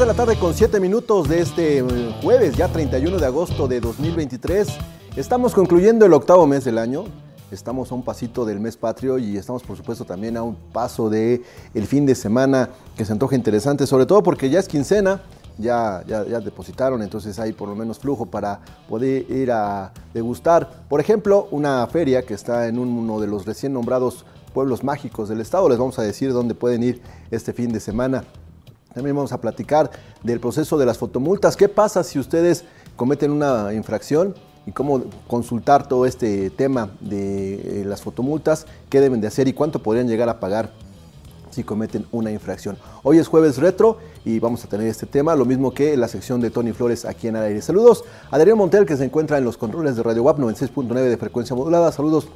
de la tarde con 7 minutos de este eh, jueves, ya 31 de agosto de 2023. Estamos concluyendo el octavo mes del año. Estamos a un pasito del mes patrio y estamos por supuesto también a un paso de el fin de semana que se antoja interesante, sobre todo porque ya es quincena, ya, ya, ya depositaron, entonces hay por lo menos flujo para poder ir a degustar, por ejemplo, una feria que está en uno de los recién nombrados pueblos mágicos del estado. Les vamos a decir dónde pueden ir este fin de semana. También vamos a platicar del proceso de las fotomultas. ¿Qué pasa si ustedes cometen una infracción? Y cómo consultar todo este tema de eh, las fotomultas, qué deben de hacer y cuánto podrían llegar a pagar si cometen una infracción. Hoy es jueves retro y vamos a tener este tema, lo mismo que la sección de Tony Flores aquí en el aire. Saludos a Darío Montel que se encuentra en los controles de Radio WAP 96.9 de frecuencia modulada. Saludos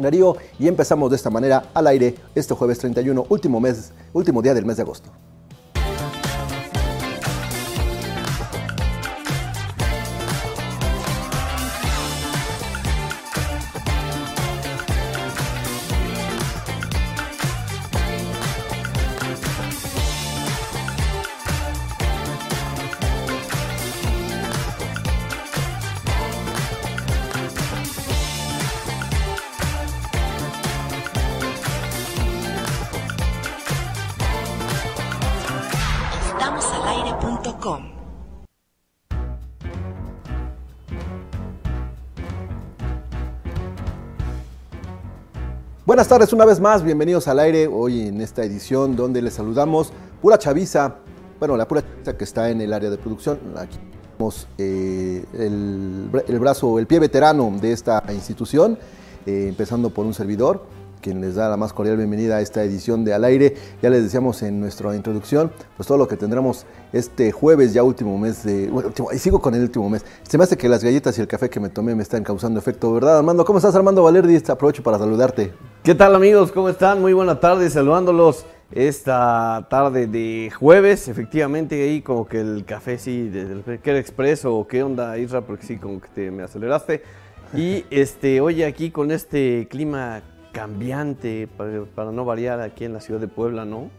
Darío y empezamos de esta manera al aire este jueves 31, último mes, último día del mes de agosto. Buenas tardes una vez más, bienvenidos al aire hoy en esta edición donde les saludamos pura chaviza, bueno la pura chaviza que está en el área de producción, aquí tenemos eh, el, bra- el brazo, el pie veterano de esta institución, eh, empezando por un servidor, quien les da la más cordial bienvenida a esta edición de Al Aire. Ya les decíamos en nuestra introducción, pues todo lo que tendremos este jueves, ya último mes de... Bueno, último- sigo con el último mes. Se me hace que las galletas y el café que me tomé me están causando efecto, ¿verdad, Armando? ¿Cómo estás, Armando Valerdi? Aprovecho para saludarte. ¿Qué tal amigos? ¿Cómo están? Muy buena tarde, saludándolos esta tarde de jueves. Efectivamente, ahí como que el café sí, que era expreso o qué onda, Isra, porque sí, como que te, me aceleraste. Y este, oye, aquí con este clima cambiante, para, no variar aquí en la ciudad de Puebla, ¿no?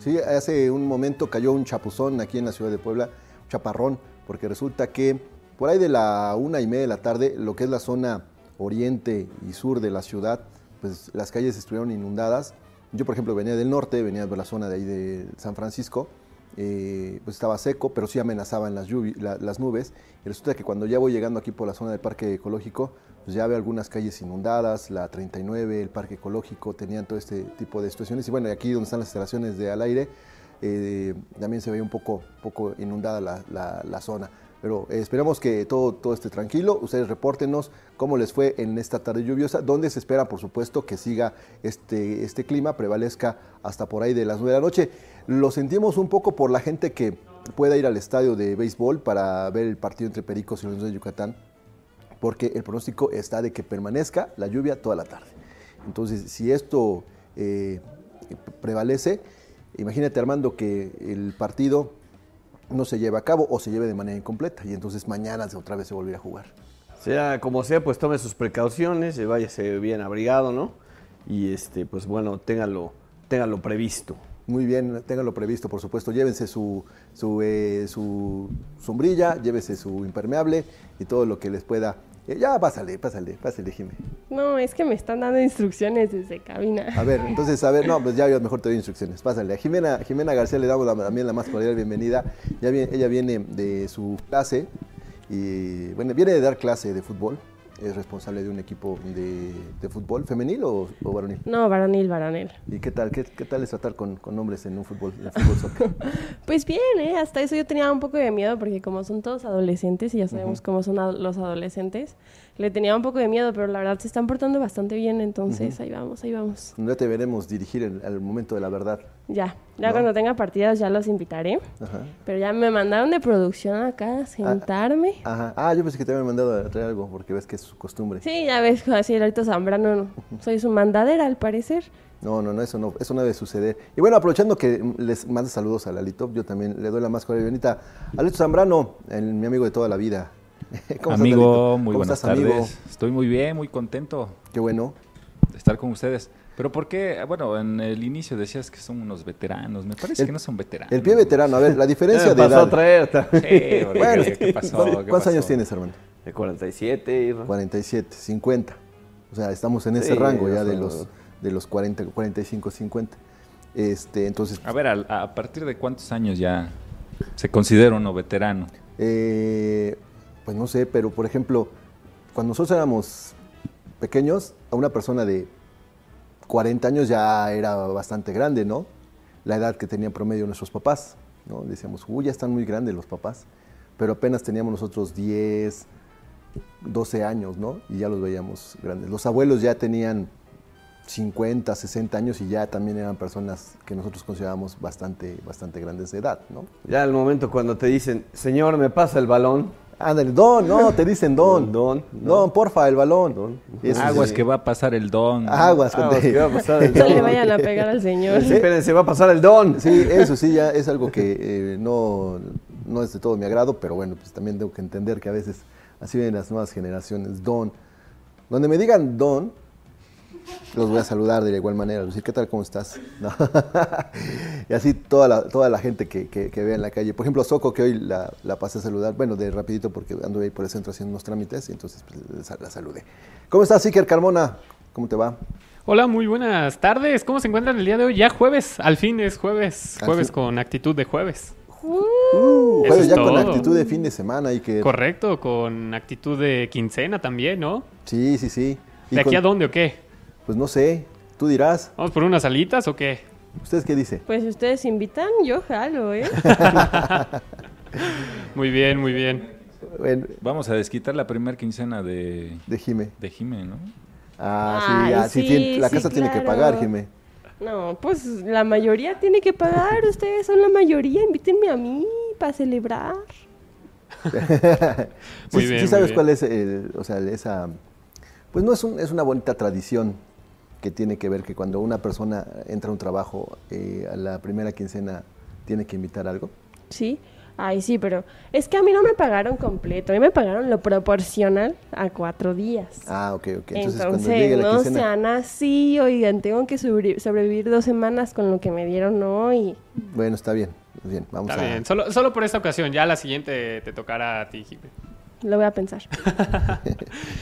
Sí, hace un momento cayó un chapuzón aquí en la ciudad de Puebla, un chaparrón, porque resulta que por ahí de la una y media de la tarde, lo que es la zona oriente y sur de la ciudad, pues las calles estuvieron inundadas. Yo, por ejemplo, venía del norte, venía de la zona de ahí de San Francisco, eh, pues estaba seco, pero sí amenazaban las, las nubes. Y resulta que cuando ya voy llegando aquí por la zona del Parque Ecológico, pues ya veo algunas calles inundadas, la 39, el Parque Ecológico, tenían todo este tipo de situaciones. Y bueno, aquí donde están las instalaciones de al aire, eh, también se veía un poco, poco inundada la, la- zona. Pero eh, esperamos que todo, todo esté tranquilo. Ustedes repórtenos cómo les fue en esta tarde lluviosa, donde se espera, por supuesto, que siga este, este clima, prevalezca hasta por ahí de las 9 de la noche. Lo sentimos un poco por la gente que pueda ir al estadio de béisbol para ver el partido entre Pericos y los de Yucatán, porque el pronóstico está de que permanezca la lluvia toda la tarde. Entonces, si esto eh, prevalece, imagínate Armando que el partido no se lleve a cabo o se lleve de manera incompleta y entonces mañana otra vez se volverá a jugar. Sea como sea, pues tome sus precauciones, eh, váyase bien abrigado, ¿no? Y este, pues bueno, téngalo, téngalo previsto. Muy bien, ténganlo previsto, por supuesto. Llévense su, su, eh, su sombrilla, llévese su impermeable y todo lo que les pueda. Eh, ya, pásale, pásale, pásale, Jimé. No, es que me están dando instrucciones desde cabina. A ver, entonces, a ver, no, pues ya yo mejor te doy instrucciones. Pásale. A Jimena, Jimena García le damos la- también la más cordial bienvenida. Ya viene, ella viene de su clase y, bueno, viene de dar clase de fútbol. Es responsable de un equipo de, de fútbol, femenil o, o varonil. No, varonil, varonil. ¿Y qué tal? ¿Qué, qué tal es tratar con, con hombres en un fútbol, en fútbol soccer? Pues bien, ¿eh? Hasta eso yo tenía un poco de miedo porque como son todos adolescentes y ya sabemos cómo son los adolescentes, le tenía un poco de miedo, pero la verdad se están portando bastante bien, entonces ahí vamos, ahí vamos. Ya te veremos dirigir en- al momento de la verdad. Ya, ya ¿No? cuando tenga partidas ya los invitaré, Ajá. pero ya me mandaron de producción acá a sentarme. Ajá. Ah, yo pensé que te habían mandado a traer algo porque ves que es su costumbre. Sí, ya ves, así ahorita Zambrano, soy su mandadera al parecer. No, no, no, eso no, eso no debe suceder. Y bueno, aprovechando que les mando saludos a Lalito, yo también le doy la más cordial bienvenida. Alito Zambrano, el- mi amigo de toda la vida. ¿Cómo estás, Amigo, Lalito? muy ¿Cómo buenas estás, amigo? tardes. Estoy muy bien, muy contento Qué bueno. de estar con ustedes. Pero ¿por qué? Bueno, en el inicio decías que son unos veteranos. Me parece El- que no son veteranos. El pie veterano, a ver, la diferencia de edad. traer también. Sí, Bueno, ¿qué, qué pasó? ¿cuántos ¿Qué cuántos años tienes, hermano? De 47, Isra. 47, 50. O sea, estamos en ese Sí, rango ya de los, de los 40, 45, 50. Este, entonces, A ver, ¿a, a partir de cuántos años ya se considera uno veterano? eh, pues no sé, pero por ejemplo, cuando nosotros éramos pequeños, a una persona de 40 años ya era bastante grande, ¿no? La edad que tenían promedio nuestros papás, ¿no? Decíamos, uy, ya están muy grandes los papás, pero apenas teníamos nosotros 10, 12 años, ¿no? Y ya los veíamos grandes. Los abuelos ya tenían 50, 60 años y ya también eran personas que nosotros considerábamos bastante, bastante grandes de edad, ¿no? Ya el momento cuando te dicen, señor, me pasa el balón. Ándale, don, no, te dicen don. Don, Don, porfa, el balón. Don. Aguas sí. que va a pasar el don. Aguas, ¿qué va a pasar el No le don? vayan a pegar al señor. Sí, Espérense, va a pasar el don. Sí, eso sí, ya es algo que eh, no, no es de todo mi agrado, pero bueno, pues también tengo que entender que a veces así ven las nuevas generaciones, don. Donde me digan don, los voy a saludar de igual manera, decir, ¿qué tal, cómo estás? No. y así toda la, toda la gente que, que, que vea en la calle. Por ejemplo, Soco, que hoy la, la pasé a saludar, bueno, de rapidito porque ando ahí por el centro haciendo unos trámites y entonces pues, la saludé. ¿Cómo estás, Iker Carmona? ¿Cómo te va? Hola, muy buenas tardes. ¿Cómo se encuentran el día de hoy? Ya jueves, al fin es jueves. Jueves con actitud de jueves. Uh, jueves es ya con actitud de fin de semana, Iker. Correcto, con actitud de quincena también, ¿no? Sí, sí, sí. Y ¿De aquí con- a dónde o qué? Pues no sé, tú dirás. ¿Vamos por unas alitas o qué? ¿Ustedes qué dice? Pues si ustedes invitan, yo jalo, ¿eh? Muy bien, muy bien. Bueno, Vamos a desquitar la primera quincena de, de Jime. de Jime, ¿no? Ah, sí, Ay, sí, sí, tiene- la sí, casa tiene que pagar, Jime. No, pues la mayoría tiene que pagar. Ustedes son la mayoría. Invítenme a mí para celebrar. Sí, Muy sí bien, muy sabes bien. cuál es, el- o sea, esa... Pues no es, un- es una bonita tradición que tiene que ver que cuando una persona entra a un trabajo, eh, a la primera quincena tiene que invitar algo. Sí. Ay, sí, pero es que a mí no me pagaron completo. A mí me pagaron lo proporcional a cuatro días. Ah, ok, ok. Entonces, Entonces, cuando llegue la no quincena... sean así, oigan, tengo que sobrevi- sobrevivir dos semanas con lo que me dieron hoy. Bueno, está bien. Bien, vamos Está a... bien. Solo, solo por esta ocasión. Ya la siguiente te tocará a ti, Jimé. Lo voy a pensar.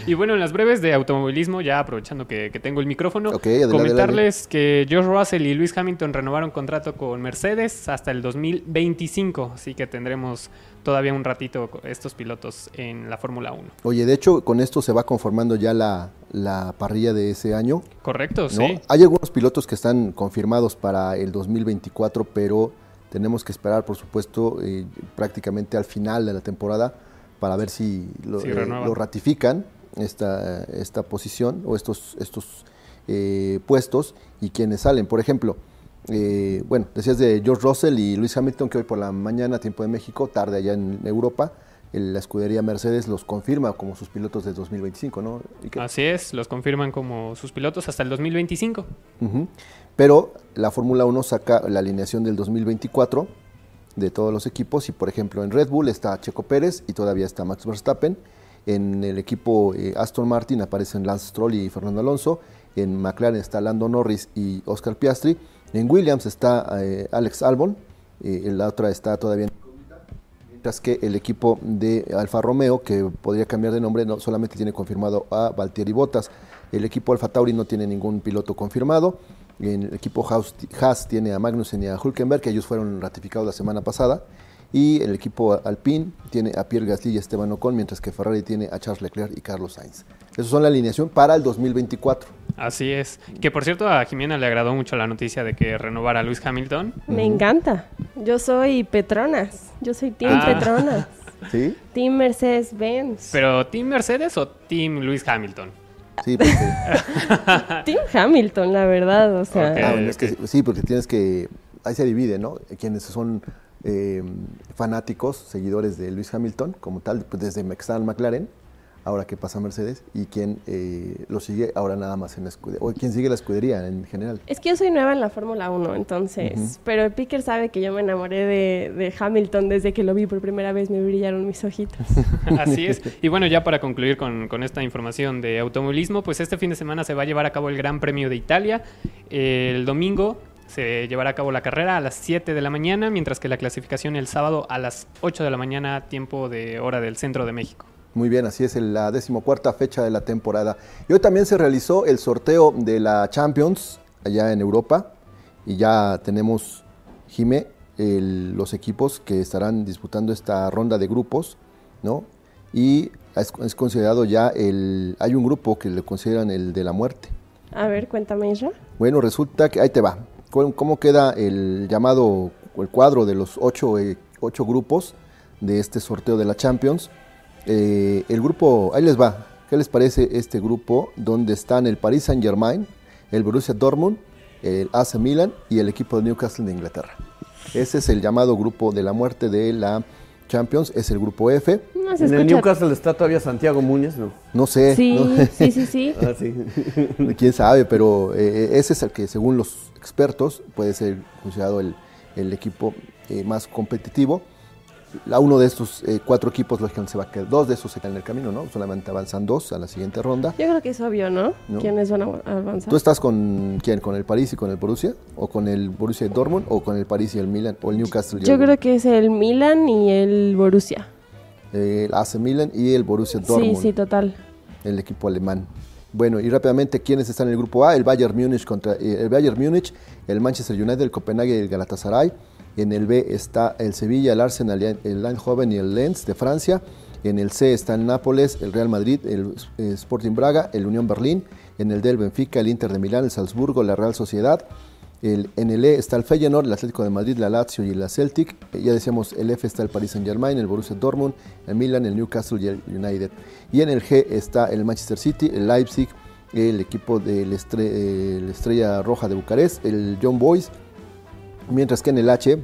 Y bueno, en las breves de automovilismo, ya aprovechando que, que tengo el micrófono, adelante, comentarles que George Russell y Lewis Hamilton renovaron contrato con Mercedes hasta el 2025, así que tendremos todavía un ratito estos pilotos en la Fórmula 1. Oye, de hecho, con esto se va conformando ya la, la parrilla de ese año. ¿Correcto? ¿no? Sí. Hay algunos pilotos que están confirmados para el 2024, pero tenemos que esperar, por supuesto, eh, prácticamente al final de la temporada para ver si lo, Sí, eh, lo ratifican esta, esta posición o estos, estos eh, puestos y quienes salen. Por ejemplo, eh, bueno, decías de George Russell y Luis Hamilton que hoy por la mañana, tiempo de México, tarde allá en Europa, el- la escudería Mercedes los confirma como sus pilotos de 2025, ¿no? Así es, los confirman como sus pilotos hasta el 2025. Ujú. Pero la Fórmula 1 saca la alineación del 2024 de todos los equipos y por ejemplo en Red Bull está Checo Pérez y todavía está Max Verstappen. En el equipo eh, Aston Martin aparecen Lance Stroll y Fernando Alonso. En McLaren está Lando Norris y Oscar Piastri. En Williams está eh, Alex Albon. Eh, en la otra está todavía en Mientras que el equipo de Alfa Romeo, que podría cambiar de nombre, no solamente tiene confirmado a Valtteri Bottas. El equipo Alfa Tauri no tiene ningún piloto confirmado. En el equipo Haas, Haas tiene a Magnussen y a Hulkenberg, que ellos fueron ratificados la semana pasada. Y el equipo Alpine tiene a Pierre Gasly y Esteban Ocon, mientras que Ferrari tiene a Charles Leclerc y Carlos Sainz. Esos son la alineación para el 2024. Así es. Que por cierto a Jimena le agradó mucho la noticia de que renovara a Luis Hamilton. Me encanta. Yo soy Petronas. Yo soy Team Ah. Petronas. ¿Sí? Team Mercedes-Benz. ¿Pero Team Mercedes o Team Luis Hamilton? Sí, porque, Team Hamilton, la verdad. O sea, ah, bueno, es que sí, porque tienes que. Ahí se divide, ¿no? Quienes son eh, fanáticos, seguidores de Luis Hamilton, como tal, pues desde en McLaren ahora que pasa Mercedes, y quién eh, lo sigue ahora nada más en la escudería, o quién sigue la escudería en general. Es que yo soy nueva en la Fórmula 1, entonces, pero Picker sabe que yo me enamoré de, de, Hamilton desde que lo vi por primera vez, me brillaron mis ojitos. Así es. Y bueno, ya para concluir con, con, esta información de automovilismo, pues este fin de semana se va a llevar a cabo el Gran Premio de Italia. El domingo se llevará a cabo la carrera a las 7 de la mañana, mientras que la clasificación el sábado a las 8 de la mañana, tiempo de hora del centro de México. Muy bien, así es la decimocuarta fecha de la temporada. Y hoy también se realizó el sorteo de la Champions allá en Europa y ya tenemos, Jime, los equipos que estarán disputando esta ronda de grupos, ¿no? Y es, es, considerado ya el... Hay un grupo que le consideran el de la muerte. A ver, cuéntame, Isra. Bueno, resulta que... Ahí te va cómo queda el llamado, el cuadro de los ocho, eh, ocho grupos de este sorteo de la Champions. Eh, el grupo, ahí les va, ¿qué les parece este grupo donde están el Paris Saint Germain, el Borussia Dortmund, el AC Milan y el equipo de Newcastle de Inglaterra? Ese es el llamado grupo de la muerte de la Champions, es el grupo F. en el Newcastle está todavía Santiago Muñez, ¿no? No sé. Sí, sí, sí, sí. ah, sí. Quién sabe, pero eh, ese es el que según los expertos puede ser considerado el, el equipo eh, más competitivo. A uno de estos eh, cuatro equipos, lógicamente, se va a quedar. Dos de esos se quedan en el camino, ¿no? Solamente avanzan dos a la siguiente ronda. Yo creo que es obvio, ¿no? ¿Quiénes van a avanzar? ¿Tú estás con quién? ¿Con el París y con el Borussia? ¿O con el Borussia Dortmund? ¿O con el París y el Milan? ¿O el Newcastle? Yo creo que es el Milan y el Borussia. el AC Milan y el Borussia Dortmund. Sí, sí, total. El equipo alemán. Bueno, y rápidamente, ¿quiénes están en el grupo A? El Bayern Múnich contra eh, el Bayern Múnich, el Manchester United, el Copenhague y el Galatasaray. En el B está el Sevilla, el Arsenal, el Eindhoven y el Lens de Francia. En el C está el Nápoles, el Real Madrid, el Sporting Braga, el Unión Berlín. En el D el Benfica, el Inter de Milán, el Salzburgo, la Real Sociedad. En el E está el Feyenoord, el Atlético de Madrid, la Lazio y la Celtic. Eh, ya decíamos, el F está el Paris Saint Germain, el Borussia Dortmund, el Milan, el Newcastle y el United. Y en el G está el Manchester City, el Leipzig, el equipo de la Estrella Roja de Bucarest, el John Boys. Mientras que en el H,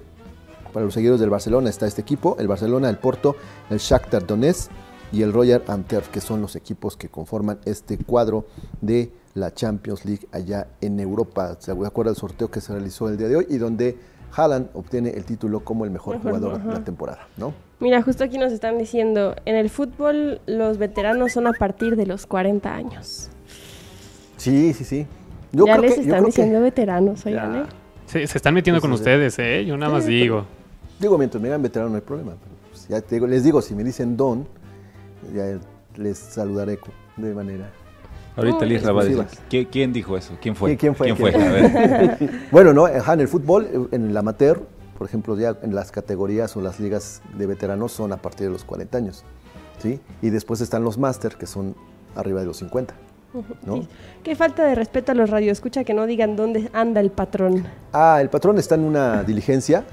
para los seguidores del Barcelona, está este equipo, el Barcelona, el Porto, el Shakhtar Donetsk y el Royal Antwerp, que son los equipos que conforman este cuadro de la Champions League allá en Europa. ¿Se acuerda el sorteo que se realizó el día de hoy y donde Haaland obtiene el título como el mejor, jugador de la temporada, ¿no? Mira, justo aquí nos están diciendo, en el fútbol los veteranos son a partir de los 40 años. Sí, sí, sí. Yo ya les están diciendo veteranos, oigan, ¿eh? Sí, se están metiendo con ustedes, ¿eh? Yo nada más digo. digo, mientras me digan veterano no hay problema. Pues, ya te digo, les digo, si me dicen don, ya les saludaré de manera Ahorita Liz va a decir, ¿quién, dijo eso? ¿Quién fue? ¿Quién fue? fue? bueno, ¿no? En el fútbol, en el amateur, por ejemplo, ya en las categorías o las ligas de veteranos son a partir de los 40 años, ¿sí? Y después están los máster, que son arriba de los 50. ¿no? Qué falta de respeto a los radioescucha que no digan dónde anda el patrón. Ah, el patrón está en una diligencia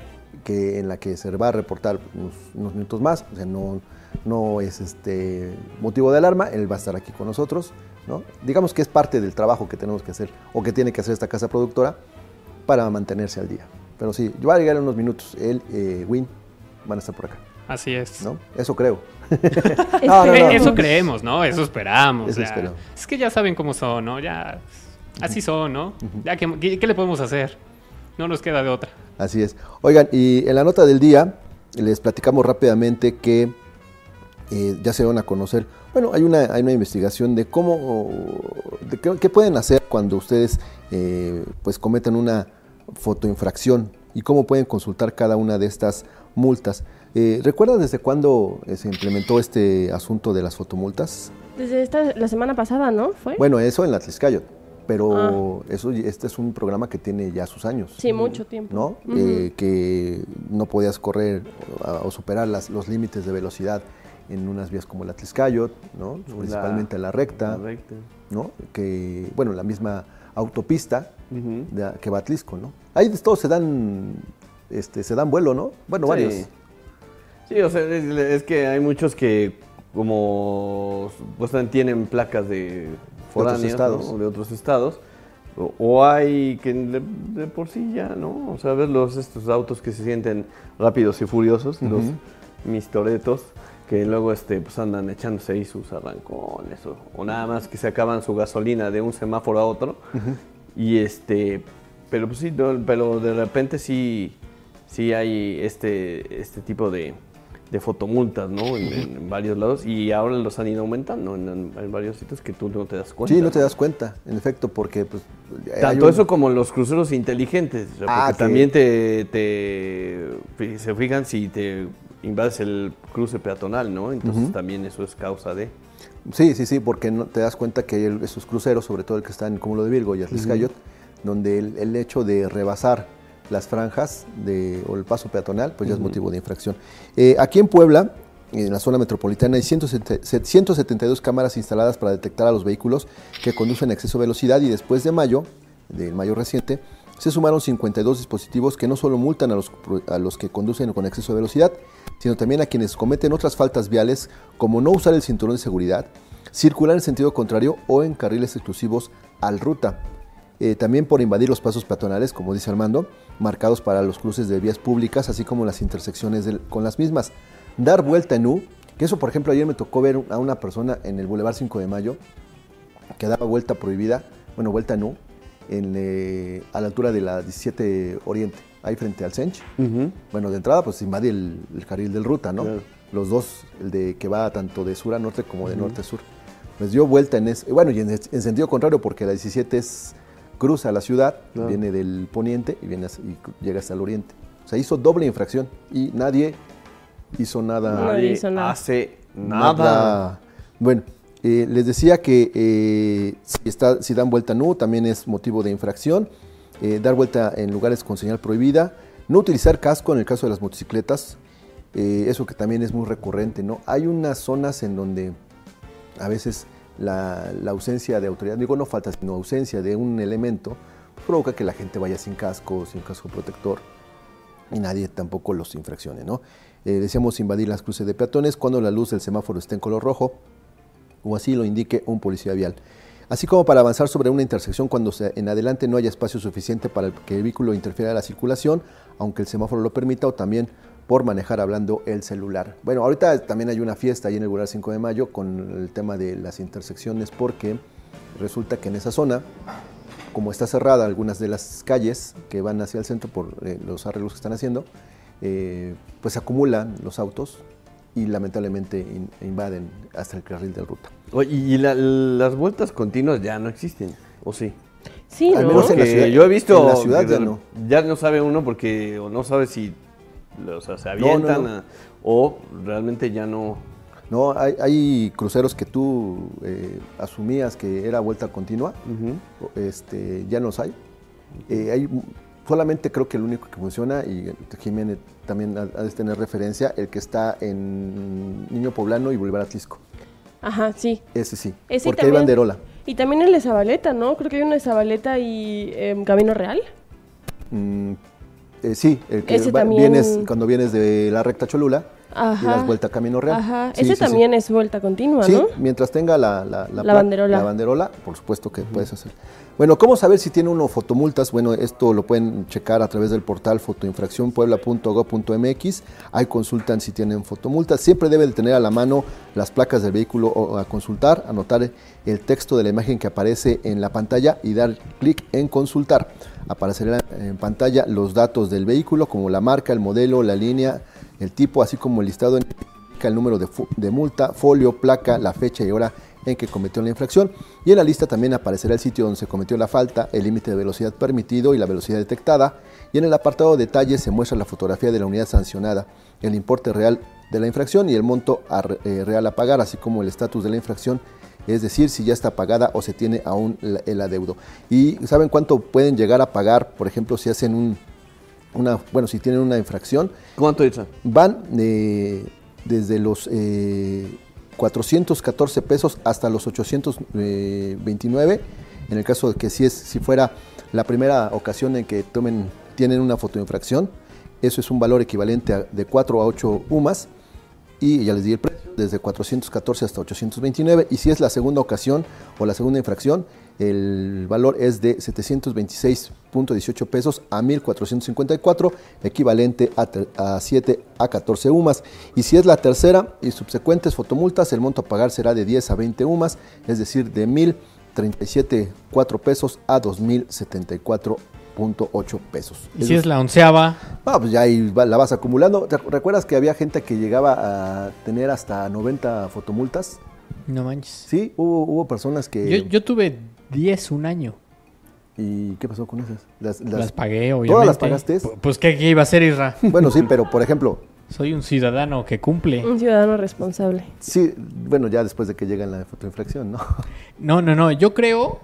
que, en la que se va a reportar unos, unos minutos más, o sea, no, no es este motivo de alarma, él va a estar aquí con nosotros Digamos que es parte del trabajo que tenemos que hacer o que tiene que hacer esta casa productora para mantenerse al día. Pero sí, yo voy a llegar en unos minutos. Él, eh, Win, van a estar por acá. Así es. ¿No? Eso creo. Eso creemos, ¿no? Eso esperamos. Es que ya saben cómo son, ¿no? Ya así son, ¿no? Ya ¿qué, le podemos hacer? No nos queda de otra. Así es. Oigan, y en la nota del día les platicamos rápidamente que eh, ya se van a conocer bueno, hay una, hay una investigación de cómo, de qué, pueden hacer cuando ustedes eh, pues cometen una fotoinfracción y cómo pueden consultar cada una de estas multas. Eh, ¿Recuerdas desde cuándo eh, se implementó este asunto de las fotomultas? Desde esta, la semana pasada, ¿no? ¿Fue? Bueno, eso en la Tliscayot, pero ah. eso, este es un programa que tiene ya sus años. Sí, mucho tiempo. ¿No? que no podías correr o, superar las, los límites de velocidad en unas vías como la Tliscayot, ¿no? principalmente la, recta, ¿no? que, bueno, la misma autopista que va a Tlisco, ¿no? Ahí todos se dan, este, se dan vuelo, ¿no? Bueno, varios. Sí, o sea, es, que hay muchos que como pues, tienen placas de foráneos, estados. de otros estados, o, hay que de, por sí ya, ¿no? O sea, ves los, estos autos que se sienten rápidos y furiosos, los mistoretos, que luego este, pues andan echándose ahí sus arrancones o, o nada más que se acaban su gasolina de un semáforo a otro. Y este, pero pues sí, no, pero de repente sí, sí hay este, este tipo de, de fotomultas, ¿no? En, en varios lados y ahora los han ido aumentando en, varios sitios que tú no te das cuenta. Sí, no te das cuenta, en efecto, porque pues, Tanto un- eso como los cruceros inteligentes, o sea, Ah, porque también te, te- se fijan si te invades el cruce peatonal, ¿no? Entonces también eso es causa de... Sí, sí, sí, porque no te das cuenta que hay el- esos cruceros, sobre todo el que está en Cúmulo de Virgo y Atlas Cayot, donde el, el hecho de rebasar las franjas de, o el paso peatonal, pues ya es motivo de infracción. Eh, aquí en Puebla, en la zona metropolitana, hay 170 172 cámaras instaladas para detectar a los vehículos que conducen a exceso de velocidad y después de mayo, del mayo reciente, se sumaron 52 dispositivos que no solo multan a los, a los que conducen con exceso de velocidad, sino también a quienes cometen otras faltas viales como no usar el cinturón de seguridad, circular en sentido contrario o en carriles exclusivos al ruta. Eh, también por invadir los pasos peatonales, como dice Armando, marcados para los cruces de vías públicas, así como las intersecciones del- con las mismas. Dar vuelta en U, que eso por ejemplo ayer me tocó ver a una persona en el Boulevard 5 de Mayo que daba vuelta prohibida, bueno, vuelta en U, en, eh, a la altura de la 17 Oriente, ahí frente al Sench. Bueno, de entrada pues invade el, el carril del ruta, ¿no? Claro. Los dos, el de que va tanto de sur a norte como de norte a sur. Pues dio vuelta en ese, bueno, y en, en sentido contrario, porque la 17 es, cruza la ciudad, viene del poniente y, viene y llega hasta el oriente. O sea, hizo doble infracción y nadie hizo nada. Nadie hizo nada. hace nada. Bueno, eh, les decía que eh, si, está, si dan vuelta no, también es motivo de infracción. Eh, dar vuelta en lugares con señal prohibida. No utilizar casco en el caso de las motocicletas. eh, eso que también es muy recurrente, ¿no? Hay unas zonas en donde a veces la, ausencia de autoridad, digo no falta, sino ausencia de un elemento, pues, provoca que la gente vaya sin casco, sin casco protector y nadie tampoco los infraccione, ¿no? Eh, decíamos invadir las cruces de peatones cuando la luz del semáforo esté en color rojo o así lo indique un policía vial. Así como para avanzar sobre una intersección cuando en adelante no haya espacio suficiente para que el vehículo interfiera en la circulación, aunque el semáforo lo permita, o también por manejar hablando el celular. Bueno, ahorita también hay una fiesta ahí en el Boulevard 5 de Mayo con el tema de las intersecciones porque resulta que en esa zona como está cerrada algunas de las calles que van hacia el centro por eh, los arreglos que están haciendo, eh, pues se acumulan los autos y lamentablemente in- invaden hasta el carril de ruta. Oye, y la- las vueltas continuas ya no existen, ¿o sí? Sí, Al ¿no? menos en la ciudad- yo he visto en la ciudad ya no. ya no sabe uno porque o no sabe si o sea, se no, avientan no. a- o realmente ya no. No, hay, hay cruceros que tú eh, asumías que era vuelta continua, este, ya no los hay. Eh, hay solamente creo que el único que funciona, y Jiménez también ha, ha de tener referencia, el que está en Niño Poblano y Boulevard Atlisco. Ajá, sí. Ese sí, Ese porque hay también. banderola. Y también el de Zabaleta, ¿no? Creo que hay uno de Zabaleta y em, Camino Real. Mm, eh, sí, el que va- vienes cuando vienes de la recta Cholula y das vuelta a Camino Real. Ajá. Sí, Ese sí, sí. también es vuelta continua, ¿no? mientras tenga la, la, banderola. la banderola, por supuesto que puedes hacer. Bueno, ¿cómo saber si tiene uno fotomultas? Bueno, esto lo pueden checar a través del portal fotoinfraccionpuebla.gov.mx. Ahí consultan si tienen fotomultas. Siempre debe de tener a la mano las placas del vehículo o a consultar, anotar el texto de la imagen que aparece en la pantalla y dar clic en consultar. Aparecerá en pantalla los datos del vehículo como la marca, el modelo, la línea, el tipo, así como el listado en indica el número de, multa, folio, placa, la fecha y hora en que cometió la infracción. Y en la lista también aparecerá el sitio donde se cometió la falta, el límite de velocidad permitido y la velocidad detectada. Y en el apartado de detalles se muestra la fotografía de la unidad sancionada, el importe real de la infracción y el monto eh, real a pagar, así como el estatus de la infracción, es decir, si ya está pagada o se tiene aún el adeudo. ¿Y saben cuánto pueden llegar a pagar, por ejemplo, si hacen un, una, bueno, si tienen una infracción? ¿Cuánto es? van eh, desde los eh, 414 pesos hasta los 829 en el caso de que si es si fuera la primera ocasión en que tomen tienen una fotoinfracción eso es un valor equivalente a de 4 a 8 UMAS y ya les di el precio desde 414 hasta 829 y si es la segunda ocasión o la segunda infracción el valor es de 726.18 pesos a 1.454, equivalente a, a 7 a 14 UMAS. Y si es la tercera y subsecuentes fotomultas, el monto a pagar será de 10 a 20 UMAS, es decir, de 1.037.4 pesos a 2.074.8 pesos. Y si es la onceava, Ah, pues ya ahí la vas acumulando. ¿Te ¿Recuerdas que había gente que llegaba a tener hasta 90 fotomultas? no manches. Sí, hubo, hubo personas que... Yo, yo tuve 10 un año. ¿Y qué pasó con esas? Las- las- Las pagué, obviamente. ¿Todas las pagaste? Pu- Pues, ¿qué, qué iba a hacer, Isra? Bueno, sí, pero por ejemplo, Soy un ciudadano que cumple. Un ciudadano responsable. sí, bueno, ya después de que llega la fotoinfracción, ¿no? No, no, no. Yo creo,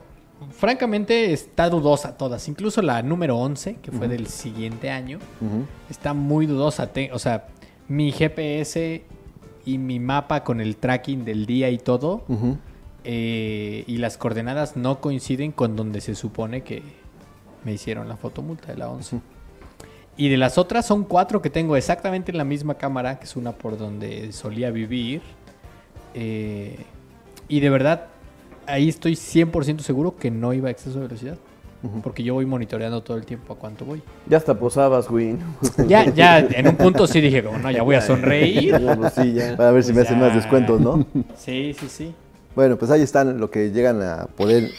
francamente, está dudosa todas. Incluso la número 11, que fue del siguiente año, está muy dudosa. O sea, mi GPS y mi mapa con el tracking del día y todo. Eh, y las coordenadas no coinciden con donde se supone que me hicieron la fotomulta de la 11. Y de las otras son cuatro que tengo exactamente en la misma cámara, que es una por donde solía vivir. Eh, y de verdad, ahí estoy 100% seguro que no iba a exceso de velocidad. Porque yo voy monitoreando todo el tiempo a cuánto voy. Ya hasta posabas, güey. Ya, ya, en un punto sí dije, como, no, ya voy a sonreír. Pues sí, ya. Para ver si me Pues hacen ya. más descuentos, ¿no? Sí, sí, sí. Bueno, pues ahí están lo que llegan a poder,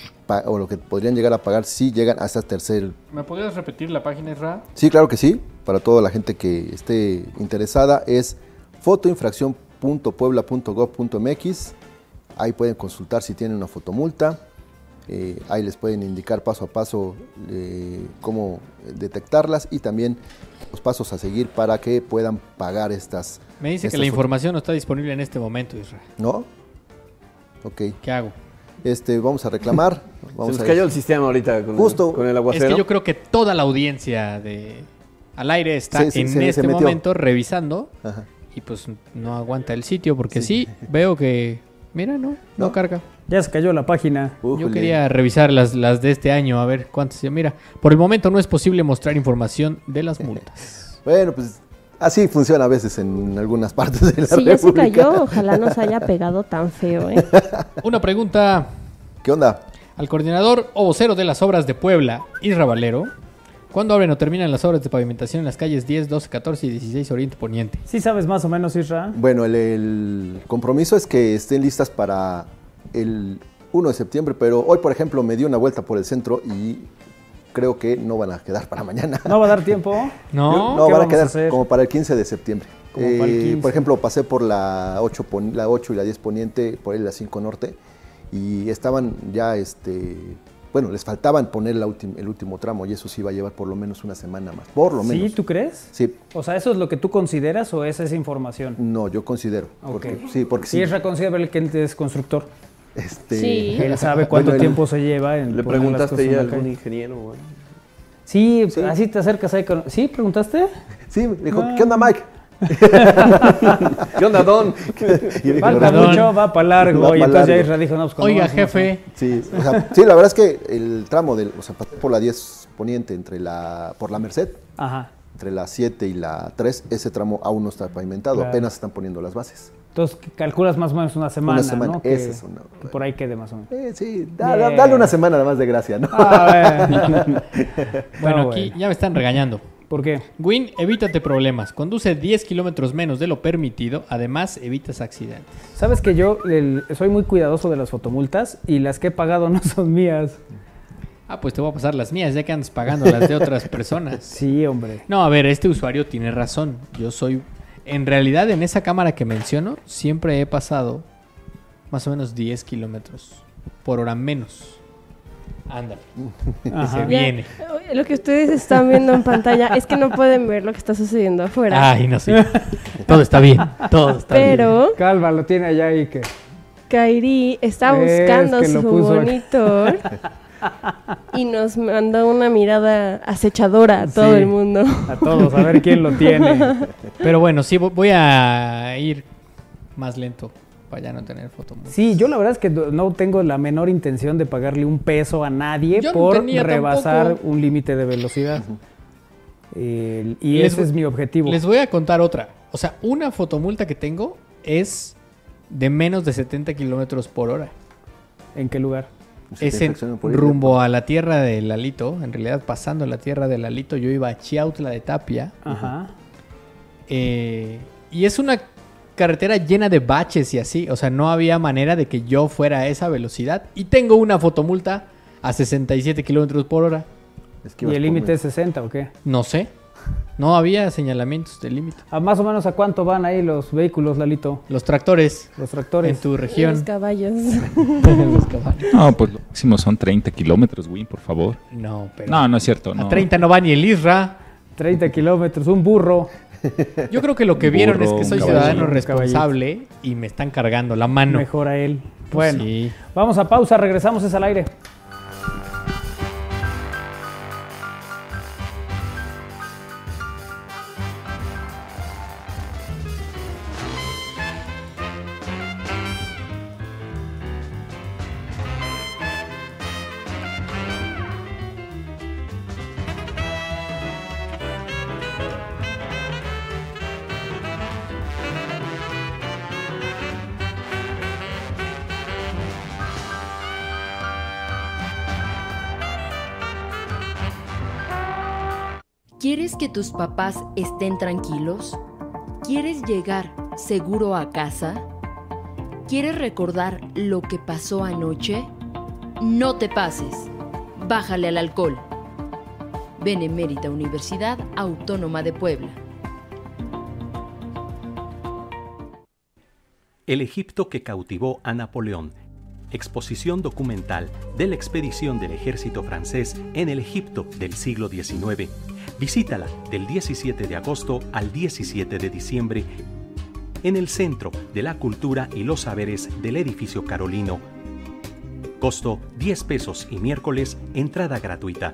o lo que podrían llegar a pagar si llegan hasta tercer ¿Me podrías repetir la página, Isra? Sí, claro que sí. Para toda la gente que esté interesada es fotoinfracción.puebla.gov.mx. Ahí pueden consultar si tienen una fotomulta. Eh, ahí les pueden indicar paso a paso eh, cómo detectarlas y también los pasos a seguir para que puedan pagar estas. Me dice que la información no está disponible en este momento, Isra. ¿No? Ok. ¿Qué hago? Este, vamos a reclamar. Se Vamos nos a cayó el sistema ahorita con, Justo. con el Es aguacero. que yo creo que toda la audiencia de al aire está Sí, sí, en este momento revisando Ajá. y pues no aguanta el sitio porque sí, veo que mira, no, no, No. carga. Ya se cayó la página. Yo quería revisar las, las de este año a ver cuántas. Mira, por el momento no es posible mostrar información de las multas. Bueno, pues así funciona a veces en algunas partes de la Si ya se República. cayó, ojalá no se haya pegado tan feo, ¿eh? Una pregunta ¿Qué onda? al coordinador o vocero de las obras de Puebla, Isra Valero. ¿Cuándo abren o terminan las obras de pavimentación en las calles 10, 12, 14 y 16 Oriente Poniente? ¿Sí sabes más o menos, Isra? Bueno, el, el compromiso es que estén listas para el 1 de septiembre, pero hoy, por ejemplo, me di una vuelta por el centro y creo que no van a quedar para mañana. ¿No va a dar tiempo? No, no ¿qué van a vamos a quedar hacer? como para el 15 de septiembre. Como para el Eh, 15. Por ejemplo, pasé por la 8, pon- la 8 y la 10 poniente, por ahí la 5 norte, y estaban ya, este, bueno, les faltaban poner la ultim- el último tramo y eso sí va a llevar por lo menos una semana más, por lo ¿Sí? menos. ¿Tú crees? Sí, O sea, ¿eso es lo que tú consideras o esa es información? no, yo considero. Ok. Porque, sí, porque Sí, sí. Isra considera que él es constructor. Este, Sí. Él sabe cuánto Bueno, tiempo se lleva en ¿Le preguntaste en a algún ingeniero? Sí, Sí. así te acercas ahí con... ¿Sí? ¿Preguntaste? Sí, me dijo, Ah. ¿qué onda, Mike? ¿Qué onda, Don? Falta mucho, va para largo. Va y pa' entonces ya largo. Dijo, no, pues cuando Oiga, jefe, Sí, o sea, sí, la verdad es que el tramo del, o sea, pasé por la 10 poniente entre la, por la Merced, Ajá. entre la 7 y la 3, ese tramo aún no está pavimentado, Claro. apenas están poniendo las bases. Entonces calculas más o menos una semana, semana, ¿no? Que, esa es una- que por ahí quede más o menos. Eh, sí, da- da- Bien. dale una semana nada más de gracia, ¿no? Ah, bueno. bueno, No, aquí bueno. ya me están regañando. ¿Por qué? Win, evítate problemas. Conduce 10 kilómetros menos de lo permitido. Además, evitas accidentes. Sabes que yo el- soy muy cuidadoso de las fotomultas y las que he pagado no son mías. Ah, pues te voy a pasar las mías, ya que andas pagando las de otras personas. Sí, hombre. No, a ver, este usuario tiene razón. Yo soy. En realidad, en esa cámara que menciono, siempre he pasado más o menos 10 kilómetros por hora menos. Ándale. Ajá. Se Ya, viene. Lo que ustedes están viendo en pantalla es que no pueden ver lo que está sucediendo afuera. Ay, no sé. Todo está bien. Todo está bien. pero Calva lo tiene allá y que. Kairi está Es buscando que su aquí. y nos mandó una mirada acechadora a todo Sí. el mundo. A todos, a ver quién lo tiene. Pero bueno, sí, vo- voy a ir más lento para ya no tener foto. Sí, yo la verdad es que no tengo la menor intención de pagarle un peso a nadie Yo por rebasar tampoco. un límite de velocidad. El- y Les ese es mi objetivo. Les voy a contar otra. O sea, una fotomulta que tengo es de menos de 70 kilómetros por hora. ¿En qué lugar? Es en, rumbo a la tierra de Lalito, en realidad pasando la tierra de Lalito, yo iba a Chiautla de Tapia. Ajá. eh, y es una carretera llena de baches y así. O sea, no había manera de que yo fuera a esa velocidad. Y tengo una fotomulta a 67 kilómetros por hora. Es que ¿Y el límite es 60 o qué? No sé. No había señalamientos de límite. ¿A más o menos a cuánto van ahí los vehículos, Lalito? Los tractores Los en tractores. tu Los región. caballos. Los caballos. No, pues lo máximo son 30 kilómetros, Win, por favor. No, pero. No, no es cierto. A No. 30 no va ni el Isra. 30 kilómetros, un burro. Yo creo que lo que vieron es que soy ciudadano responsable y me están cargando la mano. Mejor a él. Bueno, Sí. vamos a pausa, regresamos es al aire. Tus papás estén tranquilos? ¿Quieres llegar seguro a casa? ¿Quieres recordar lo que pasó anoche? No te pases. Bájale al alcohol. Benemérita Universidad Autónoma de Puebla. El Egipto que cautivó a Napoleón. Exposición documental de la expedición del ejército francés en el Egipto del siglo XIX. Visítala del 17 de agosto al 17 de diciembre en el Centro de la Cultura y los Saberes del Edificio Carolino. Costo 10 pesos y miércoles entrada gratuita.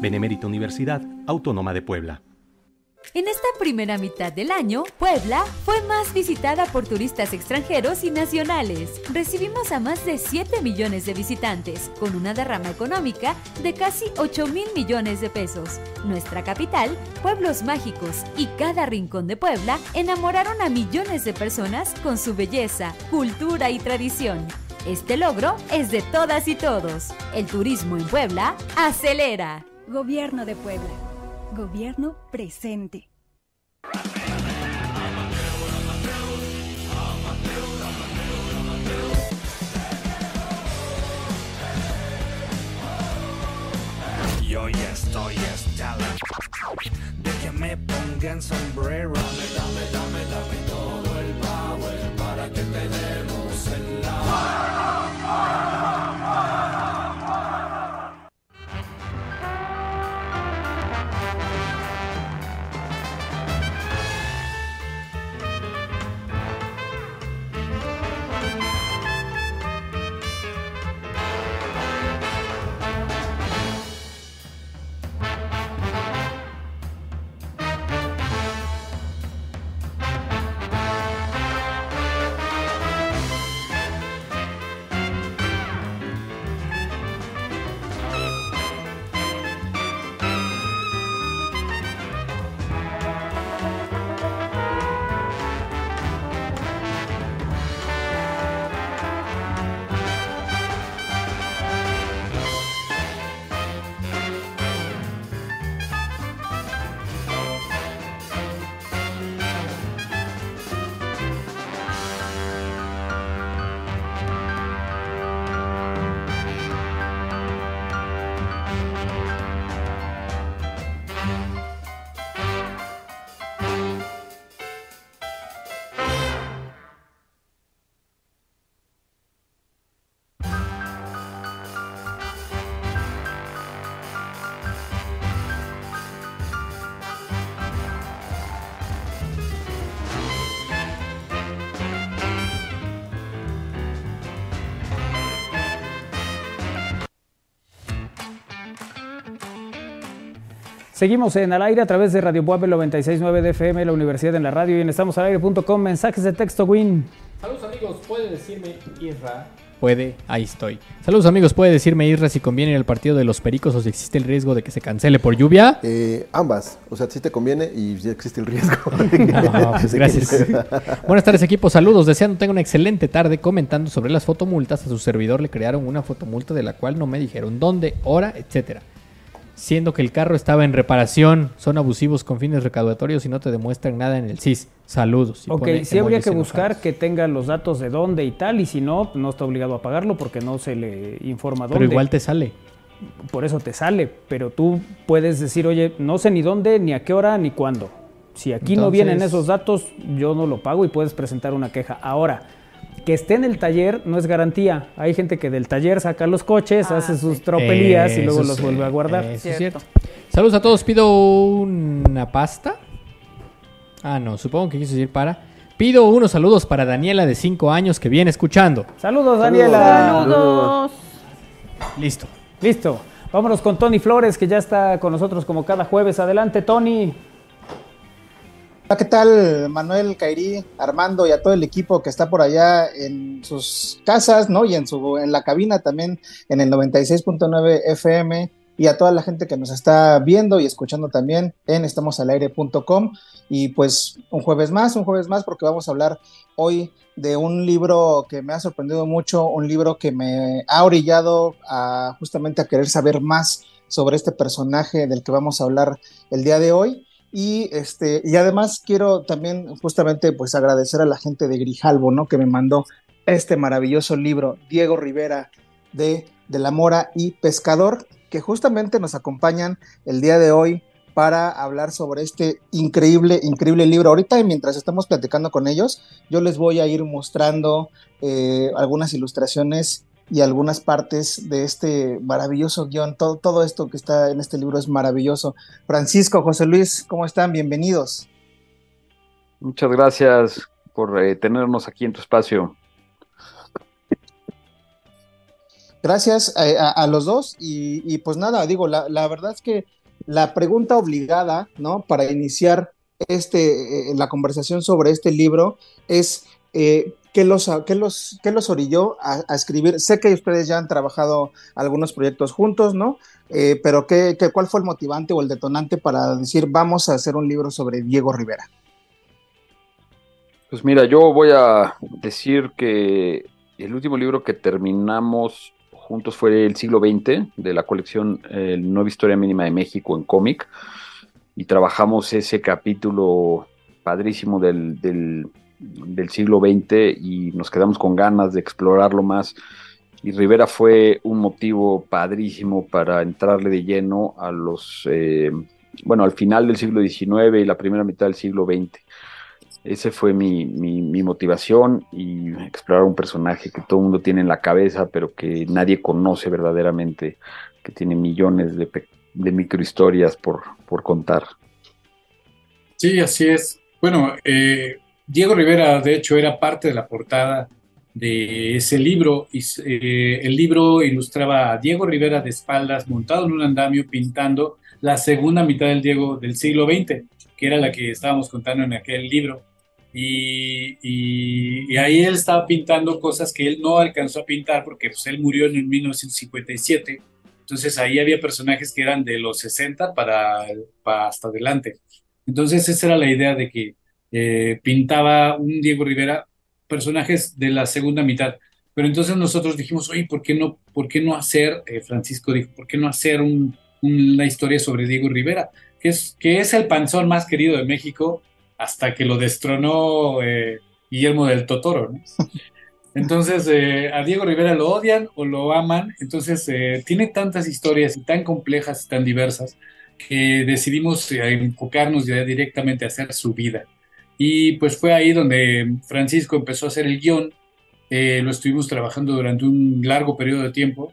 Benemérita Universidad Autónoma de Puebla. En esta primera mitad del año, Puebla fue más visitada por turistas extranjeros y nacionales. Recibimos a más de 7 millones de visitantes, con una derrama económica de casi 8 mil millones de pesos. Nuestra capital, pueblos mágicos y cada rincón de Puebla enamoraron a millones de personas con su belleza, cultura y tradición. Este logro es de todas y todos. El turismo en Puebla acelera. Gobierno de Puebla. Gobierno presente. Yo ya estoy hasta la de que me pongan sombrero. Dame, dame, dame, dame Seguimos en al aire a través de Radio Puebla 969 de FM, la Universidad en la Radio y en estamosalaire.com. Mensajes de texto, Win. Saludos amigos, puede decirme Isra puede, ahí estoy. Saludos amigos, ¿puede decirme Isra si conviene ir al partido de los Pericos o si existe el riesgo de que se cancele por lluvia? Eh, ambas, o sea, sí te conviene y sí existe el riesgo. No, pues, gracias. Buenas tardes equipo, saludos, deseando tenga una excelente tarde comentando sobre las fotomultas. A su servidor le crearon una fotomulta de la cual no me dijeron dónde, hora, etcétera. Siendo que el carro estaba en reparación, son abusivos con fines recaudatorios y no te demuestran nada en el CIS. Saludos. Y Ok, sí habría que enojados. buscar que tenga los datos de dónde y tal, y si no, no está obligado a pagarlo porque no se le informa dónde. Pero igual te sale. Por eso te sale, pero tú puedes decir, oye, no sé ni dónde, ni a qué hora, ni cuándo. Si aquí no vienen esos datos, yo no lo pago y puedes presentar una queja. Ahora, que esté en el taller no es garantía. Hay gente que del taller saca los coches, hace sus tropelías y luego los sí, vuelve a guardar. eso es cierto. Saludos a todos, pido una pasta. Ah, no, supongo que quiso decir para. Pido unos saludos para Daniela de 5 años que viene escuchando. Saludos, Daniela. Saludos. Listo. Listo. Vámonos con Tony Flores, que ya está con nosotros como cada jueves. Adelante, Tony. ¿Qué tal? Manuel, Kairi, Armando y a todo el equipo que está por allá en sus casas, ¿no? Y en su en la cabina también en el 96.9 FM y a toda la gente que nos está viendo y escuchando también en estamosalaire.com y pues un jueves más, un jueves más porque vamos a hablar hoy de un libro que me ha sorprendido mucho, un libro que me ha orillado a justamente a querer saber más sobre este personaje del que vamos a hablar el día de hoy. Y, este, y además quiero también justamente pues agradecer a la gente de Grijalvo, ¿no? Que me mandó este maravilloso libro, Diego Rivera de, de la Mora y Pescador, que justamente nos acompañan el día de hoy para hablar sobre este increíble, increíble libro. Ahorita, mientras estamos platicando con ellos, yo les voy a ir mostrando eh, algunas ilustraciones y algunas partes de este maravilloso guion. Todo, todo esto que está en este libro es maravilloso. Francisco, José Luis, ¿cómo están? Bienvenidos. Muchas gracias por eh, tenernos aquí en tu espacio. Gracias a, a- a los dos y, y pues nada, digo, la, la verdad es que la pregunta obligada, ¿no? Para iniciar este, eh, la conversación sobre este libro es eh, ¿qué, los, qué, los, qué los orilló a, escribir? Sé que ustedes ya han trabajado algunos proyectos juntos, ¿no? Eh, pero ¿qué, qué, ¿cuál fue el motivante o el detonante para decir vamos a hacer un libro sobre Diego Rivera? Pues mira, yo voy a decir que el último libro que terminamos juntos fue el siglo XX, de la colección eh, Nueva Historia Mínima de México en cómic, y trabajamos ese capítulo padrísimo del, del siglo XX y nos quedamos con ganas de explorarlo más. Y Rivera fue un motivo padrísimo para entrarle de lleno a los, eh, bueno, al final del siglo XIX y la primera mitad del siglo XX. Ese fue mi, mi, motivación y explorar un personaje que todo el mundo tiene en la cabeza, pero que nadie conoce verdaderamente, que tiene millones de, de microhistorias por, por contar. Sí, así es. Bueno, eh, Diego Rivera, de hecho, era parte de la portada de ese libro. Y, eh, el libro ilustraba a Diego Rivera de espaldas, montado en un andamio, pintando la segunda mitad del Diego del siglo XX, que era la que estábamos contando en aquel libro. Y, ahí él estaba pintando cosas que él no alcanzó a pintar porque pues, él murió en 1957. Entonces ahí había personajes que eran de los 60 para, para hasta adelante. Entonces esa era la idea de que eh, pintaba un Diego Rivera personajes de la segunda mitad. Pero entonces nosotros dijimos, oye, ¿por qué no, por qué no hacer, eh, Francisco dijo, ¿por qué no hacer un, un, una historia sobre Diego Rivera? Que es, que es el panzón más querido de México hasta que lo destronó eh, Guillermo del Totoro. Entonces, eh, a Diego Rivera lo odian o lo aman. Entonces, tiene tantas historias tan complejas y tan diversas que decidimos enfocarnos ya directamente a hacer su vida. Y pues fue ahí donde Francisco empezó a hacer el guion. Eh, lo estuvimos trabajando durante un largo periodo de tiempo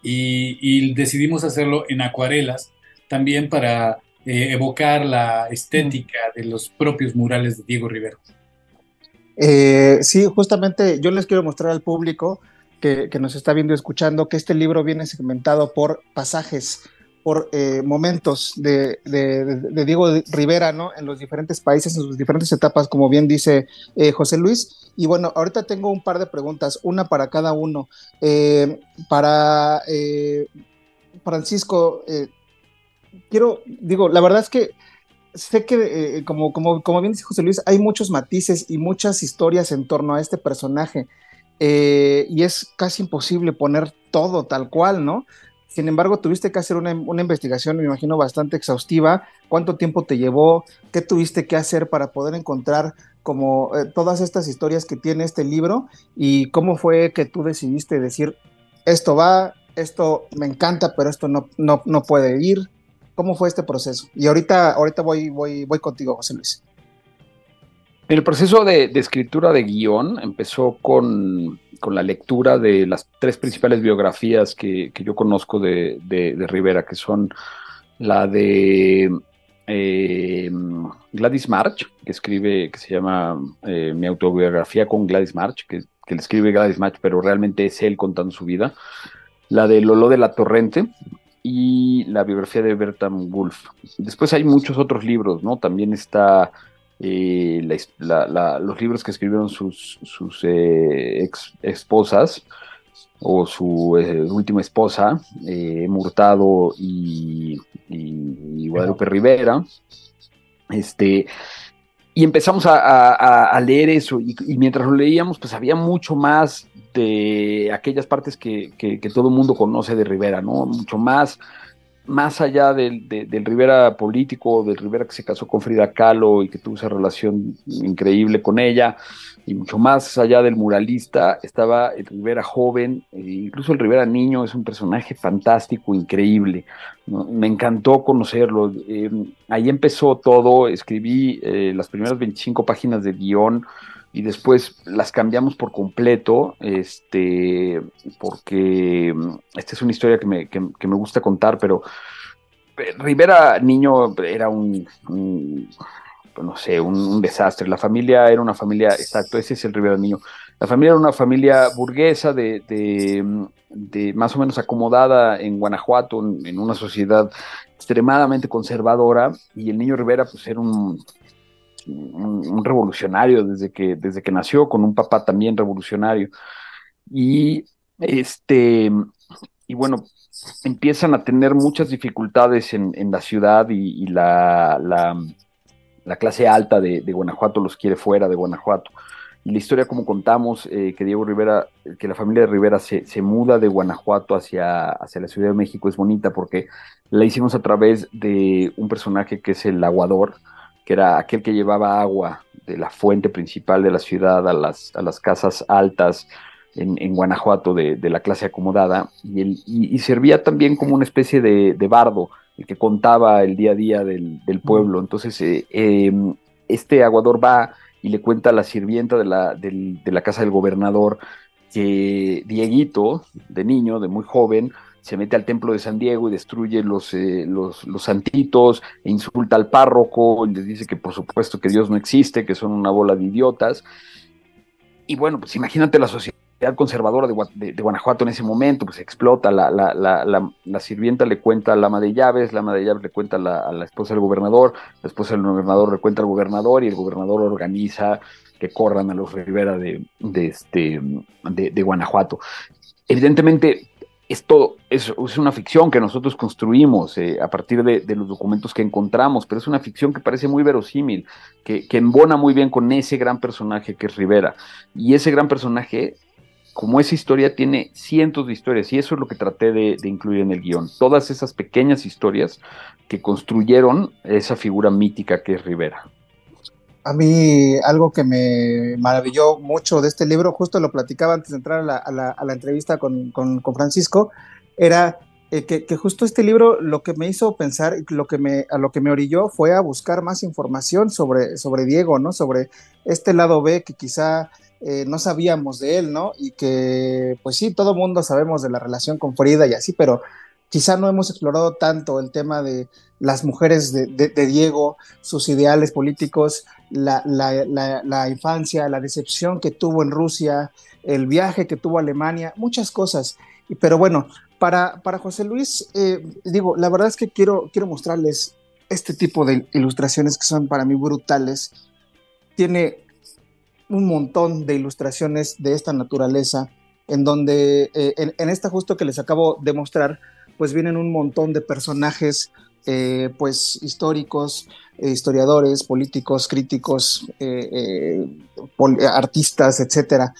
y, decidimos hacerlo en acuarelas también para eh, evocar la estética de los propios murales de Diego Rivera. Eh, sí, justamente yo les quiero mostrar al público que, que, nos está viendo y escuchando que este libro viene segmentado por pasajes, por eh, momentos de, de, Diego Rivera, ¿no? En los diferentes países, en sus diferentes etapas, como bien dice eh, José Luis. Y bueno, ahorita tengo un par de preguntas, una para cada uno. Eh, para Francisco, quiero, digo, la verdad es que sé que, como, como, como bien dice José Luis, hay muchos matices y muchas historias en torno a este personaje. y es casi imposible poner todo tal cual, ¿no? Sin embargo, tuviste que hacer una, investigación, me imagino, bastante exhaustiva. ¿Cuánto tiempo te llevó? ¿Qué tuviste que hacer para poder encontrar como eh, todas estas historias que tiene este libro? ¿Y cómo fue que tú decidiste decir, esto va, esto me encanta, pero esto no, no, no puede ir? ¿Cómo fue este proceso? Y ahorita, ahorita voy, voy, voy contigo, José Luis. El proceso de, escritura de guion empezó con, la lectura de las tres principales biografías que, yo conozco de, Rivera, que son la de eh, Gladys March, que escribe, que se llama eh, Mi autobiografía con Gladys March, que, que, le escribe Gladys March, pero realmente es él contando su vida. La de Lolo de la Torrente, y la biografía de Bertram Wolf. Después hay muchos otros libros, ¿no? También está eh, los libros que escribieron sus, sus eh, ex, esposas o su eh, última esposa, Murtado y, Guadalupe Rivera. Este, y empezamos a, leer eso y, mientras lo leíamos pues había mucho más de aquellas partes que, que, que todo el mundo conoce de Rivera, ¿no? Mucho más más allá del, del, Rivera político, del Rivera que se casó con Frida Kahlo y que tuvo esa relación increíble con ella, y mucho más allá del muralista, estaba el Rivera joven, e incluso el Rivera niño es un personaje fantástico, increíble. Me encantó conocerlo. Eh, ahí empezó todo, escribí eh, las primeras 25 páginas de guion y después las cambiamos por completo, este, porque mm, esta es una historia que me, que, me gusta contar, pero eh, Rivera niño era un, no sé, un, desastre. La familia era una familia, exacto, ese es el Rivera niño. La familia era una familia burguesa de, de, de más o menos acomodada en Guanajuato, en, en, una sociedad extremadamente conservadora, y el niño Rivera pues era un un, revolucionario desde que, desde que nació, con un papá también revolucionario. Y este, y bueno, empiezan a tener muchas dificultades en, la ciudad y, la, la, clase alta de, Guanajuato los quiere fuera de Guanajuato. Y la historia, como contamos, eh, que Diego Rivera, que la familia de Rivera se, se, muda de Guanajuato hacia, hacia la Ciudad de México, es bonita porque la hicimos a través de un personaje que es el aguador, que era aquel que llevaba agua de la fuente principal de la ciudad a las, a las casas altas en, Guanajuato de, la clase acomodada, y, el, y, servía también como una especie de, bardo, el que contaba el día a día del, pueblo. Entonces, eh, em, este aguador va y le cuenta a la sirvienta de la, de la casa del gobernador que Dieguito, de niño, de muy joven, se mete al templo de San Diego y destruye los, eh, los, santitos, e insulta al párroco, y les dice que por supuesto que Dios no existe, que son una bola de idiotas. Y bueno, pues imagínate la sociedad conservadora de, de, Guanajuato en ese momento, pues explota, la, la, la, sirvienta le cuenta a la ama de llaves, la ama de llaves le cuenta a la, esposa del gobernador, la esposa del gobernador le cuenta al gobernador y el gobernador organiza que corran a los Rivera de, este, de Guanajuato. Evidentemente, esto es, es, una ficción que nosotros construimos eh, a partir de, los documentos que encontramos, pero es una ficción que parece muy verosímil, que, que, embona muy bien con ese gran personaje que es Rivera. Y ese gran personaje, como esa historia, tiene cientos de historias, y eso es lo que traté de, de incluir en el guion. Todas esas pequeñas historias que construyeron esa figura mítica que es Rivera. A mí algo que me maravilló mucho de este libro, justo lo platicaba antes de entrar a la, entrevista con, Francisco, era eh, que, justo este libro lo que me hizo pensar, lo que me, a lo que me orilló fue a buscar más información sobre, Diego, ¿no? Sobre este lado B que quizá eh, no sabíamos de él, ¿no? Y que, pues sí, todo mundo sabemos de la relación con Frida y así, pero quizá no hemos explorado tanto el tema de las mujeres de, Diego, sus ideales políticos, la, infancia, la decepción que tuvo en Rusia, el viaje que tuvo a Alemania, muchas cosas. Pero bueno, para, para José Luis, eh, digo, la verdad es que quiero, quiero mostrarles este tipo de ilustraciones que son para mí brutales. Tiene un montón de ilustraciones de esta naturaleza, en donde eh, en, esta justo que les acabo de mostrar, pues vienen un montón de personajes, eh, pues históricos, eh, historiadores, políticos, críticos, artistas, etcétera.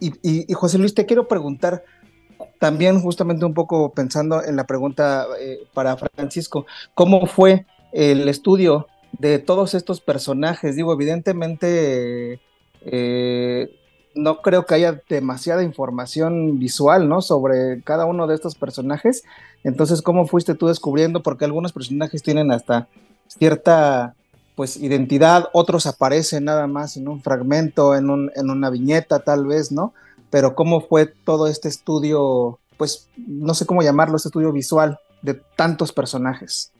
Y, y, José Luis, te quiero preguntar, también justamente un poco pensando en la pregunta para Francisco, ¿cómo fue el estudio de todos estos personajes. Digo, evidentemente eh, no creo que haya demasiada información visual, ¿no? Sobre cada uno de estos personajes. Entonces, ¿cómo fuiste tú descubriendo? Porque algunos personajes tienen hasta cierta pues identidad, otros aparecen nada más en un fragmento, en, un, en una viñeta tal vez, ¿no? Pero ¿cómo fue todo este estudio, pues no sé cómo llamarlo, este estudio visual de tantos personajes?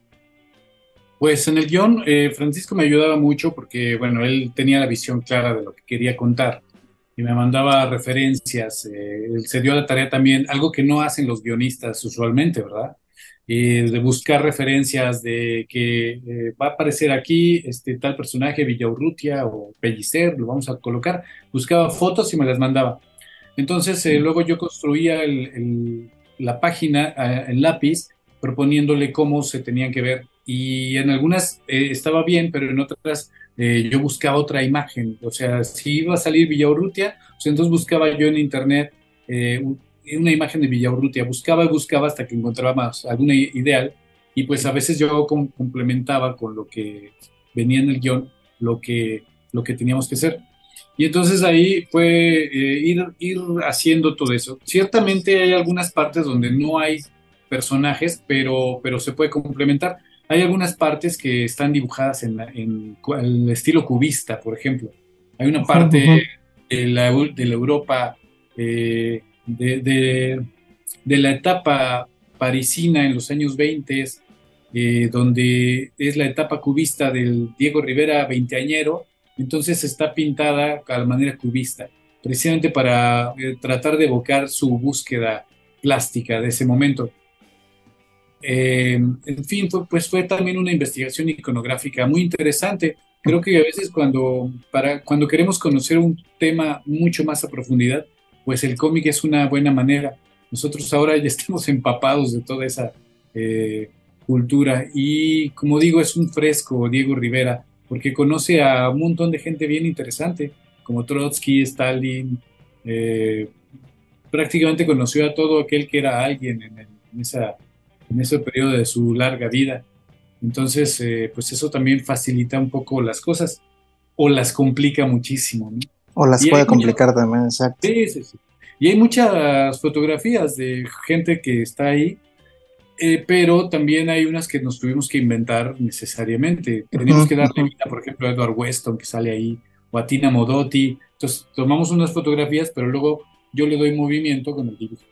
Pues en el guion, eh, Francisco me ayudaba mucho porque, bueno, él tenía la visión clara de lo que quería contar y me mandaba referencias. Eh, se dio la tarea también, algo que no hacen los guionistas usualmente, ¿verdad? de buscar referencias de que eh, va a aparecer aquí este tal personaje, Villaurrutia o Pellicer, lo vamos a colocar. Buscaba fotos y me las mandaba. Entonces, luego yo construía la página en lápiz proponiéndole cómo se tenían que ver y en algunas eh, estaba bien, pero en otras eh, yo buscaba otra imagen. O sea, si iba a salir Villaurrutia, pues entonces buscaba yo en internet eh, una imagen de Villaurrutia. Buscaba y buscaba hasta que encontraba más, alguna ideal. Y pues a veces yo complementaba con lo que venía en el guion, lo que, lo que teníamos que hacer. Y entonces ahí fue ir, ir haciendo todo eso. Ciertamente hay algunas partes donde no hay personajes, pero, pero se puede complementar. Hay algunas partes que están dibujadas en, el estilo cubista, por ejemplo. Hay una parte de, la, Europa eh, de, la etapa parisina en los años 20, eh, donde es la etapa cubista del Diego Rivera veinteañero, entonces está pintada a la manera cubista, precisamente para eh, tratar de evocar su búsqueda plástica de ese momento. Eh, en fin, pues fue también una investigación iconográfica muy interesante. Creo que a veces cuando, para, cuando queremos conocer un tema mucho más a profundidad, pues el cómic es una buena manera. Nosotros ahora ya estamos empapados de toda esa eh, cultura y como digo, es un fresco Diego Rivera, porque conoce a un montón de gente bien interesante, como Trotsky, Stalin, eh, prácticamente conoció a todo aquel que era alguien en esa en ese periodo de su larga vida. Entonces, eh, pues eso también facilita un poco las cosas o las complica muchísimo. O las puede complicar también, exacto. Sí, sí, sí. Y hay muchas fotografías de gente que está ahí, eh, pero también hay unas que nos tuvimos que inventar necesariamente. Tenemos que darle vida, por ejemplo, a Edward Weston, que sale ahí, o a Tina Modotti. Entonces, tomamos unas fotografías, pero luego yo le doy movimiento con el dibujo.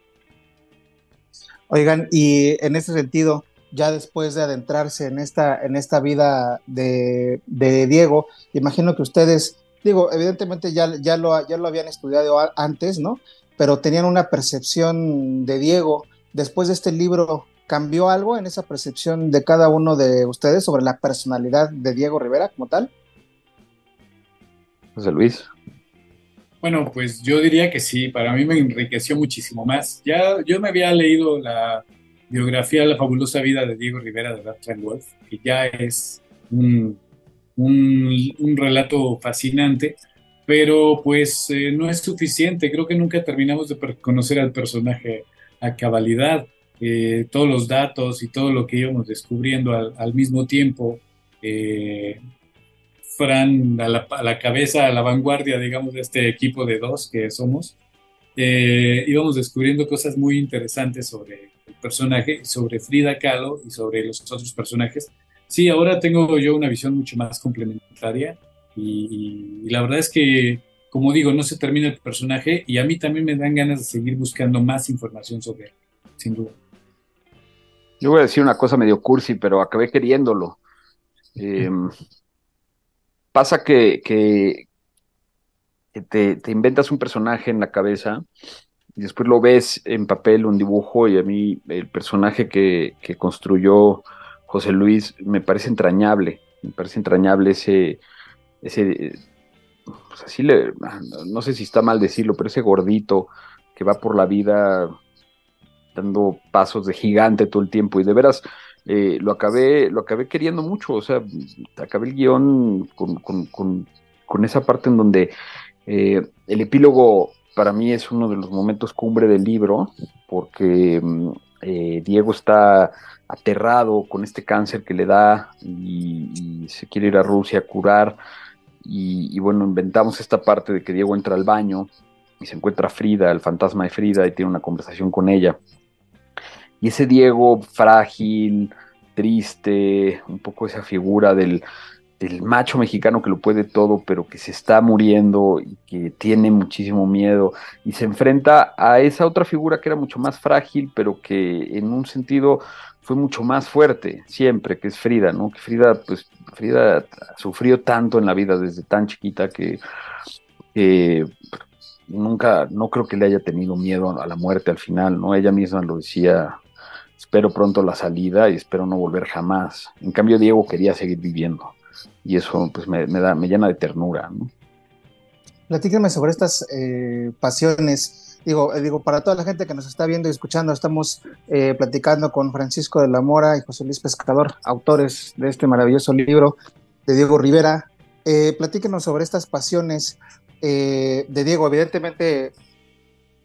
Oigan, y en ese sentido, ya después de adentrarse en esta, en esta vida de, Diego, imagino que ustedes, digo, evidentemente ya, ya, lo, ya lo habían estudiado antes, ¿no? Pero tenían una percepción de Diego. Después de este libro, ¿cambió algo en esa percepción de cada uno de ustedes sobre la personalidad de Diego Rivera como tal? José Luis. Bueno, pues yo diría que sí, para mí me enriqueció muchísimo más. Ya yo me había leído la biografía la fabulosa vida de Diego Rivera de Bertrand Wolf, que ya es un, un, relato fascinante, pero pues eh, no es suficiente. Creo que nunca terminamos de conocer al personaje a cabalidad. Eh, todos los datos y todo lo que íbamos descubriendo al, al mismo tiempo eh, Fran a la, cabeza, a la vanguardia, digamos, de este equipo de dos que somos, eh, íbamos descubriendo cosas muy interesantes sobre el personaje, sobre Frida Kahlo y sobre los otros personajes. Sí, ahora tengo yo una visión mucho más complementaria y, la verdad es que, como digo, no se termina el personaje y a mí también me dan ganas de seguir buscando más información sobre él, sin duda. Yo voy a decir una cosa medio cursi, pero acabé queriéndolo. Eh, pasa que, te, inventas un personaje en la cabeza y después lo ves en papel, un dibujo, y a mí el personaje que, que construyó José Luis me parece entrañable, me parece entrañable ese, ese pues así le, no sé si está mal decirlo, pero ese gordito que va por la vida dando pasos de gigante todo el tiempo y de veras eh, lo acabé lo acabé queriendo mucho, o sea, acabé el guion con, con, con, con esa parte en donde eh, el epílogo para mí es uno de los momentos cumbre del libro, porque mm, eh, Diego está aterrado con este cáncer que le da y, y se quiere ir a Rusia a curar. Y, y, bueno, inventamos esta parte de que Diego entra al baño y se encuentra Frida, el fantasma de Frida, y tiene una conversación con ella. Y ese Diego frágil, triste, un poco esa figura del, del macho mexicano que lo puede todo, pero que se está muriendo y que tiene muchísimo miedo y se enfrenta a esa otra figura que era mucho más frágil, pero que en un sentido fue mucho más fuerte siempre, que es Frida, ¿no? Que Frida, pues Frida sufrió tanto en la vida desde tan chiquita que eh, nunca, no creo que le haya tenido miedo a la muerte al final, ¿no? Ella misma lo decía, espero pronto la salida y espero no volver jamás. En cambio, Diego quería seguir viviendo y eso pues me, me, da, me llena de ternura. ¿no? Platíquenme sobre estas eh, pasiones. Digo, eh, digo, para toda la gente que nos está viendo y escuchando, estamos eh, platicando con Francisco de la Mora y José Luis Pescador, autores de este maravilloso libro de Diego Rivera. Eh, platíquenos sobre estas pasiones de Diego. Evidentemente,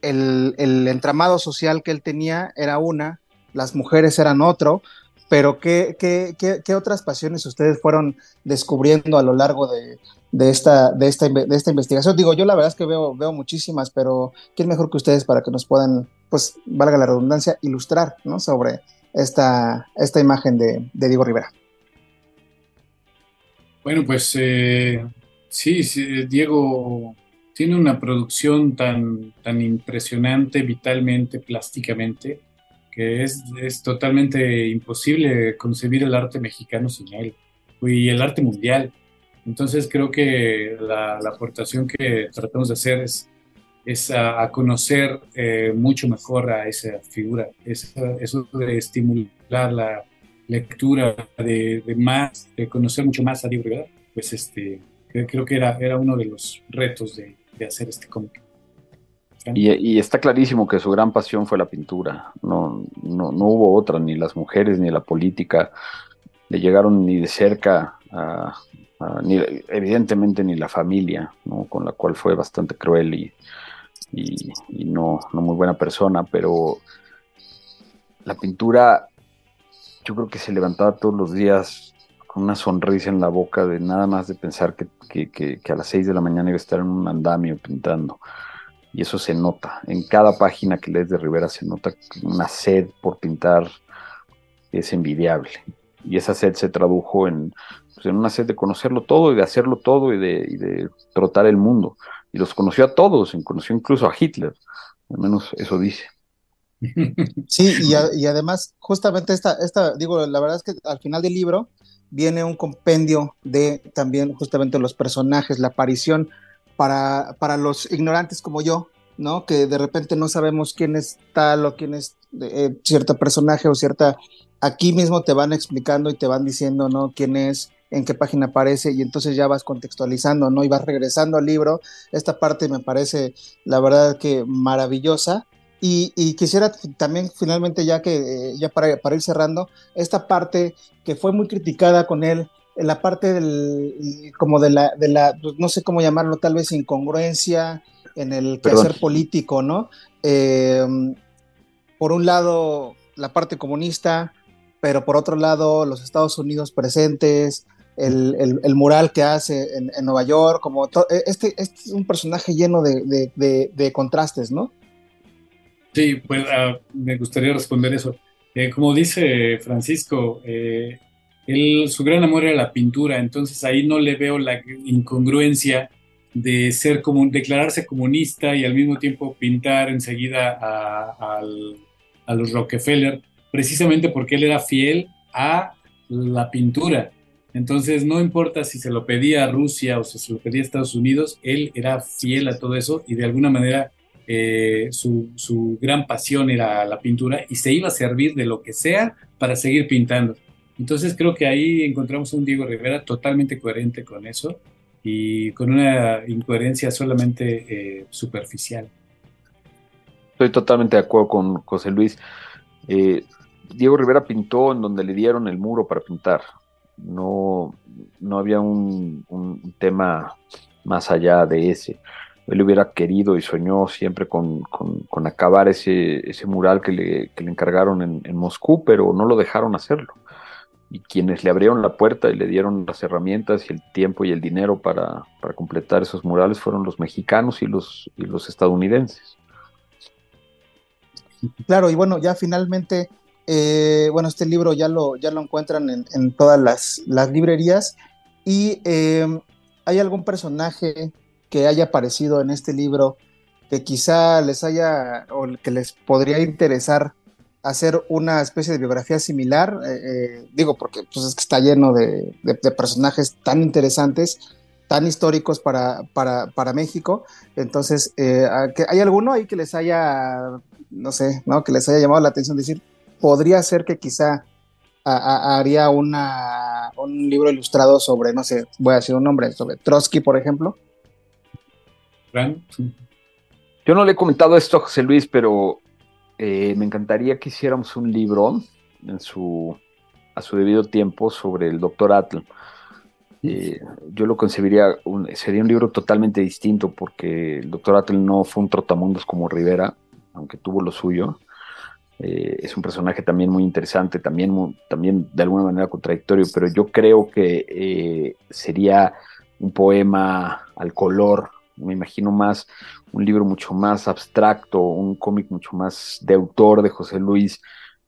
el, el entramado social que él tenía era una, las mujeres eran otro, pero ¿qué, qué, qué, qué, otras pasiones ustedes fueron descubriendo a lo largo de, de, esta, de, esta, de esta investigación? Digo, yo la verdad es que veo, veo muchísimas, pero ¿quién mejor que ustedes para que nos puedan, pues, valga la redundancia, ilustrar ¿no? sobre esta, esta imagen de, de Diego Rivera? Bueno, pues eh, sí, sí, Diego tiene una producción tan, tan impresionante vitalmente, plásticamente, que es, es, totalmente imposible concebir el arte mexicano sin él y el arte mundial. Entonces creo que la, la aportación que tratamos de hacer es, es a, a conocer eh, mucho mejor a esa figura, esa, eso de estimular la lectura, de, de, más, de conocer mucho más a Diego Rivera, pues este, creo que era, era uno de los retos de, de hacer este cómic. Y, y, está clarísimo que su gran pasión fue la pintura. No, no, no, hubo otra, ni las mujeres ni la política le llegaron ni de cerca, a, a, ni, evidentemente ni la familia, ¿no? con la cual fue bastante cruel y, y, y no, no, muy buena persona, pero la pintura yo creo que se levantaba todos los días con una sonrisa en la boca de nada más de pensar que, que, que, que a las seis de la mañana iba a estar en un andamio pintando y eso se nota. En cada página que lees de Rivera se nota una sed por pintar es envidiable. Y esa sed se tradujo en, pues, en una sed de conocerlo todo y de hacerlo todo y de, de, trotar el mundo. Y los conoció a todos, conoció incluso a Hitler, al menos eso dice. Sí, y, y además, justamente esta, esta, digo, la verdad es que al final del libro viene un compendio de también justamente los personajes, la aparición para, para los ignorantes como yo, ¿no? Que de repente no sabemos quién es tal o quién es eh, cierto personaje o cierta... Aquí mismo te van explicando y te van diciendo, ¿no? Quién es, en qué página aparece y entonces ya vas contextualizando, ¿no? Y vas regresando al libro. Esta parte me parece, la verdad, que maravillosa. Y, y quisiera también, finalmente, ya que, eh, ya para, para ir cerrando, esta parte que fue muy criticada con él, la parte del, como de la, de la, pues, no sé cómo llamarlo, tal vez incongruencia en el quehacer Perdón. político, ¿no? Eh, por un lado, la parte comunista, pero por otro lado, los Estados Unidos presentes, el, el, el mural que hace en, en Nueva York, como este, este, es un personaje lleno de, de, de, de contrastes, ¿no? Sí, pues uh, me gustaría responder eso. Eh, como dice Francisco, eh, su gran amor era la pintura, entonces ahí no le veo la incongruencia de ser como, declararse comunista y al mismo tiempo pintar enseguida a, a, los Rockefeller, precisamente porque él era fiel a la pintura. Entonces, no importa si se lo pedía a Rusia o si se lo pedía a Estados Unidos, él era fiel a todo eso y de alguna manera eh, su gran pasión era la pintura y se iba a servir de lo que sea para seguir pintando. Entonces creo que ahí encontramos un Diego Rivera totalmente coherente con eso y con una incoherencia solamente eh, superficial. Estoy totalmente de acuerdo con José Luis. Eh, Diego Rivera pintó en donde le dieron el muro para pintar. No, no había un, tema más allá de ese. Él hubiera querido y soñó siempre con, con, acabar ese, ese mural que le, que le encargaron en, en, Moscú, pero no lo dejaron hacerlo. Y quienes le abrieron la puerta y le dieron las herramientas y el tiempo y el dinero para, completar esos murales fueron los mexicanos y los, estadounidenses. Claro, y bueno, ya finalmente, eh, bueno, este libro ya lo, ya lo encuentran en, en todas las, las, librerías. ¿Y eh, hay algún personaje que haya aparecido en este libro que quizá les haya o que les podría interesar hacer una especie de biografía similar? Eh, eh, digo, porque pues, es que está lleno de, de, de personajes tan interesantes tan históricos para, para, para México. Entonces, eh, ¿hay alguno ahí que les haya no sé, ¿no? Que les haya llamado la atención decir, podría ser que quizá a, a, haría una, un libro ilustrado sobre, no sé, voy a decir un nombre, sobre Trotsky, por ejemplo. Yo no le he comentado esto a José Luis, pero eh, me encantaría que hiciéramos un libro en su, a su debido tiempo sobre el doctor Atl. Eh, yo lo concebiría, un, sería un libro totalmente distinto porque el doctor Atl no fue un trotamundos como Rivera, aunque tuvo lo suyo. Eh, es un personaje también muy interesante, también, muy, también de alguna manera contradictorio, pero yo creo que eh, sería un poema al color, me imagino más un libro mucho más abstracto, un cómic mucho más de autor de José Luis,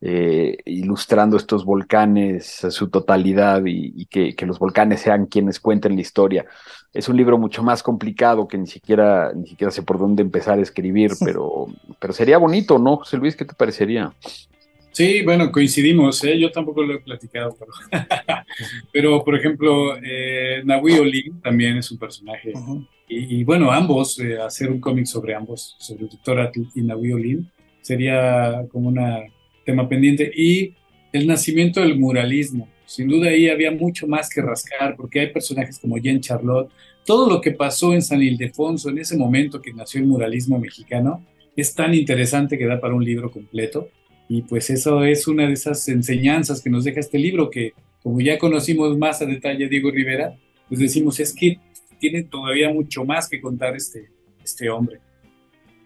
eh, ilustrando estos volcanes a su totalidad y, y que, que, los volcanes sean quienes cuenten la historia. Es un libro mucho más complicado que ni siquiera, ni siquiera sé por dónde empezar a escribir, pero, pero sería bonito, ¿no, José Luis? ¿Qué te parecería? Sí, bueno, coincidimos, ¿eh? yo tampoco lo he platicado, pero, pero por ejemplo, eh, Nahui Olin también es un personaje. Uh -huh. Y, bueno, ambos, eh, hacer un cómic sobre ambos, sobre el doctor Atl y Nahui Olin, sería como una tema pendiente. Y el nacimiento del muralismo. Sin duda ahí había mucho más que rascar, porque hay personajes como Jean Charlotte. Todo lo que pasó en San Ildefonso en ese momento que nació el muralismo mexicano es tan interesante que da para un libro completo. Y pues eso es una de esas enseñanzas que nos deja este libro, que como ya conocimos más a detalle Diego Rivera, pues decimos, es que tiene todavía mucho más que contar este, este hombre.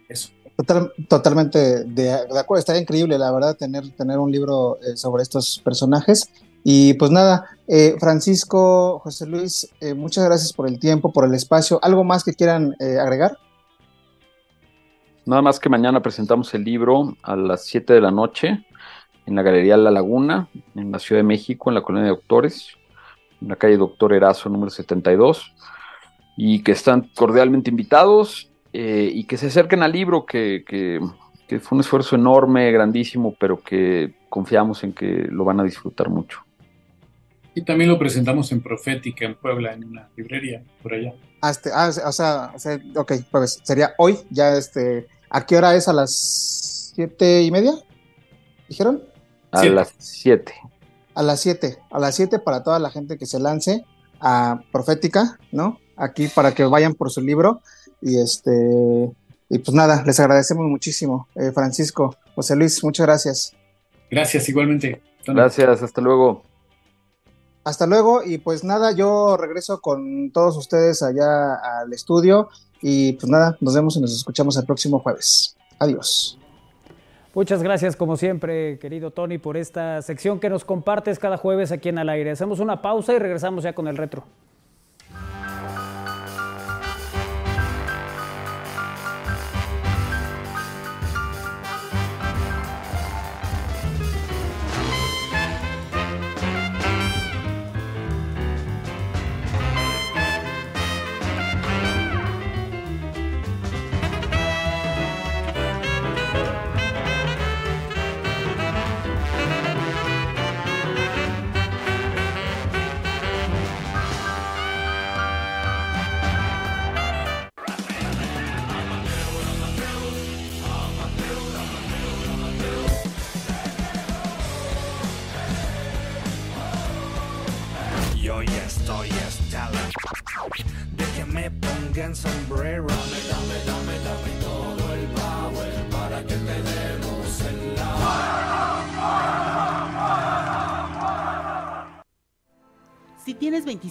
Eso. Total, totalmente de, de, acuerdo, está increíble, la verdad, tener, tener un libro eh, sobre estos personajes. Y pues nada, eh, Francisco, José Luis, eh, muchas gracias por el tiempo, por el espacio. ¿Algo más que quieran eh, agregar? Nada más que mañana presentamos el libro a las 7 de la noche en la Galería La Laguna, en la Ciudad de México, en la colonia de Doctores, en la calle Doctor Erazo, número 72, y que están cordialmente invitados eh, y que se acerquen al libro, que, que, que, fue un esfuerzo enorme, grandísimo, pero que confiamos en que lo van a disfrutar mucho. Y también lo presentamos en Profética, en Puebla, en una librería, por allá. Hasta, ah, o sea, o sea, ok, pues sería hoy, ya este, ¿a qué hora es? ¿A las siete y media? ¿Dijeron? A siete. las siete. A las siete, a las siete para toda la gente que se lance a Profética, ¿no? Aquí para que vayan por su libro y este, y pues nada, les agradecemos muchísimo, eh, Francisco, José Luis, muchas gracias. Gracias, igualmente. Tony. Gracias, hasta luego. Hasta luego y pues nada, yo regreso con todos ustedes allá al estudio y pues nada, nos vemos y nos escuchamos el próximo jueves. Adiós. Muchas gracias como siempre, querido Tony, por esta sección que nos compartes cada jueves aquí en Al Aire. Hacemos una pausa y regresamos ya con el retro.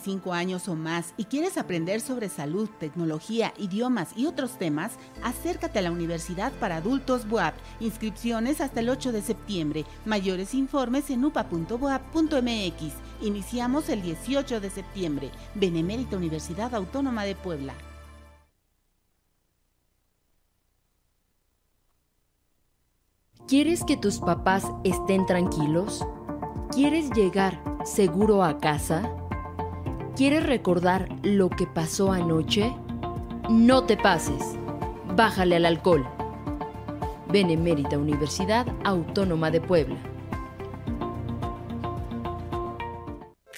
35 años o más y quieres aprender sobre salud, tecnología, idiomas y otros temas, acércate a la Universidad para Adultos BUAP. Inscripciones hasta el 8 de septiembre. Mayores informes en upa.boap.mx. Iniciamos el 18 de septiembre. Benemérita Universidad Autónoma de Puebla. ¿Quieres que tus papás estén tranquilos? ¿Quieres llegar seguro a casa? ¿Quieres recordar lo que pasó anoche? No te pases. Bájale al alcohol. Benemérita Universidad Autónoma de Puebla.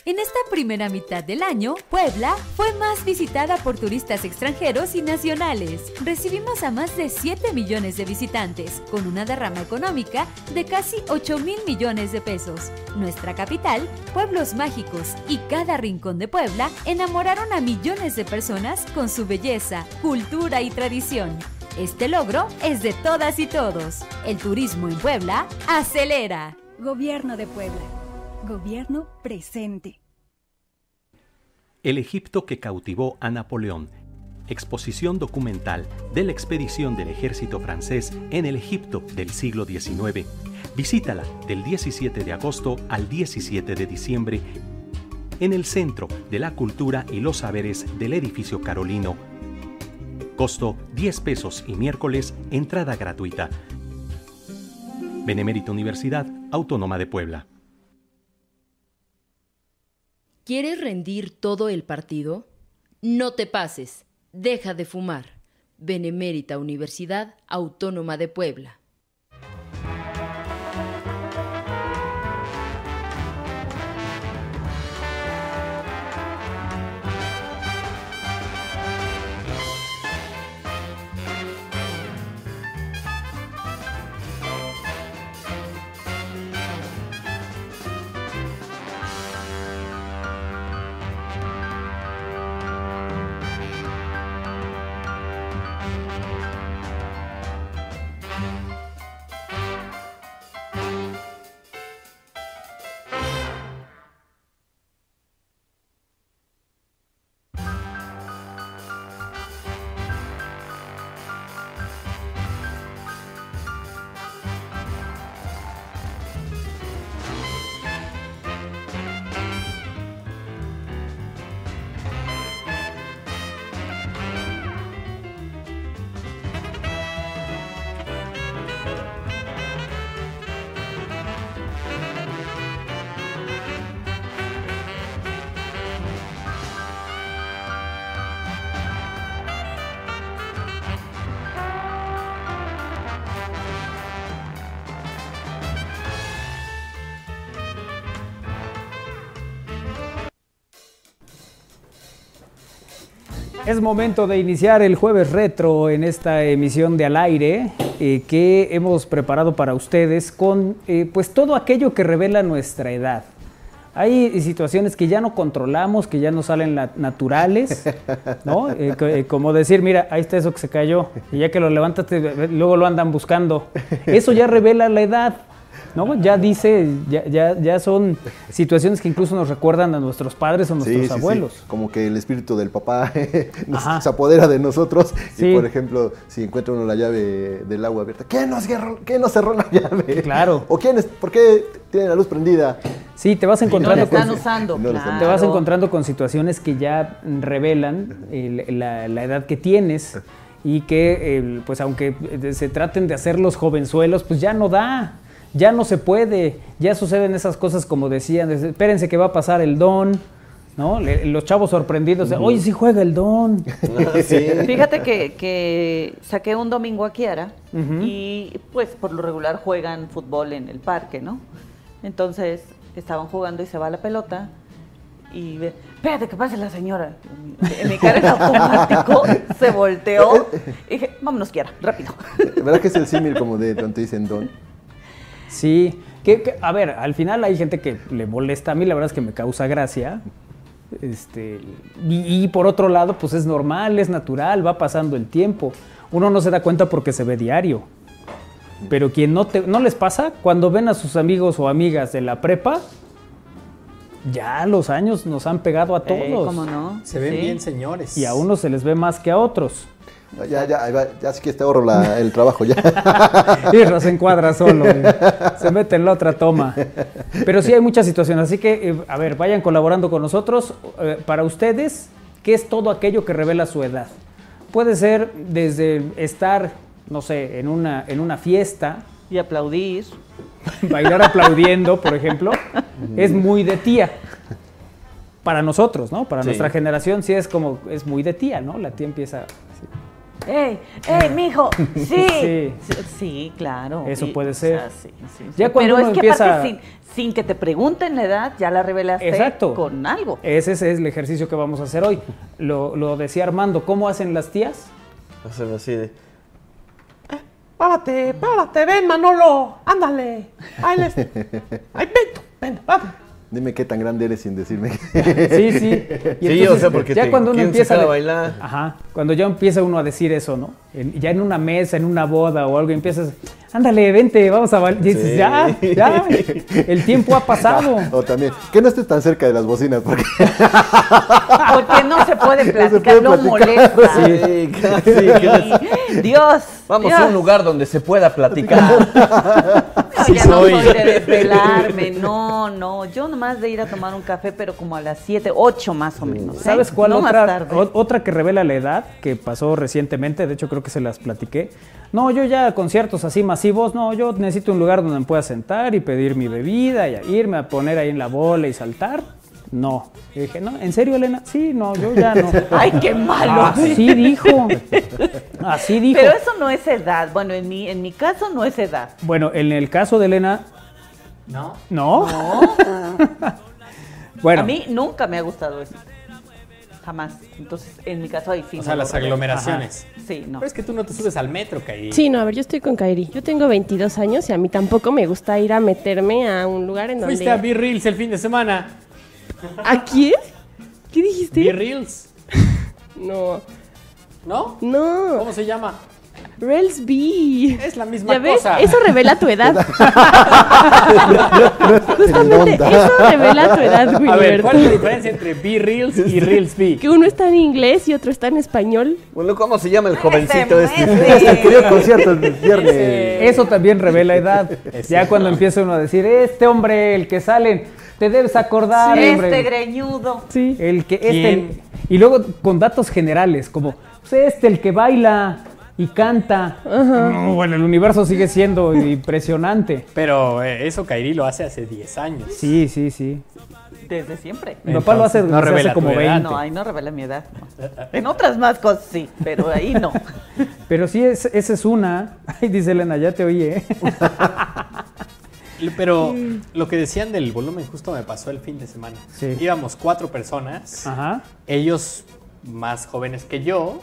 En esta primera mitad del año, Puebla fue más visitada por turistas extranjeros y nacionales. Recibimos a más de 7 millones de visitantes, con una derrama económica de casi 8 mil millones de pesos. Nuestra capital, pueblos mágicos y cada rincón de Puebla enamoraron a millones de personas con su belleza, cultura y tradición. Este logro es de todas y todos. El turismo en Puebla acelera. Gobierno de Puebla. Gobierno presente. El Egipto que cautivó a Napoleón. Exposición documental de la expedición del ejército francés en el Egipto del siglo XIX. Visítala del 17 de agosto al 17 de diciembre en el Centro de la Cultura y los Saberes del Edificio Carolino. Costo 10 pesos y miércoles entrada gratuita. Benemérita Universidad Autónoma de Puebla. ¿Quieres rendir todo el partido? No te pases. Deja de fumar. Benemérita Universidad Autónoma de Puebla. Es momento de iniciar el jueves retro en esta emisión de Al aire eh, que hemos preparado para ustedes con eh, pues todo aquello que revela nuestra edad. Hay situaciones que ya no controlamos, que ya no salen la- naturales, ¿no? Eh, eh, como decir, mira, ahí está eso que se cayó, y ya que lo levantaste, luego lo andan buscando. Eso ya revela la edad, ¿no? Ya dice, ya, ya, ya son situaciones que incluso nos recuerdan a nuestros padres o nuestros sí, sí. abuelos. Como que el espíritu del papá nos, se apodera de nosotros. Sí. Y por ejemplo, si encuentra uno la llave del agua abierta, ¿quién nos cerró, quién nos cerró la llave? Claro. ¿O quién es, por qué tiene la luz prendida? Sí, te vas encontrando No con, usando, No te vas encontrando con situaciones que ya revelan el- la, la edad que tienes y que, eh, pues aunque eh, se traten de hacer los jovenzuelos, pues ya no da, ya no se puede, ya suceden esas cosas como decían, es- espérense que va a pasar el don, ¿no? Le- los chavos sorprendidos, de, Ujú. oye, sí juega el don. Fíjate que, que saqué un domingo a Kiara y pues por lo regular juegan fútbol en el parque, ¿no? Entonces estaban jugando y se va la pelota y ve, espérate que pase la señora. En mi cara en automático se volteó y dije, vámonos Kiara, rápido. ¿Verdad que es el símil como de te dicen don? Sí, que, que- a ver, al final hay gente que le molesta, a mí la verdad es que me causa gracia, Este, y, y por otro lado, pues es normal, es natural, va pasando el tiempo. Uno no se da cuenta porque se ve diario. Pero quien no, te, no les pasa, cuando ven a sus amigos o amigas de la prepa, ya los años nos han pegado a todos. Eh, ¿Cómo no? Se ven Sí. bien, señores. Y a unos se les ve más que a otros. Ya, ya, ya sí que te ahorro la- el trabajo ya. Irra se encuadra solo, se mete en la otra toma. Pero sí hay muchas situaciones, así que, eh, a ver, vayan colaborando con nosotros. Eh, para ustedes, ¿qué es todo aquello que revela su edad? Puede ser desde estar, no sé, en una, en una fiesta. Y aplaudir. Bailar aplaudiendo, por ejemplo, es muy de tía. Para nosotros, ¿no? Para Sí. nuestra generación sí es como, es muy de tía, ¿no? La tía empieza... así. ¡Ey! ¡Ey, mijo! ¡Sí! Sí. Sí, sí, claro. Eso Y- puede o ser. sea, sí, sí, sí. Ya cuando Pero uno es que empieza- aparte, sin, sin que te pregunten la edad, ya la revelaste Exacto. con algo. Ese es el ejercicio que vamos a hacer hoy. Lo, lo decía Armando, ¿cómo hacen las tías? Hacen así de. Párate, párate, ven Manolo, ándale. Ahí les... Ay, ven, ven, vamos. Dime qué tan grande eres sin decirme. Sí, sí. Y Sí, o sea, porque ya te cuando uno empieza a de- bailar. Ajá, cuando ya empieza uno a decir eso, ¿no? En- ya en una mesa, en una boda o algo, empiezas, ándale, vente, vamos a bailar. Y dices, Sí. ya, ya, el tiempo ha pasado. O también, que no estés tan cerca de las bocinas, porque Porque no se puede se platicar, puede no platicar. molesta. Sí, casi. que- Dios. Vamos Dios. a un lugar donde se pueda platicar. No, Sí ya soy. no soy de desvelarme, no, no. Yo nomás de ir a tomar un café, pero como a las 7, 8 más o menos. ¿eh? ¿Sabes cuál No otra, otra que revela la edad que pasó recientemente? De hecho, creo que se las platiqué. No, yo ya conciertos así masivos, no, yo necesito un lugar donde me pueda sentar y pedir mi bebida y irme a poner ahí en la bola y saltar. No. Y dije, no, ¿en serio, Elena? Sí, no, yo ya no. Ay, qué malo. Así dijo. Así dijo. Pero eso no es edad. Bueno, en mi, en mi caso no es edad. Bueno, en el caso de Elena, No. ¿no? No. Bueno. A mí nunca me ha gustado eso. Jamás. Entonces, en mi caso ahí sí. O sea, las aglomeraciones. Ajá. Sí, no. Pero es que tú no te subes al metro, Kairi. Sí, no, a ver, yo estoy con Kairi. Yo tengo 22 años y a mí tampoco me gusta ir a meterme a un lugar en donde... Fuiste a B-Reels el fin de semana. ¿A quién? ¿Qué dijiste? B-Reels. No. ¿No? No. ¿Cómo se llama? Rails B. Es la misma ¿Ya ves? cosa. Eso revela tu edad. Justamente eso revela tu edad, A ver, Wilberto. ¿cuál es la diferencia entre B-Reels y Reels B? Que uno está en inglés y otro está en español. Bueno, ¿cómo se llama el jovencito este? Hasta que dio concierto el viernes. Eso también revela edad. ya cuando empieza uno a decir, este hombre, el que sale, te debes acordar, hombre. Este greñudo. Sí. El que este. Y luego con datos generales, como pues este, el que baila y canta. No, bueno, el universo sigue siendo impresionante. Pero eh, eso Kairi lo hace hace 10 años. Sí, sí, sí. Desde siempre. Mi papá lo hace no hace revela como tu edad. 20. No, ahí no revela mi edad. no. En otras más cosas sí, pero ahí no. Pero sí, es, esa es una. Ay, dice Elena, ya te oí, ¿eh? Pero lo que decían del volumen justo me pasó el fin de semana. Sí. Íbamos cuatro personas. Ajá. Ellos más jóvenes que yo,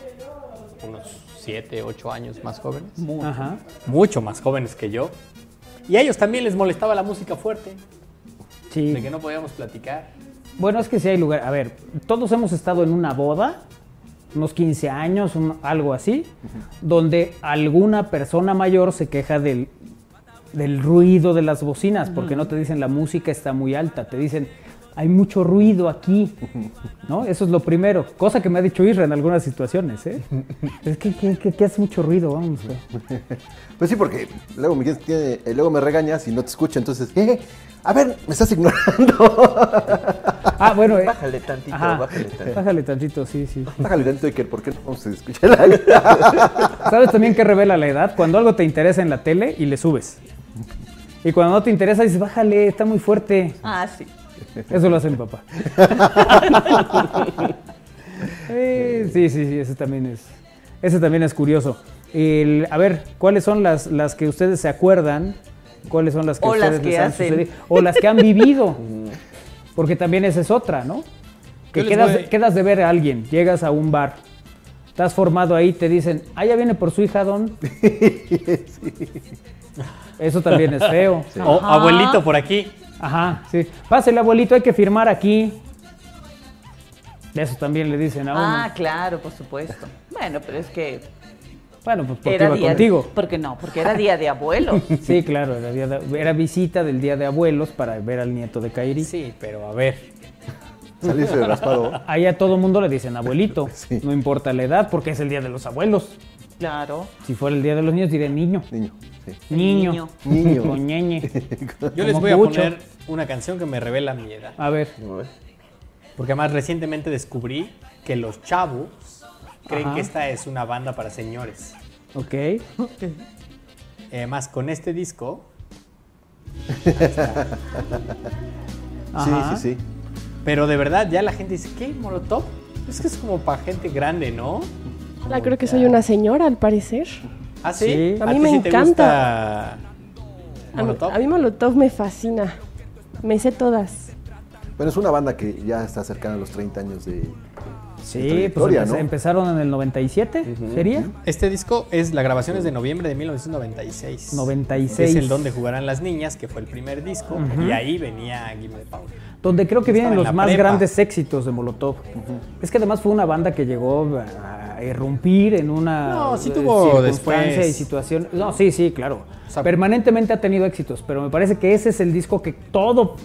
unos 7, 8 años más jóvenes. Ajá. Mucho más jóvenes que yo. Y a ellos también les molestaba la música fuerte, Sí. de que no podíamos platicar. Bueno, es que sí hay lugar. A ver, todos hemos estado en una boda, unos 15 años, un- algo así, donde alguna persona mayor se queja del, del ruido de las bocinas, porque no te dicen la música está muy alta, te dicen hay mucho ruido aquí, ¿no? Eso es lo primero, cosa que me ha dicho Isra en algunas situaciones, ¿eh? Es que, que, que- que hace mucho ruido, vamos. ¿eh? Pues sí, porque luego me, tiene- eh, luego me regañas y no te escucho, entonces, eh, a ver, me estás ignorando. Ah, bueno. eh, Bájale tantito, ajá, bájale tantito. Bájale tantito, sí, sí. Bájale tanto, Iker, ¿por qué no vamos a escuchar la ¿Sabes también qué revela la edad? Cuando algo te interesa en la tele y le subes. Y cuando no te interesa dices, bájale, está muy fuerte. Ah, sí. Eso lo hace mi papá. Eh, sí, sí, sí, ese también es, ese también es curioso. El- a ver, ¿cuáles son las, las que ustedes se acuerdan? ¿Cuáles son las que O las ustedes que les han hacen. sucedido? O las que han vivido. Porque también esa es otra, ¿no? Que quedas, quedas de ver a alguien, llegas a un bar, estás formado ahí, te dicen, ah, ya viene por su hija, don. Eso también es feo. O abuelito por aquí. Ajá, sí. Pásale, abuelito, hay que firmar aquí. Eso también le dicen a uno. Ah, claro, por supuesto. Bueno, pero es que Bueno, pues porque era iba día contigo. Porque no, porque era día de abuelos. Sí, claro, era, día de- era visita del día de abuelos para ver al nieto de Kairi. Sí, pero a ver. Salirse de raspado. Ahí a todo mundo le dicen abuelito, no importa la edad, porque es el día de los abuelos. Claro. Si fuera el día de los niños, diré niño. Niño, Niño. Niño. Con ñeñe. Yo les voy a poner una canción que me revela mi edad. A ver. Porque además recientemente descubrí que los chavos creen Ajá. que esta es una banda para señores. Ok. Además, con este disco. Ajá. Sí, sí, sí. Pero de verdad, ya la gente dice, ¿qué? ¿Molotov? Es que es como para gente grande, ¿no? Hola, creo que soy una señora, al parecer. ¿Ah, sí? A mí me sí te encanta. A mí, Molotov? a mí Molotov me fascina. Me sé todas. Bueno, es una banda que ya está cercana a los 30 años de, de Sí, pues trayectoria, empe- ¿no? empezaron en el 97, ¿sería? Este disco es, la grabación es de noviembre de 1996. 96. Que es el Donde Jugarán las Niñas, que fue el primer disco. Y ahí venía Gimme the Power. Donde creo que Estaba vienen en los más prepa. grandes éxitos de Molotov. Es que además fue una banda que llegó a irrumpir en una No, sí eh, tuvo circunstancia después. y situación. No, sí, sí, claro. Permanentemente ha tenido éxitos, pero me parece que ese es el disco que todo,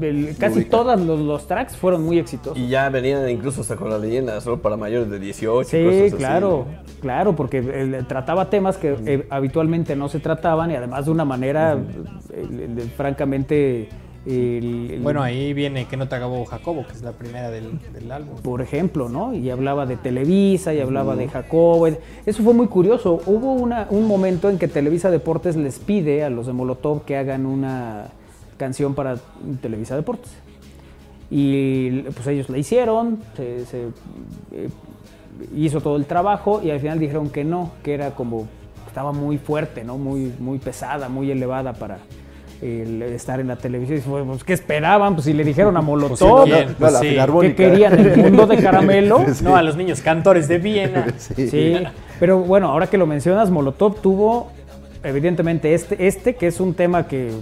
el- casi todos los, los tracks fueron muy exitosos. Y ya venían incluso hasta con la leyenda, solo para mayores de 18. Sí, cosas así. claro, claro, porque eh, trataba temas que eh, habitualmente no se trataban y además de una manera eh, francamente... el- el- Bueno, ahí viene Que no te acabó Jacobo, que es la primera del, del álbum. por ejemplo, ¿no? Y hablaba de Televisa y hablaba de Jacobo. Eso fue muy curioso. Hubo una, un momento en que Televisa Deportes les pide a los de Molotov que hagan una canción para Televisa Deportes. Y pues ellos la hicieron, se, se, eh, hizo todo el trabajo y al final dijeron que no, que era como, estaba muy fuerte, ¿no? Muy, muy pesada, muy elevada para el estar en la televisión. Y pues, ¿qué esperaban? Pues si le dijeron a Molotov, ¿quién? ¿qué Pues sí. ¿qué querían? ¿El mundo de caramelo? No, a los niños cantores de Viena. Sí, pero bueno, ahora que lo mencionas, Molotov tuvo evidentemente este, este que es un tema que eh,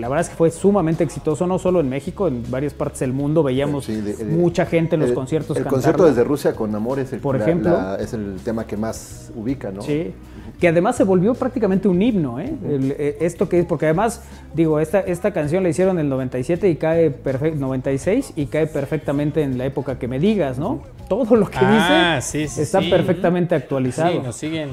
la verdad es que fue sumamente exitoso, no solo en México, en varias partes del mundo veíamos Sí, de- de- mucha gente en los el- conciertos El cantarlo. concierto desde Rusia con Amor es el, Por la- ejemplo. la- es el tema que más ubica, ¿no? Sí, que además se volvió prácticamente un himno, ¿eh? El- eh, esto que es, porque además, digo, esta, esta canción la hicieron en el 97 y cae perfecto, 96 y cae perfectamente en la época que me digas, ¿no? Todo lo que Ah, dice sí, sí, está sí. perfectamente actualizado. Sí, nos siguen.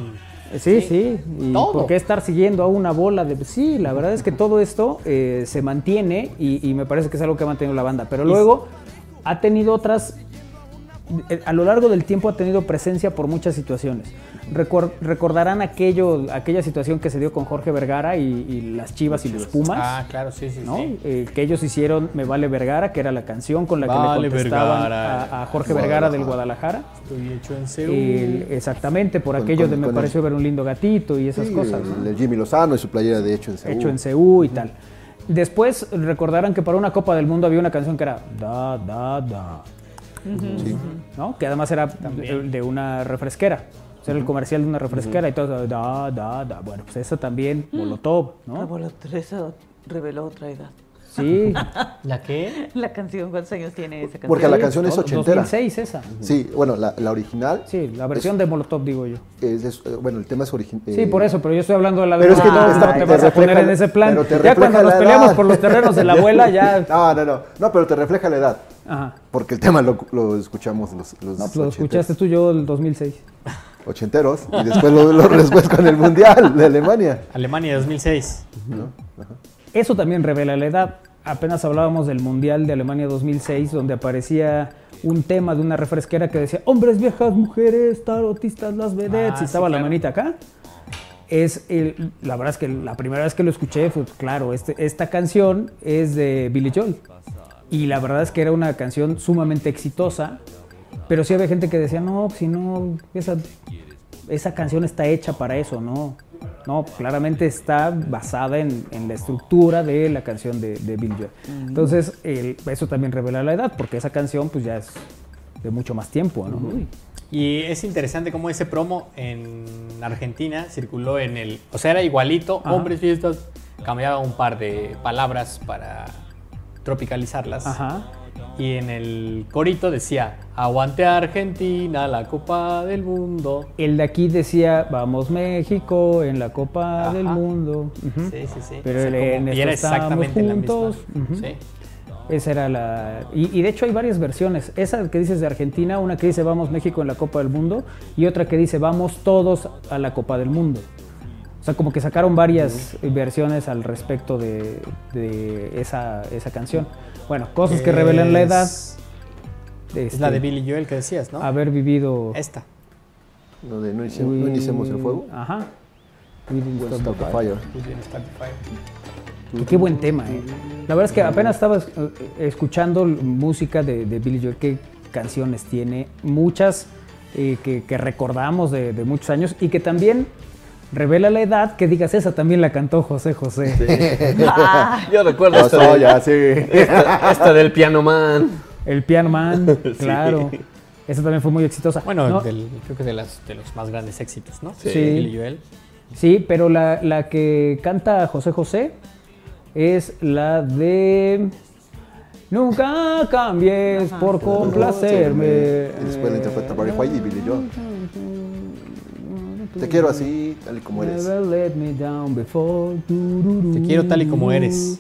Sí, sí. ¿Y Todo. por qué estar siguiendo a una bola de.? Sí, la verdad es que todo esto eh, se mantiene y, y me parece que es algo que ha mantenido la banda. Pero luego ha tenido otras. eh, A lo largo del tiempo ha tenido presencia por muchas situaciones. Recor- recordarán aquello, aquella situación que se dio con Jorge Vergara y, y las Chivas y los Pumas. Ah, claro, sí, sí, ¿no? sí. Eh, que ellos hicieron Me Vale Vergara, que era la canción con la que le contestaban a, a Jorge Vergara del Guadalajara. Estoy hecho en Seúl. El- exactamente, por Con- aquello con- de me con el- pareció ver un lindo gatito y esas Sí, cosas. el, ¿no? el Jimmy Lozano y su playera de hecho en Seúl. Hecho en Seúl y tal. Después recordarán que para una Copa del Mundo había una canción que era Da, Da, Da. Sí. ¿no? Que además era de, de una refresquera. Era el comercial de una refresquera y todo. Da, da, da. Bueno, pues eso también, Molotov, ¿no? Abuela Teresa reveló otra edad. Sí. ¿La qué? La canción, ¿cuántos años tiene esa canción? Porque la canción es ochentera. 2006 esa. Sí, bueno, la, la original. Sí, la versión de Molotov, digo yo. Es, es- eh, bueno, el tema es original. Sí, por eso, pero yo estoy hablando de la de Pero es que Molotov, está- no te te vas a poner refleja- en ese plan. pero te Ya refleja cuando nos peleamos edad. por los terrenos de la abuela, ya... No, no, no. No, pero te refleja la edad. Ajá. Porque el tema lo, lo escuchamos los, los No, pues lo escuchaste tú yo el 2006. ochenteros y después lo, lo- después con el Mundial de Alemania. Alemania 2006. Eso también revela la edad. Apenas hablábamos del Mundial de Alemania 2006, donde aparecía un tema de una refresquera que decía hombres, viejas, mujeres, tarotistas, las vedettes, Ah, y sí, estaba la claro. manita acá. Es el- la verdad es que la primera vez que lo escuché fue, claro, este- esta canción es de Billy Joel. Y la verdad es que era una canción sumamente exitosa, pero sí había gente que decía, no, si no, esa, esa canción está hecha para eso, no. No, claramente está basada en, en la estructura de la canción de, de Bill Joel. Entonces, el- eso también revela la edad, porque esa canción pues ya es de mucho más tiempo, ¿no? Y es interesante cómo ese promo en Argentina circuló en el. O sea, era igualito, Ajá. hombres, fiestas. Cambiaba un par de palabras para tropicalizarlas. Ajá. Y en el corito decía, aguante Argentina, la Copa del Mundo. El de aquí decía, vamos México en la Copa Ajá. del Mundo. Sí, sí, sí. Pero O sea, el- como- en y era exactamente la misma. juntos. Sí. Esa era la... Y, y de hecho hay varias versiones. Esa que dices de Argentina, una que dice vamos México en la Copa del Mundo y otra que dice vamos todos a la Copa del Mundo. O sea, como que sacaron varias versiones al respecto de, de esa, esa canción. Bueno, cosas que revelan la edad. Es la de Este, Billy Joel que decías, ¿no? Haber vivido... Esta. No, de no, iniciemos el fuego. Ajá. We didn't Won't start start the the fire. fire. Y qué buen tema, ¿eh? La verdad es que apenas estaba eh, escuchando música de, de Billy Joel, qué canciones tiene, muchas eh, que, que recordamos de, de muchos años y que también revela la edad que digas, esa también la cantó José José. Yo recuerdo esta, de- ya, sí. esta, esta del Piano Man. El Piano Man, Sí. claro. Esa también fue muy exitosa. Bueno, No, del- creo que de, las, de los más grandes éxitos, ¿no? Sí. Joel. Sí, pero la, la que canta José José es la de Nunca cambies por complacerme. Y después la interpreta Barry White y Billy Joel. Te quiero así, tal y como eres. Never let me down before. Te quiero tal y como eres.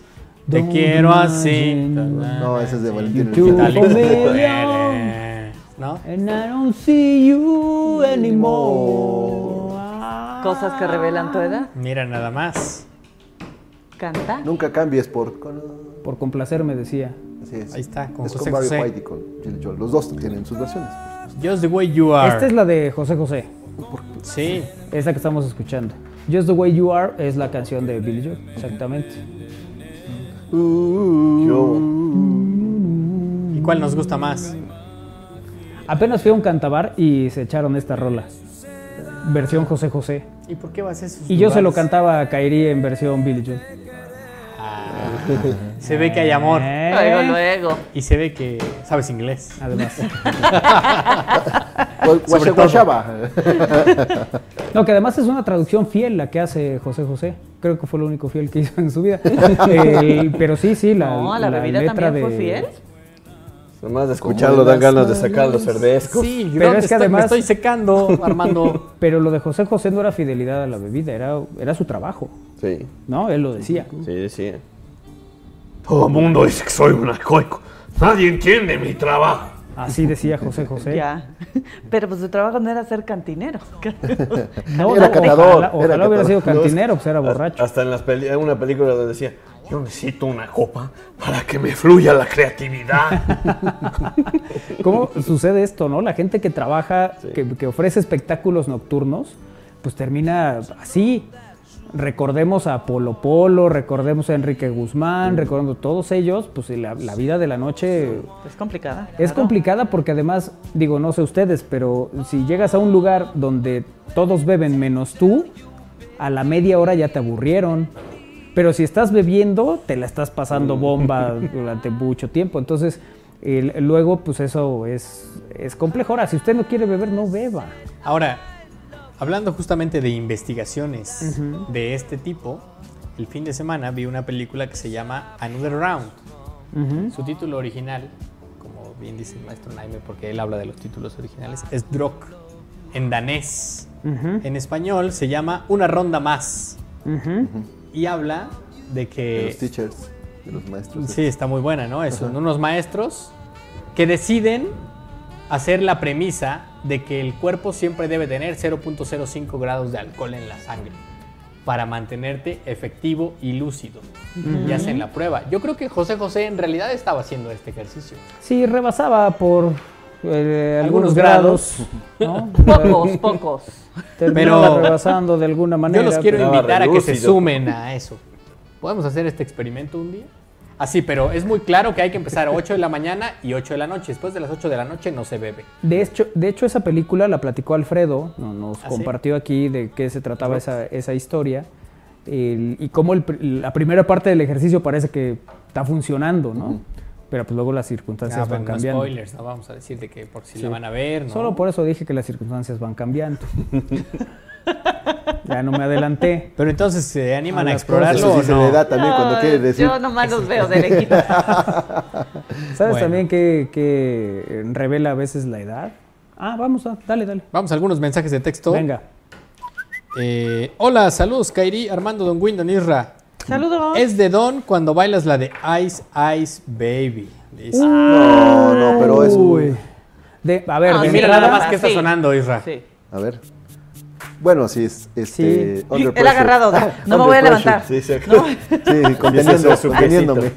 Te Don't quiero así. No, ese es de Valentín. Tal y como eres. ¿No? And I don't see you anymore. Cosas que revelan tu edad. Mira nada más. Canta. Nunca cambies por. Por complacerme, decía. Así es. Ahí está, con es José con Barry José. White y con Billy Joel. Los dos tienen sus versiones. Just the way you are. Esta es la de José José. Sí. Es la que estamos escuchando. Just the Way You Are es la canción de Billy Joel, exactamente. ¿Y cuál nos gusta más? Apenas fui a un cantabar y se echaron esta rola. Versión José José. ¿Y por qué vas a esos Y yo se lo cantaba a Kairi en versión Billy Joel. Se ve que hay amor. Luego, luego. Y se ve que sabes inglés. Además. Sobre todo. No, que además es una traducción fiel la que hace José José. Creo que fue lo único fiel que hizo en su vida. El- pero sí, sí, la, No, la bebida letra también fue de- fiel. Nomás de escucharlo dan ganas de sacar los cervezcos. Sí, Pero ¿dónde es que estoy? además- Me estoy secando, Armando. Pero lo de José José no era fidelidad a la bebida, era, era su trabajo. Sí. ¿No? Él lo decía. Sí, decía. Todo el mundo dice que soy un alcohólico. Nadie entiende mi trabajo. Así decía José José. Ya. Pero pues su trabajo no era ser cantinero. No, Era no, catador, Ojalá, era ojalá hubiera sido cantinero, pues era borracho. Hasta en las peli- en una película donde decía, Yo necesito una copa para que me fluya la creatividad. ¿Cómo sucede esto, no? La gente que trabaja, que, que ofrece espectáculos nocturnos, pues termina así. Recordemos a Polo Polo, recordemos a Enrique Guzmán, recordemos a todos ellos, pues la, la vida de la noche Es complicada. es claro. complicada porque además, digo, no sé ustedes, pero si llegas a un lugar donde todos beben menos tú, a la media hora ya te aburrieron. Pero si estás bebiendo, te la estás pasando bomba durante mucho tiempo. Entonces, el- luego, pues eso es, es complejo. Ahora, si usted no quiere beber, no beba. Ahora, hablando justamente de investigaciones de este tipo, el fin de semana vi una película que se llama Another Round. Su título original, como bien dice el maestro Naime, porque él habla de los títulos originales, es Drog, en danés. En español se llama Una Ronda Más. Y habla de De que... los teachers, de los maestros. Sí, está muy buena, ¿no? Son Ajá. unos maestros que deciden hacer la premisa de que el cuerpo siempre debe tener 0.05 grados de alcohol en la sangre para mantenerte efectivo y lúcido. Y hacen la prueba. Yo creo que José José en realidad estaba haciendo este ejercicio. Sí, rebasaba por eh, algunos, Algunos grados. ¿no? Pocos, pocos. Terminaba Pero rebasando de alguna manera. Yo los quiero invitar a que se sumen a eso. ¿Podemos hacer este experimento un día? Así, pero es muy claro que hay que empezar a 8 de la mañana y 8 de la noche. Después de las 8 de la noche no se bebe. De hecho, de hecho, esa película la platicó Alfredo, no- nos ¿Ah, sí? compartió aquí de qué se trataba esa, esa historia el- y cómo el la primera parte del ejercicio parece que está funcionando, ¿no? Pero pues luego las circunstancias Ah, van no cambiando. spoilers, no vamos a decir de que por si Sí. la van a ver, ¿no? Solo por eso dije que las circunstancias van cambiando. ya no me adelanté. Pero entonces se animan A explorarlo Eso o sí se no. le da también cuando No, quiere decir. Yo nomás los veo de lejito. ¿Sabes Bueno. también que, que revela a veces la edad? Ah, vamos, a, dale, dale. Vamos a algunos mensajes de texto. Venga. Eh, hola, saludos, Kairi, Armando, Don Windon, Isra. Saludos. Es de Don cuando bailas la de Ice Ice Baby. dice. No, no, pero es Uy. De, a ver, Ah, de mira entrada- nada más que está sonando, Isra. A ver. Bueno, sí, es este. Sí. under Él agarrado, no me voy a levantar. Sí, sí, No. sí conteniendo- conteniéndome.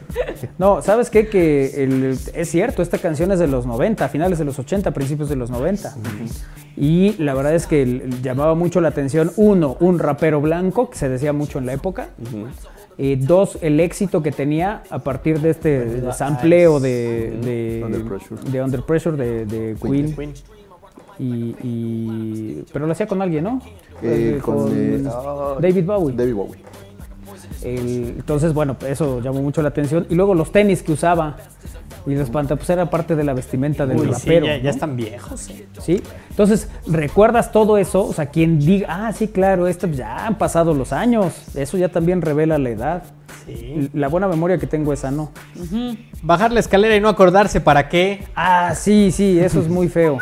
No, ¿sabes qué? Que el- es cierto, esta canción es de los 90, finales de los 80, principios de los 90. Y la verdad es que el- llamaba mucho la atención, uno, un rapero blanco, que se decía mucho en la época. Eh, dos, el éxito que tenía a partir de este sampleo de, de, Under Pressure. de Under Pressure de, de Queen. Queen. Y, y- pero lo hacía con alguien, ¿no? Eh, Eh, con, eh, David Bowie. David Bowie. El- entonces, bueno, eso llamó mucho la atención. Y luego los tenis que usaba y los pantalones, pues era parte de la vestimenta del Uy, sí, rapero. ya, ya ¿no? están viejos. ¿Sí? Entonces, ¿recuerdas todo eso? O sea, quien diga, ah, sí, claro, esto ya han pasado los años. Eso ya también revela la edad. La buena memoria que tengo esa no. Bajar la escalera y no acordarse para qué. Ah, sí, sí, eso es muy feo.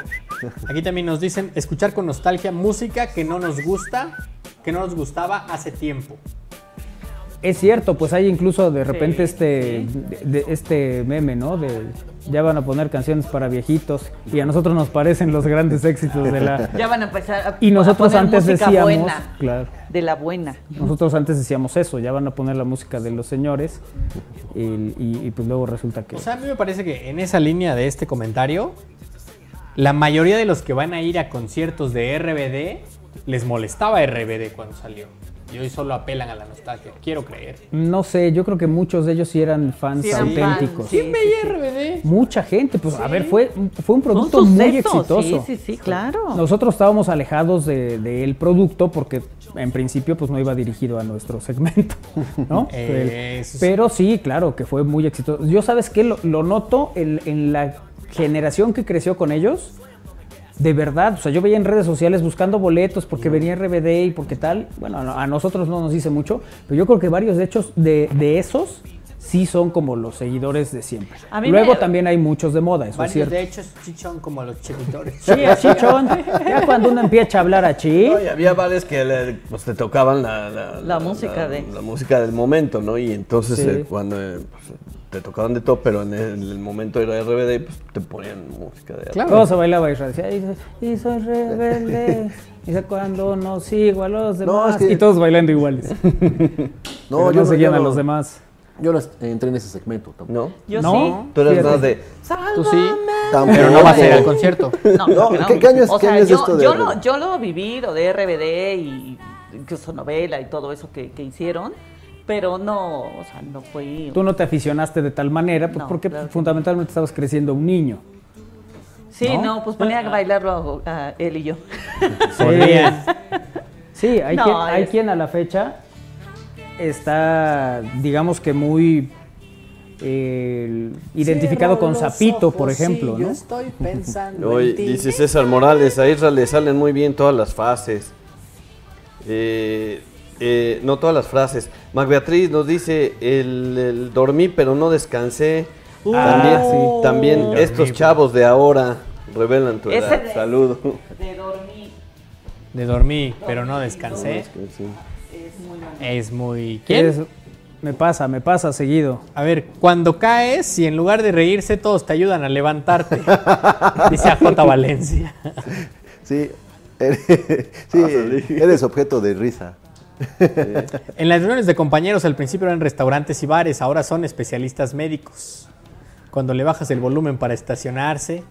Aquí también nos dicen escuchar con nostalgia música que no nos gusta, que no nos gustaba hace tiempo. Es cierto, pues hay incluso de repente este, de- de- este meme, ¿no? De ya van a poner canciones para viejitos y a nosotros nos parecen los grandes éxitos de la... Ya van a empezar a, Y nosotros a poner antes música decíamos, buena, claro, de la buena. nosotros antes decíamos eso, ya van a poner la música de los señores y, y- y pues luego resulta que... O sea, a mí me parece que en esa línea de este comentario, la mayoría de los que van a ir a conciertos de RBD les molestaba RBD cuando salió. Y hoy solo apelan a la nostalgia. Quiero creer. No sé, yo creo que muchos de ellos sí eran fans Sí eran auténticos. fans, ¿Quién veía RBD? Mucha gente, pues a ver, fue, fue un producto Un muy exitoso. Sí, sí, sí, claro. Nosotros estábamos alejados del de, del producto porque en principio pues no iba dirigido a nuestro segmento, ¿no? Eh. Pero sí, claro, que fue muy exitoso. Yo sabes qué, lo, lo noto en, en la generación que creció con ellos. De verdad, o sea, yo veía en redes sociales buscando boletos porque venía RBD y porque tal. Bueno, a a nosotros no nos dice mucho, pero yo creo que varios de hechos de, de esos sí son como los seguidores de siempre. A Luego me- también hay muchos de moda, eso es Varios cierto. de hecho chichón como los chiquitores. Sí, así, chon. Ya cuando uno empieza a hablar así. No, y había bares que le, pues, te tocaban la, la, La música la- de- la música del momento, ¿no? Y entonces Sí. eh, cuando eh, pues, te tocaban de todo, pero en el, en el momento era RBD, pues te ponían música de Claro. Todo se bailaba y decía, "Y soy- y rebelde. Dice cuando no sigo a los demás. No, es que- Y todos bailando iguales. No, Pero yo no seguían a yo los demás. Yo no entré en ese segmento tampoco. ¿No? Yo No. sí. Tú eres Fíjate. más de... Tú sí. Tampoco. Pero no vas a ir al concierto. No, No, claro. ¿qué- qué año es- o qué sea, año es yo, esto de yo lo, yo lo he vivido de RBD y incluso novela y todo eso que, que hicieron, pero no, o sea, no fue... Tú no te aficionaste de tal manera, pues No, porque claro fundamentalmente estabas creciendo un niño. Sí, ¿no? no, pues ponía a bailarlo a él y yo. Podrían. Sí, hay, No, quien, hay es- quien a la fecha está, digamos que muy eh, identificado con Zapito, por ejemplo, ¿no? estoy pensando Hoy dice César Morales, a Israel le salen muy bien todas las fases. Eh, eh, no todas las frases. Mac Beatriz nos dice, el, el dormí pero no descansé. también Ah, sí. también Dormí, estos chavos de ahora revelan tu edad. de- Saludo. De dormir. De dormir, pero no descansé. Es muy mal. Es muy... ¿Quién? Es- me pasa, me pasa seguido. A ver, cuando caes y en lugar de reírse todos te ayudan a levantarte. Dice AJ Valencia. Sí, eres, sí, eres objeto de risa. En las reuniones de compañeros al principio eran restaurantes y bares, ahora son especialistas médicos. Cuando le bajas el volumen para estacionarse,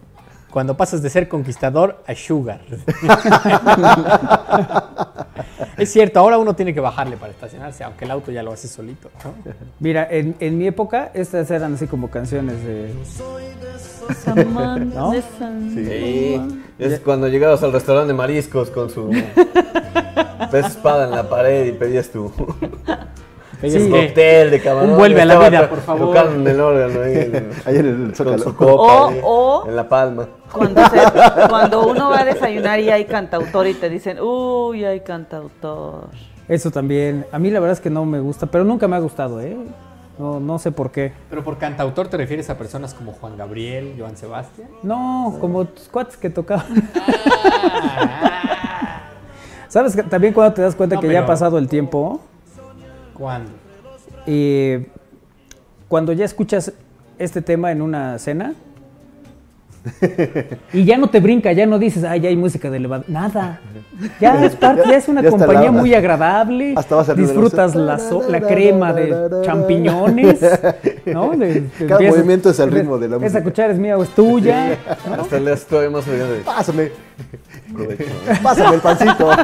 cuando pasas de ser conquistador a sugar. es cierto, ahora uno tiene que bajarle para estacionarse, aunque el auto ya lo hace solito. ¿no? Mira, en, en mi época estas eran así como canciones de... ¿No? Sí. Es cuando llegabas al restaurante de mariscos con su pez espada en la pared y pedías tu Que- cóctel de camarón. un vuelve a la vida, por favor. Tocando en el órgano ahí, en- Ahí en el con Zócalo. su copa O- ahí, o- en la palma. Cuando, se- cuando uno va a desayunar y hay cantautor y te dicen, uy, hay cantautor. Eso también. A mí la verdad es que no me gusta, pero nunca me ha gustado, ¿eh? No, no sé por qué. Pero por cantautor te refieres a personas como Juan Gabriel, Joan Sebastián. No, como tus cuates que tocaban. ¿Sabes que también cuando te das cuenta No, que ya ha pasado el tiempo? ¿Cuándo? Eh, cuando ya escuchas este tema en una cena y ya no te brinca, ya no dices, ay, ya hay música de elevador. Nada. Ya es parte, ya es una Ya compañía muy agradable. Hasta a Disfrutas la, so- la crema de champiñones. ¿no? De- de- Cada empiezas- movimiento es el ritmo de la Esa música. cuchara es mía o es tuya. ¿no? Hasta le das todavía más de- Pásame. Pásame el pancito. Un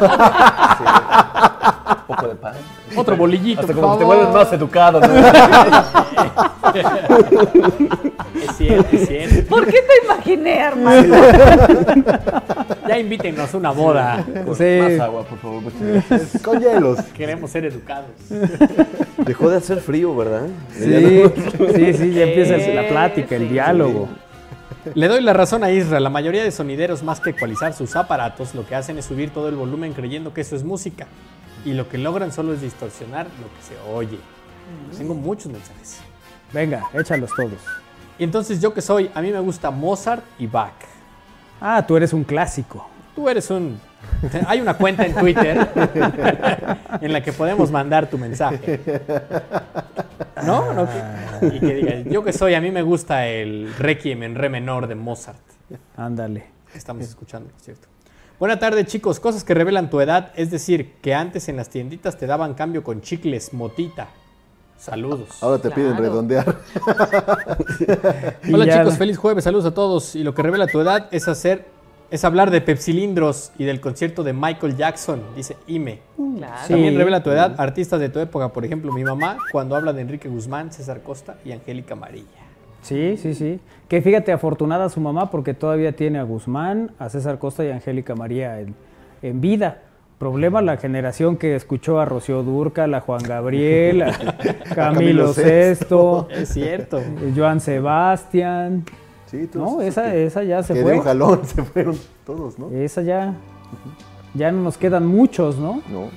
poco de pan. Otro bolillito, Hasta por como que te vuelves más educado. ¿no? Es cierto, es cierto. ¿Por qué te imaginé, Armando? Ya invítenos a una boda. Sí. Más agua, por favor. muchas gracias. Con hielos. Queremos ser educados. Dejó de hacer frío, ¿verdad? Sí, sí, sí, ya empieza la plática, el diálogo. Le doy la razón a Isra. La mayoría de sonideros, más que ecualizar sus aparatos, lo que hacen es subir todo el volumen creyendo que eso es música. Y lo que logran solo es distorsionar lo que se oye. Tengo muchos mensajes. Venga, échalos todos. Y entonces, ¿yo que soy? A mí me gusta Mozart y Bach. Ah, tú eres un clásico. Tú eres un... Hay una cuenta en Twitter en la que podemos mandar tu mensaje. ¿No? ¿No? Y que diga, yo que soy, a mí me gusta el Requiem en re menor de Mozart. Ándale. estamos escuchando, cierto. Buena tarde, chicos. Cosas que revelan tu edad, es decir, que antes en las tienditas te daban cambio con chicles, motita. Saludos. Ahora te piden redondear. Hola chicos, feliz jueves, saludos a todos. Y lo que revela tu edad es hacer, es hablar de pepsilindros y del concierto de Michael Jackson, dice Ime. Claro. Sí. También revela tu edad, artistas de tu época, por ejemplo, mi mamá, cuando habla de Enrique Guzmán, César Costa y Angélica Amarilla. Sí, sí, sí. Que fíjate, afortunada su mamá porque todavía tiene a Guzmán, a César Costa y a Angélica María en, en vida. Problema la generación que escuchó a Rocío Durcal, a Juan Gabriel, a Camilo Camilo VI, Es cierto. eh, Joan Sebastián. Sí, todos No, esa, que- esa ya se que de fue. un jalón se fueron todos, ¿no? Esa ya. Ya no nos quedan muchos, ¿no? No.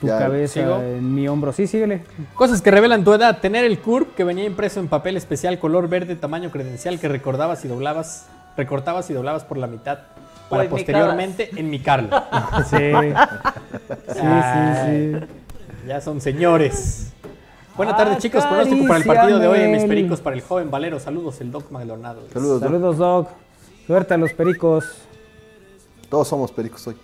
Tu Ya, cabeza ¿sigo? en mi hombro. Sí, síguele. Cosas que revelan tu edad. Tener el CURP que venía impreso en papel especial color verde tamaño credencial que recordabas y doblabas, recortabas y doblabas por la mitad para enmicabas. posteriormente enmicarlo. Sí. Sí, sí, sí. Ya son señores. Buenas tardes, chicos. Pronóstico para el partido de hoy en mis pericos para el joven Valero. Saludos, el Doc Maldonado. Saludos, Doc. Saludos, Doc. Suerte a los pericos. Todos somos pericos hoy.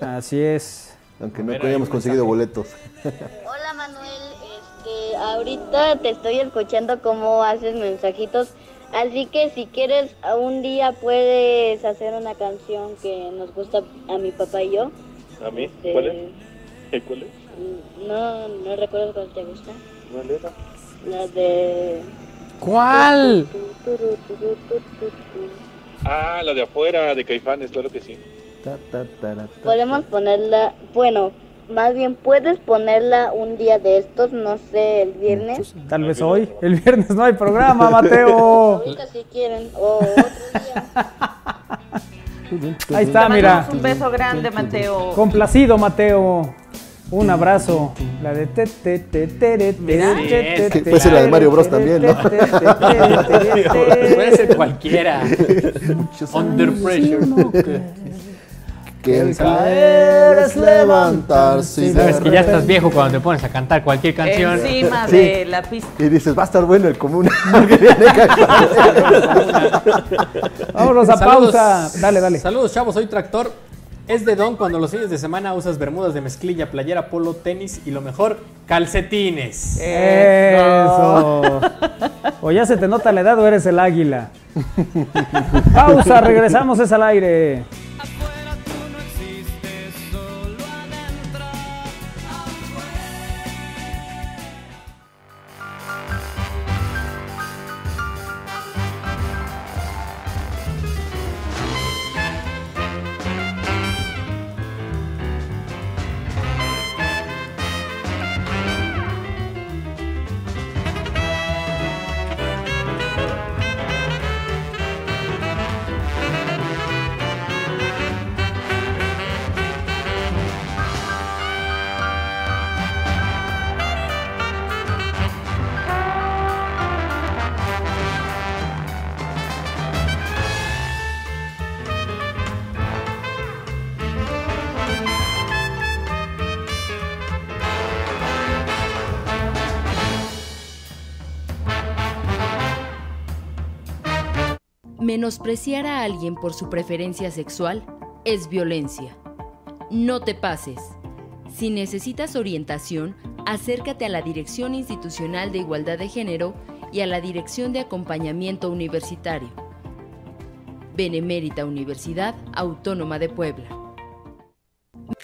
Así es. Aunque no hayamos conseguido mensaje. boletos. Hola Manuel, este, ahorita te estoy escuchando cómo haces mensajitos, así que si quieres un día puedes hacer una canción que nos gusta a mi papá y yo. ¿A mí? Este, ¿Cuál es? ¿Eh, ¿Cuál es? No, no recuerdo cuál te gusta. ¿Cuál era? La de... ¿Cuál? Ah, la de afuera, de Caifanes, claro que sí. Ta, ta, tara, ta. Podemos ponerla, bueno, más bien puedes ponerla un día de estos, no sé, el viernes. Tal vez hoy. El viernes no hay programa, Mateo. Ahorita si quieren, o otro día. Ahí está, Te mira. Un beso grande, Mateo. Complacido, Mateo. Un abrazo. La de te te te te te puede ser la de Mario Bros también, ¿no? Puede ser cualquiera. Under pressure. Que el caer es levantarse. Sabes que ya estás viejo cuando te pones a cantar cualquier canción. Encima Sí. de la pista. Y dices, va a estar bueno el común. Vámonos a Saludos. pausa. Dale, dale. Saludos, chavos. Soy Tractor. Es de don cuando los fines de semana usas bermudas de mezclilla, playera, polo, tenis y lo mejor, calcetines. Eso. O ya se te nota la edad o eres el águila. Pausa, regresamos, es al aire. Menospreciar a alguien por su preferencia sexual es violencia. No te pases. Si necesitas orientación, acércate a la Dirección Institucional de Igualdad de Género y a la Dirección de Acompañamiento Universitario. Benemérita Universidad Autónoma de Puebla.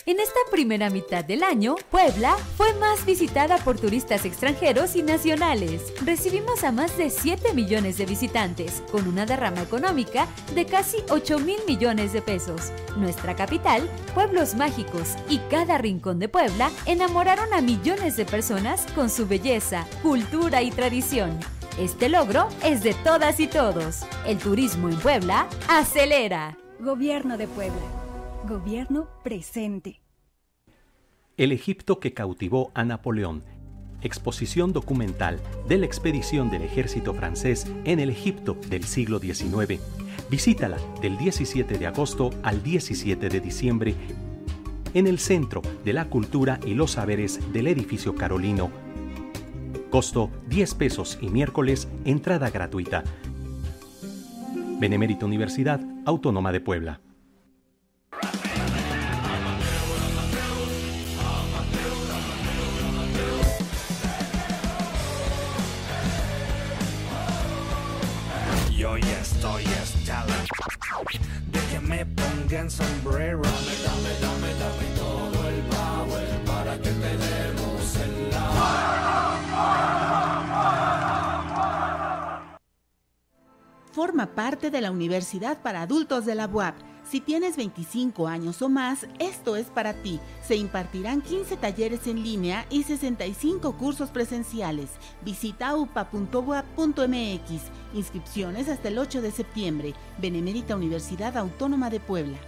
En esta primera mitad del año, Puebla fue más visitada por turistas extranjeros y nacionales. Recibimos a más de 7 millones de visitantes, con una derrama económica de casi 8 mil millones de pesos. Nuestra capital, pueblos mágicos y cada rincón de Puebla enamoraron a millones de personas con su belleza, cultura y tradición. Este logro es de todas y todos. El turismo en Puebla acelera. Gobierno de Puebla. Gobierno presente. El Egipto que cautivó a Napoleón. Exposición documental de la expedición del ejército francés en el Egipto del siglo XIX. Visítala del 17 de agosto al 17 de diciembre en el Centro de la Cultura y los Saberes del Edificio Carolino. Costo 10 pesos y miércoles entrada gratuita. Benemérita Universidad Autónoma de Puebla. De que me pongan sombrero. Dame, dame, dame, dame todo el power para que te demos el Forma parte de la Universidad para Adultos de la UAP. Si tienes 25 años o más, esto es para ti. Se impartirán 15 talleres en línea y 65 cursos presenciales. Visita upa.uap.mx. Inscripciones hasta el 8 de septiembre. Benemérita Universidad Autónoma de Puebla.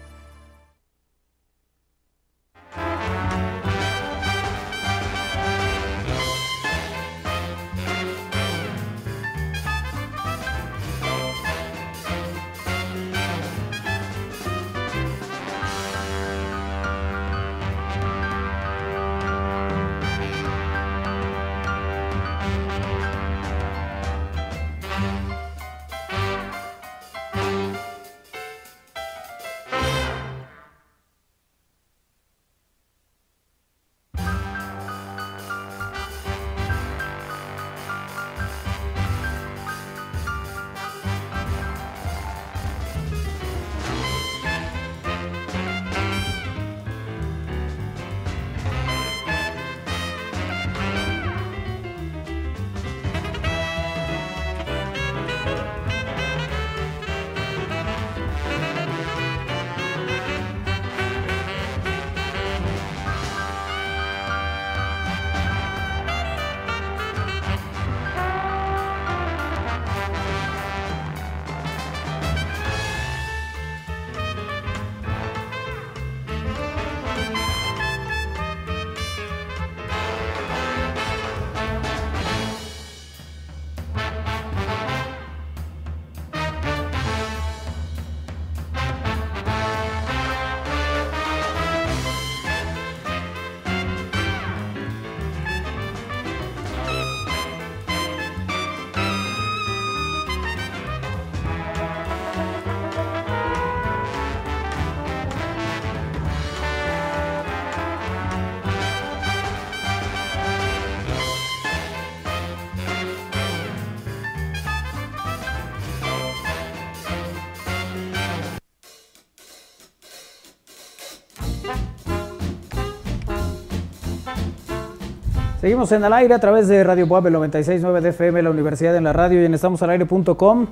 Seguimos en al aire a través de Radio Puebla 96.9 de FM, la Universidad en la Radio y en estamosalaire.com.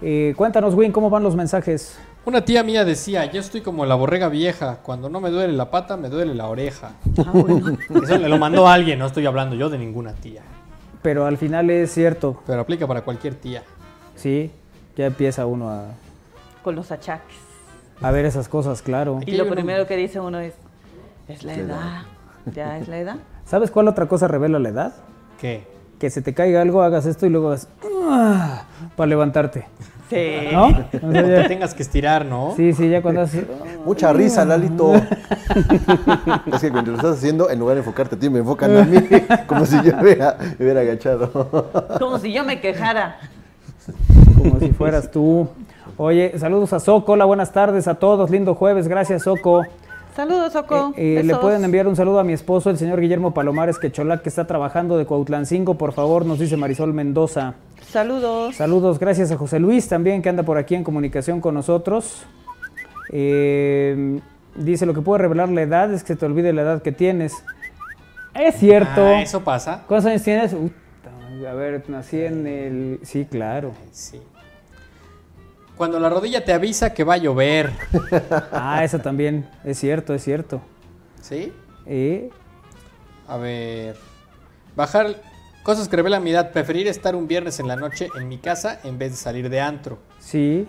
Eh, cuéntanos, Win, ¿cómo van los mensajes? Una tía mía decía, yo estoy como la borrega vieja, cuando no me duele la pata, me duele la oreja. Eso le lo mandó alguien, no estoy hablando yo de ninguna tía. Pero al final es cierto. Pero aplica para cualquier tía. Sí, ya empieza uno a, Con los achaques. a ver esas cosas, claro. Y lo primero que dice uno es, es la edad. Ya es la edad. ¿Sabes cuál otra cosa revela la edad? ¿Qué? Que se te caiga algo, hagas esto y luego hagas "Ah", para levantarte. Sí. ¿No? O sea, Cuando ya- te tengas que estirar, ¿no? Sí, sí, ya cuando haces... Mucha risa, Lalito. es que cuando lo estás haciendo, en lugar de enfocarte a ti, me enfocan a mí, como si yo hubiera, me hubiera agachado. Como si yo me quejara. Como si fueras tú. Oye, saludos a Soco, hola, buenas tardes a todos, lindo jueves, gracias Soco. Saludos, Soco. Eh, eh, le pueden enviar un saludo a mi esposo, el señor Guillermo Palomares Quecholac, que está trabajando de Cuautlancingo, por favor, nos dice Marisol Mendoza. Saludos. Saludos, gracias a José Luis también, que anda por aquí en comunicación con nosotros. Eh, dice, lo que puede revelar la edad es que se te olvide la edad que tienes. Es cierto. Ah, eso pasa. ¿Cuántos años tienes? Uta, a ver, nací en el... Sí, claro. Sí. Cuando la rodilla te avisa que va a llover. Ah, eso también. Es cierto, es cierto. ¿Sí? Eh, A ver. Bajar cosas que revelan mi edad. Preferir estar un viernes en la noche en mi casa en vez de salir de antro. sí.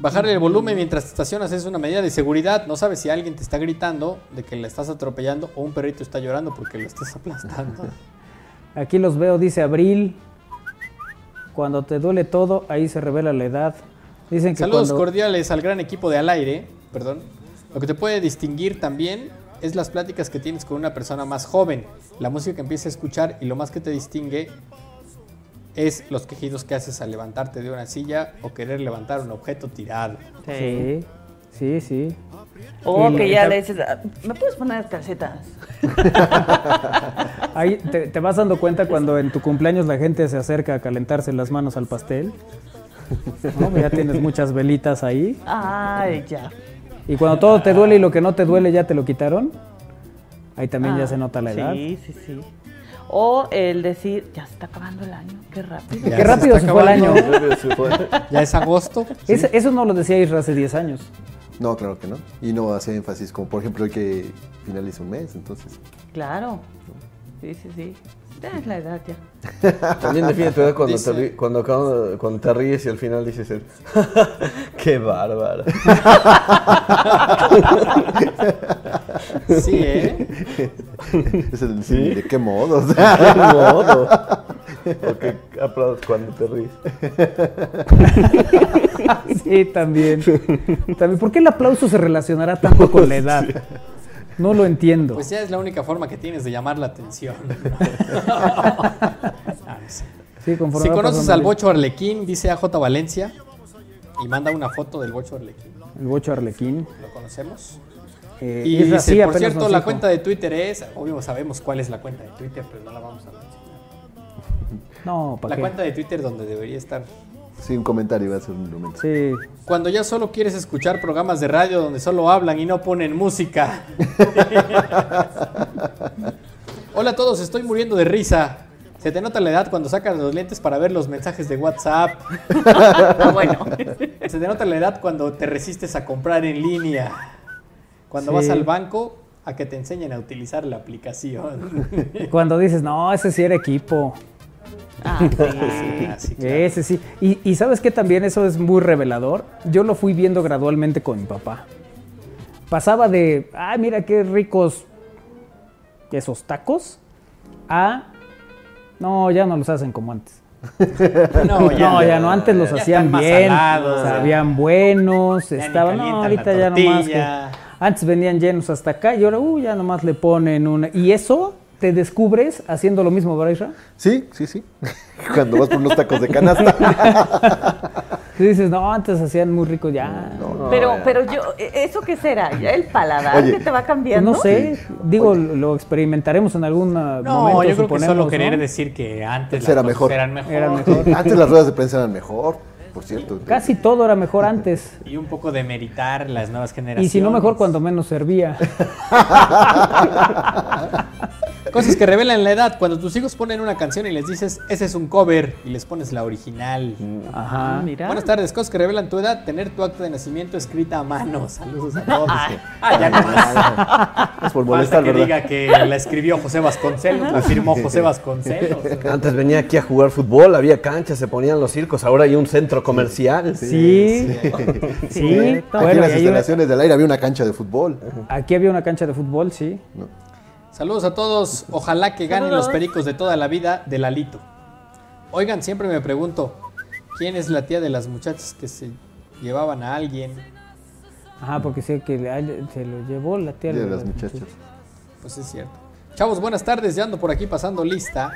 Bajarle el volumen mientras te estacionas es una medida de seguridad. No sabes si alguien te está gritando de que la estás atropellando o un perrito está llorando porque lo estás aplastando. Aquí los veo, dice Abril. Cuando te duele todo, ahí se revela la edad. Dicen que Saludos cuando... cordiales al gran equipo de Al Aire. Perdón. Lo que te puede distinguir también es las pláticas que tienes con una persona más joven, la música que empiezas a escuchar y lo más que te distingue es los quejidos que haces al levantarte de una silla o querer levantar un objeto tirado. Sí, sí, sí. O Y que ya le dices, "Ah, ¿me puedes poner calcetas? Ahí te, te vas dando cuenta cuando en tu cumpleaños la gente se acerca a calentarse las manos al pastel. ¿No? Ya tienes muchas velitas ahí. Ay, ya. Y cuando todo te duele y lo que no te duele ya te lo quitaron. Ahí también ya Ah, se nota la edad. Sí, sí, sí. O el decir, ya se está acabando el año, qué rápido. Qué rápido se fue el año. Ya es agosto. Eso no lo decía Isra hace 10 años. No, claro que no. Y no hace énfasis como, por ejemplo, hoy que finaliza un mes, entonces. Claro. Sí, sí, sí. Es la edad ya. También define tu edad cuando, Dice- te, cuando, cuando, cuando te ríes y al final dices el ¡Qué bárbaro! Sí, ¿eh? Es el ¿Sí? ¿De qué modo? ¿De qué modo? Porque aplaudes cuando te ríes. sí, también. también. ¿Por qué el aplauso se relacionará tanto con la edad? No lo entiendo. Pues ya es la única forma que tienes de llamar la atención. Ah. Sí, si conoces al Bocho Arlequín, dice AJ Valencia, y manda una foto del Bocho Arlequín. El bocho arlequín. ¿Lo conocemos? Eh, Y dice, sí, por cierto, la cuenta de Twitter es, obvio sabemos cuál es la cuenta de Twitter, pero no la vamos a mencionar. No, ¿para La qué? cuenta de Twitter donde debería estar. Sí, un comentario va a ser un momento. Sí. Cuando ya solo quieres escuchar programas de radio donde solo hablan y no ponen música. Hola a todos, estoy muriendo de risa. Se te nota la edad cuando sacas los lentes para ver los mensajes de WhatsApp. bueno. Se te nota la edad cuando te resistes a comprar en línea. Cuando Sí. vas al banco a que te enseñen a utilizar la aplicación. Cuando dices, no, ese sí era equipo. Ah, sí, claro. Ese sí. Y, y sabes que también eso es muy revelador. Yo lo fui viendo gradualmente con mi papá. Pasaba de, ah, mira qué ricos esos tacos, a, no, ya no los hacen como antes. No, ya no, ya no. no, antes los hacían bien, salados, sabían buenos, estaban, no, ahorita ya nomás que, antes venían llenos hasta acá y ahora, uh, ya nomás le ponen una, y eso te descubres haciendo lo mismo, ¿verdad, Isra? Sí, sí, sí. Cuando vas por unos tacos de canasta. Y dices, no, antes hacían muy ricos ya. Pero, pero yo, ¿eso qué será? ¿Ya el paladar Oye, que te va cambiando? no sé, digo, lo experimentaremos en algún ah, No, momento. yo creo que solo ¿no? querer decir que antes las Era cosas mejor. eran mejor. Eran mejor. Antes las ruedas de prensa eran mejor, por cierto. Casi todo era mejor antes. Y un poco de meritar las nuevas generaciones. Y si no mejor, cuando menos servía. Cosas que revelan la edad. Cuando tus hijos ponen una canción y les dices, ese es un cover, y les pones la original. Ajá. Mira. Buenas tardes. Cosas que revelan tu edad. Tener tu acta de nacimiento escrita a mano. Saludos a todos. Ah, ya no. Es por Falta molestar, que ¿verdad? diga que la escribió José Vasconcelos, la firmó José Vasconcelos. Antes venía aquí a jugar fútbol, había canchas, se ponían los circos, ahora hay un centro comercial. Sí, sí. Aquí Bueno, en las una- instalaciones del aire había una cancha de fútbol. aquí había una cancha de fútbol, sí. Saludos a todos. Ojalá que ganen los pericos de toda la vida de Lalito. Oigan, siempre me pregunto, ¿quién es la tía de las muchachas que se llevaban a alguien? Ajá, porque sé que le- se lo llevó la tía De de las muchachas. Pues es cierto. Chavos, buenas tardes. Ya ando por aquí pasando lista.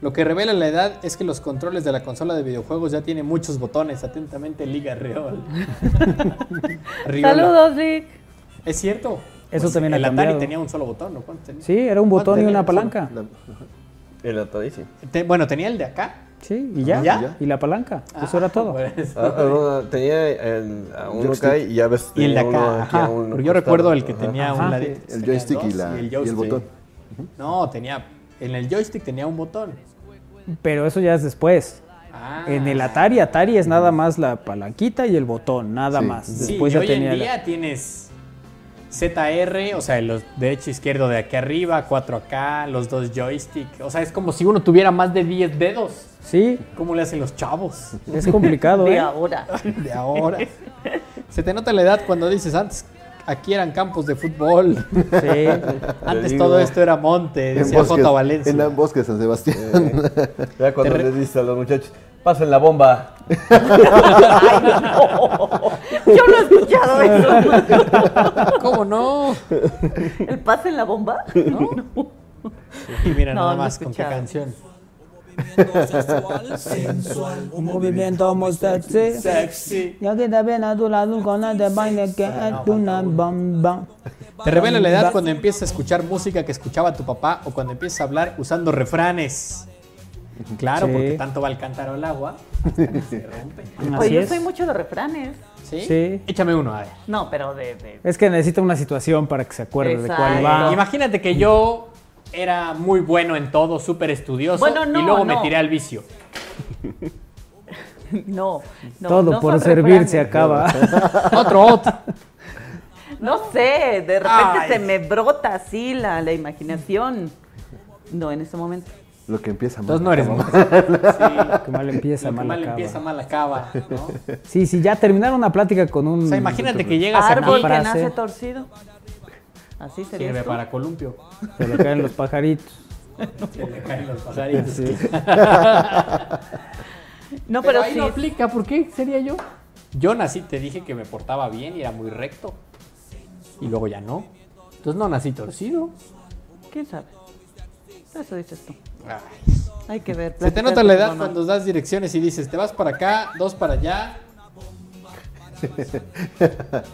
Lo que revela la edad es que los controles de la consola de videojuegos ya tienen muchos botones. Atentamente, Liga Reol. Riola. Saludos, Lick. Es cierto. Eso Pues también ha el Atari cambiado. tenía un solo botón, ¿no? Sí, era un ¿Cuánto botón y una palanca. El Atari, sí. Te- bueno, tenía el de acá. Sí, y ya. ¿Ya? Y la palanca. Eso era todo. Pues, Ah, ah, no, tenía el, a uno acá y ya ves. Y el de acá, ajá. yo costado. recuerdo el que Ajá. tenía un Ajá. ladito. El joystick y la- y el joystick. botón. No, tenía. En el joystick tenía un botón. Pero eso ya es después. Ah. En el Atari, Atari es nada más la palanquita y el botón, nada más. Sí, Después y ya hoy tenía en la- día tienes ZR, o sea, los derecho izquierdo de aquí arriba, cuatro acá, los dos joystick. O sea, es como si uno tuviera más de 10 dedos. Sí. ¿Cómo le hacen los chavos? Es complicado, De ¿eh? ahora. De ahora. Se te nota la edad cuando dices antes. Aquí eran campos de fútbol. Sí. Antes digo. todo esto era monte, En decía bosques, J. Valencia. en el bosque de San Sebastián. Ya cuando les dices a los muchachos, pasen la bomba. Yo no he escuchado eso. ¿Cómo no? ¿El pase en la bomba? No. Y mira No, nada no más con qué escuchaba. canción. Un movimiento muy sexy. Sexy. Ya que te ven a tu lado con la de baile que es una bomba. Te revela la edad cuando empiezas a escuchar música que escuchaba tu papá o cuando empiezas a hablar usando refranes. Claro, Sí. porque tanto va el cántaro al agua. hasta que se rompe. Oye, Así yo soy mucho de refranes. ¿Sí? Sí. Échame uno, a ver. No, pero de. de- Es que necesita una situación para que se acuerde de cuál va. Imagínate que yo era muy bueno en todo, súper estudioso, Bueno, no, y luego me tiré al vicio. No, no. Todo no por servir se acaba. otro, otro. No sé, de repente Ay. se me brota así la, la imaginación. No, en ese momento. Lo que empieza mal. Entonces no eres mal. Que mal empieza, Lo que mal mal acaba. empieza, mal acaba. ¿no? Sí, sí, ya terminar una plática con un... O sea, imagínate que llegas a Árbol que frase. nace torcido. Así sería. Sirve esto? para columpio. Se le caen los pajaritos. Se le caen los pajaritos. Sí. No, pero pero, ahí sí. no aplica. ¿Por qué sería yo? Yo nací, te dije que me portaba bien y era muy recto. Y luego ya no. Entonces no nací torcido. ¿Quién sabe? Eso dices tú. Ay. Hay que ver. Se te nota la edad mamá. cuando das direcciones y dices, te vas para acá, dos para allá.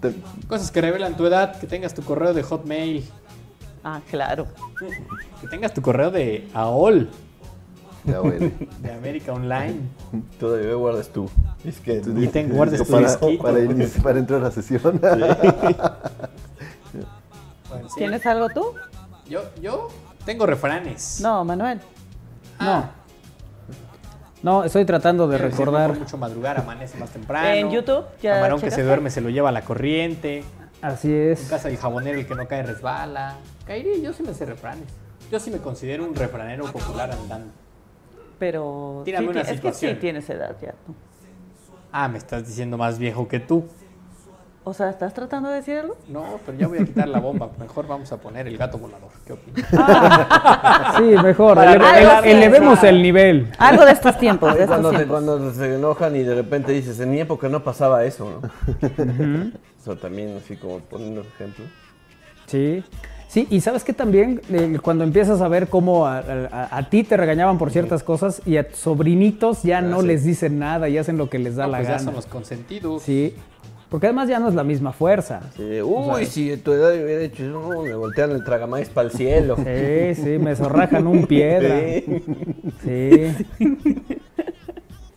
Te- Cosas que revelan tu edad, que tengas tu correo de Hotmail, Ah, claro. que tengas tu correo de AOL, Ya, bueno. de América Online. Todavía guardas tú. Es que Y te guardes tu para, para, entrar a la sesión. Bueno, sí. ¿Tienes algo tú? Yo, yo tengo refranes. No, Manuel. Ah, No, estoy tratando de no recordar. por mucho madrugar, amanece más temprano. En YouTube, ya Camarón que se duerme se lo lleva a la corriente. Así En es. casa del jabonero el que no cae resbala. Kairi, yo sí me sé refranes. Yo sí me considero un refranero popular andando. Pero. Tírame sí, una es que sí tienes edad ya. tú. Ah, me estás diciendo más viejo que tú. O sea, ¿estás tratando de decir algo? No, pero ya voy a quitar la bomba. Mejor vamos a poner el gato volador. ¿Qué opinas? Sí, mejor. Elevemos el nivel. Algo de estos tiempos, de estos cuando, se enojan y de repente dices, en mi época no pasaba eso, ¿no? O sea, también así como poniendo ejemplo. Sí. Sí, y sabes que también eh, cuando empiezas a ver cómo a, a- a ti te regañaban por ciertas cosas y a tus sobrinitos ya no sí. les dicen nada y hacen lo que les da No, la pues ya gana. son los consentidos. Sí. Porque además ya no es la misma fuerza. Sí, uy, si tu edad hubiera dicho, no, me voltean el tragamais para el cielo. Sí, sí, me zorrajan un piedra. Sí. Sí.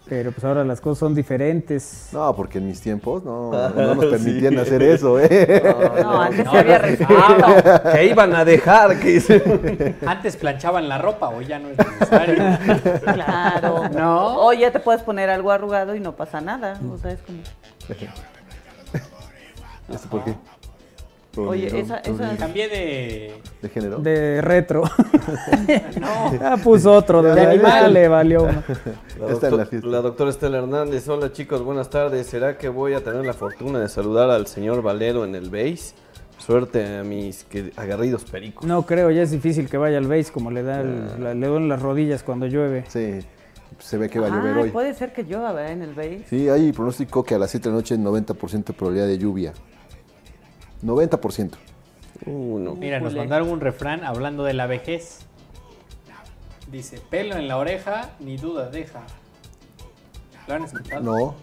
Pero pues ahora las cosas son diferentes. No, porque en mis tiempos no, no nos permitían hacer eso, ¿eh? No, antes sí había respeto. Que iban a dejar, que. Antes planchaban la ropa, hoy ya no es necesario. Claro. No. O ya te puedes poner algo arrugado y no pasa nada. O sea, es como. ¿Esto por qué? ¿Por Oye, mi- esa- por esa- mi- Cambié de. ¿De género? De retro. No. Ah, puso otro. De, De animal. le valió. La, la doctora Estela Hernández, hola chicos, buenas tardes. ¿Será que voy a tener la fortuna de saludar al señor Valero en el base? Suerte a mis agarridos pericos. No creo, ya es difícil que vaya al base como le da el- la- le duelen las rodillas cuando llueve. Sí, se ve que va a llover Ah, hoy. puede ser que llueva, ¿verdad? En el base. Sí, hay pronóstico que a las 7 de la noche 90% de probabilidad de lluvia. 90%. Uh, no. Mira, nos mandaron un refrán hablando de la vejez. Dice, pelo en la oreja, ni duda deja. ¿Lo han escuchado? No.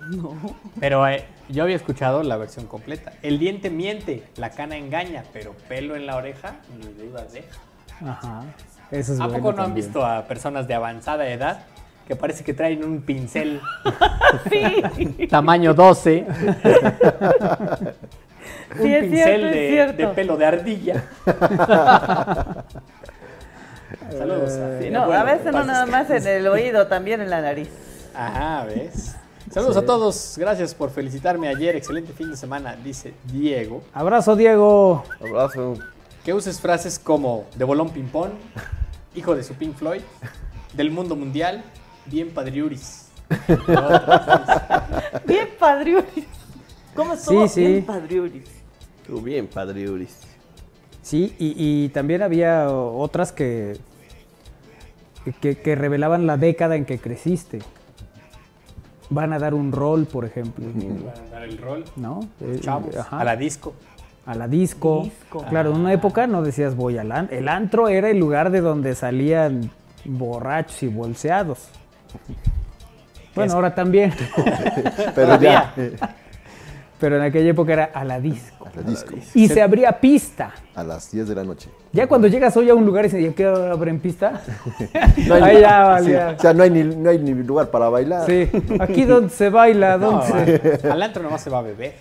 Pero eh, yo había escuchado la versión completa. El diente miente, la cana engaña, pero pelo en la oreja, ni duda deja. Ajá. Eso es ¿A bueno poco no han visto a personas de avanzada edad que parece que traen un pincel tamaño 12? un Sí, pincel cierto, de, cierto. de pelo de ardilla. Saludos. a- Sí, no, a veces no nada más en el oído, también en la nariz. Ajá, ¿ves? Saludos a todos. Gracias por felicitarme ayer. Excelente fin de semana, dice Diego. Abrazo, Diego. Abrazo. Que uses frases como de bolón ping-pong, hijo de su Pink Floyd, del mundo mundial, bien padriuris. Bien padriuris. ¿Cómo estuvo? Sí, sí. Bien padriuris. Bien, padre Uris. Sí, y, y también había otras que, que, que revelaban la década en que creciste. Van a dar un rol, por ejemplo. Van a dar el rol. ¿No? Eh, chavos. ajá. A la disco. A la disco. Disco. Claro, en una época no decías voy al antro. El antro era el lugar de donde salían borrachos y bolseados. Bueno, ahora también. Pero ya. Pero en aquella época era a la disco. A la disco. Y se abría pista. A las 10 de la noche. Ya cuando llegas hoy a un lugar y ¿y a qué abren pista? No hay, Ahí ya sí, o sea, no hay, ni, no hay ni lugar para bailar. Sí, aquí donde se baila, No, donde se... va. al antro nomás se va a beber.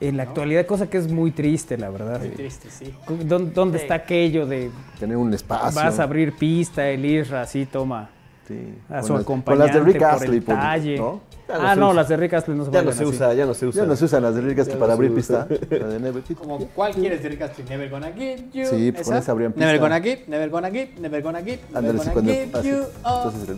En la actualidad, cosa que es muy triste, la verdad. Muy triste, sí. ¿Dónde, dónde está aquello de Tener un espacio. vas a abrir pista, el Isra, así toma Sí. a Con su las- acompañante con las de Rick por Astley, el por- talle? ¿no? Ya no ah, se no, usa. las de Rick Astley no se Ya no se así. usa, ya no se usa. Ya no se usan las de ricas Ya para abrir pista. Never. Como, ¿Cuál quieres de Rick Astley? Never gonna give you. Sí, pues con esa abrían Never pista. gonna give, never gonna give, never gonna give, never gonna cuando. give ah, you. Entonces,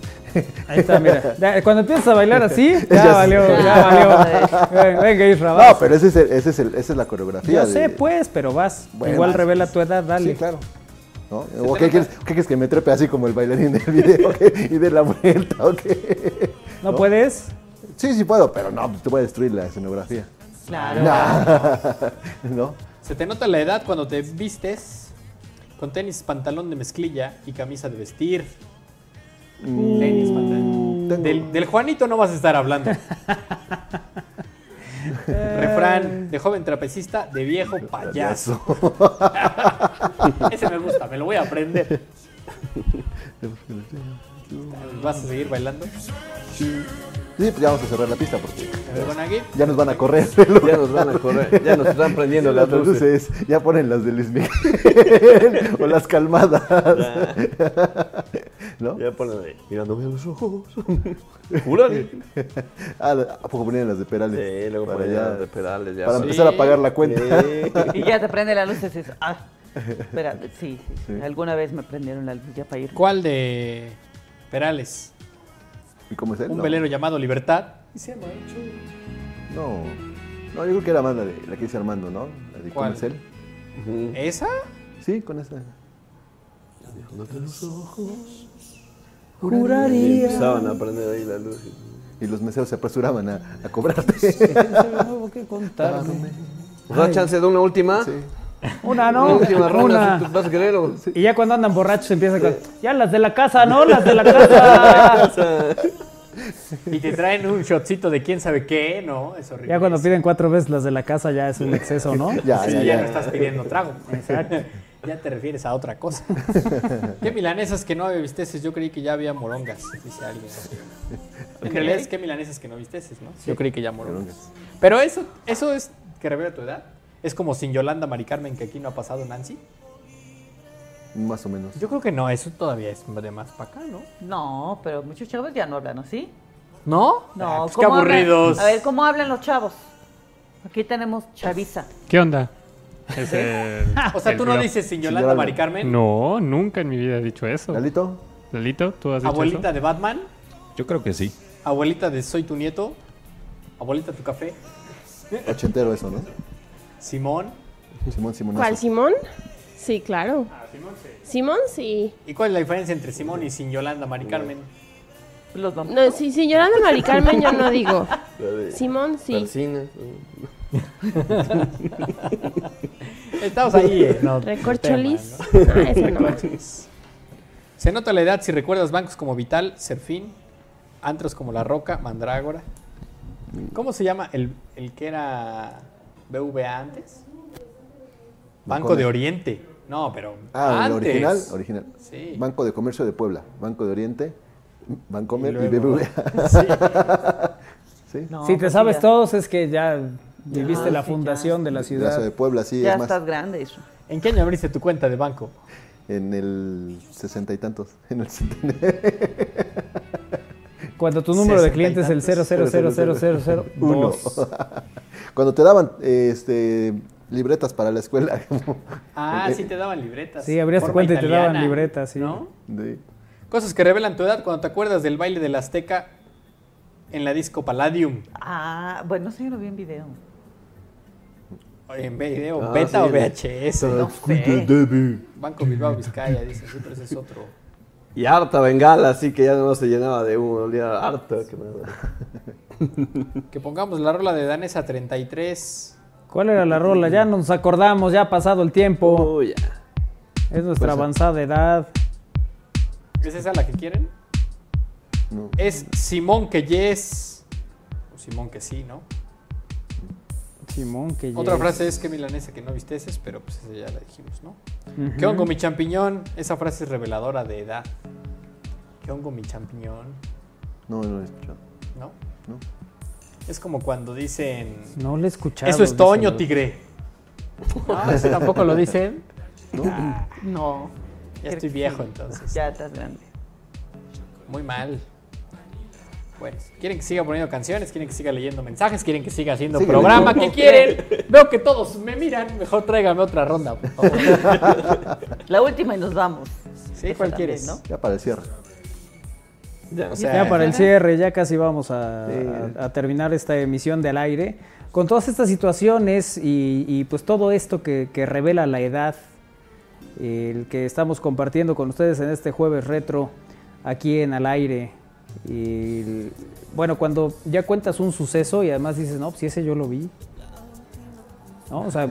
Ahí está, mira. Cuando empiezas a bailar así, ya, Ya valió, ya valió. Ven, Venga, Isra, no, pero ese es el- ese es el- esa es la coreografía. Yo de- sé, pues, pero vas. Bueno, Igual revela pues. tu edad, dale. Sí, claro. ¿No? ¿O qué quieres, qué quieres que me trepe así como el bailarín del video ¿qué? y de la vuelta? ¿o qué? ¿No, puedes? Sí, sí puedo, pero no, te voy a destruir la escenografía. Claro. ¿No? Se te nota la edad cuando te vistes con tenis, pantalón de mezclilla y camisa de vestir. Tenis, pantalón. Del, del Juanito no vas a estar hablando. Refrán de joven trapecista, de viejo payaso. Ese me gusta, me lo voy a aprender. ¿Vas a seguir bailando? Sí, pues ya vamos a cerrar la pista porque ya nos van a correr. Ya nos van a correr, ya nos están prendiendo las luces. Ya ponen las de Luis Miguel o las calmadas. ¿No? Ya ponen ahí, mirándome a los ojos. Júrale. Ah, ¿A poco ponían las de Perales? Sí, luego para ponían ya- las de Perales, ya. Para Sí. empezar a pagar la cuenta. Sí. Y ya te prende la luz y dices, ah, espera, sí, sí, sí. Alguna vez me prendieron la luz ya para ir. ¿Cuál de Perales? ¿Y cómo es él? Un No. velero llamado Libertad. Y se marchó. No. No, yo creo que era más la, de, la que dice Armando, ¿no? La de ¿Cuál? ¿Cómo es él? ¿Esa? Sí, con esa. Y empezaban a prender ahí la luz. Y los meseros se apresuraban a, a cobrarte. Tengo que contarme. ¿Nos da chance de una última? Una, ¿no? Una última ronda, Una. ¿tú vas a? Y ya cuando andan borrachos empiezan con, ya las de la casa, ¿no? Las de la casa. Y te traen un shotcito de quién sabe qué, ¿no? Es horrible. ya cuando piden cuatro veces las de la casa ya es un exceso, ¿no? Ya, Sí, ya, ya, ya. no estás pidiendo trago. Exacto. ya te refieres a otra cosa. ¿Qué milanesas que no visteces? Yo creí que ya había morongas, dice alguien. En realidad es que milanesas que no visteces, ¿no? Yo creí que ya morongas. Pero eso, eso es que revela tu edad. Es como sin Yolanda Mari Carmen que aquí no ha pasado Nancy. Más o menos. Yo creo que no, eso todavía es de más para acá, ¿no? No, pero muchos chavos ya no hablan así. ¿No? No, Ah, pues qué ¿cómo hablan? aburridos. A ver, ¿cómo hablan los chavos? Aquí tenemos chaviza. ¿Qué onda? Es el- O sea, el tú no dices sin Yolanda Mari Carmen. No, nunca en mi vida he dicho eso. ¿Lalito? ¿Lalito? ¿Tú has dicho Abuelita de Batman. Yo creo que sí. Abuelita de Soy tu nieto. Abuelita tu café. Ochentero eso, ¿no? Simón. Simón, Simón. ¿Cuál, Simón? Sí, claro. Ah, Simón sí. Simón, sí. ¿Y cuál es la diferencia entre Simón y sin Yolanda Mari Carmen? Los vamos. No, si, si llorando Mari Carmen yo no digo. Simón, sí. Estamos ahí. eh, no, Recorcholis. tema, ¿no? Ah, eso no. Recorcholis. Se nota la edad si recuerdas bancos como Vital, Serfín, antros como La Roca, Mandrágora. ¿Cómo se llama el, el que era BVA antes. Banco de Oriente. No, pero. Ah, antes. original, original. Sí. Banco de Comercio de Puebla, Banco de Oriente, Bancomer y, y BBVA. Sí. Si te pues sabes todos, es que ya viviste la fundación de la ciudad. de Puebla, sí. Ya es más. estás grande eso. ¿En qué año abriste tu cuenta de banco? En el sesenta y tantos. En el Cuando tu número de clientes es el 0000001. Cuando te daban este, libretas para la escuela. Ah, Ok. sí te daban libretas. Sí, abrías cuenta y te daban libretas, sí. ¿no? Sí. Cosas que revelan tu edad cuando te acuerdas del baile del Azteca en la disco Palladium. Ah, bueno, sí, lo vi en video. En video, Ah, beta sí, o VHS. No sé. Banco Bilbao Vizcaya, dice, sí, pero ese es otro. Y harta bengala, así que ya no se llenaba de humo, olía harta. que me- Que pongamos la rola de Danesa 33. ¿Cuál era la rola? Ya nos acordamos, ya ha pasado el tiempo. Es nuestra Pues, avanzada edad. ¿Es esa la que quieren? No. Es Simón que yes. O Simón que sí, ¿no? Simón, que Otra frase es que milanesa que no visteces, pero pues esa ya la dijimos, ¿no? Ujú. ¿Qué hongo mi champiñón? Esa frase es reveladora de edad. ¿Qué hongo mi champiñón? No, no lo he escuchado. ¿No? No. Es como cuando dicen... No le he escuchado. Eso es Toño, tigre. No, ese tampoco lo dicen. No. no. Ya estoy viejo entonces. Ya estás grande. Muy mal. Bueno, ¿quieren que siga poniendo canciones? ¿Quieren que siga leyendo mensajes? ¿Quieren que siga haciendo programa? ¿Qué quieren? Veo que todos me miran. Mejor tráigame otra ronda, por favor. La última y nos vamos. Sí, Esa ¿cuál también, quieres? ¿no? Ya para el cierre. Ya. O sea, ya para el cierre, ya casi vamos a, Sí. a- a terminar esta emisión del aire. Con todas estas situaciones y, y, pues todo esto que, que revela la edad, el que estamos compartiendo con ustedes en este jueves retro aquí en Al Aire. Y bueno, cuando ya cuentas un suceso y además dices, no, pues si ese yo lo vi. ¿No? O sea,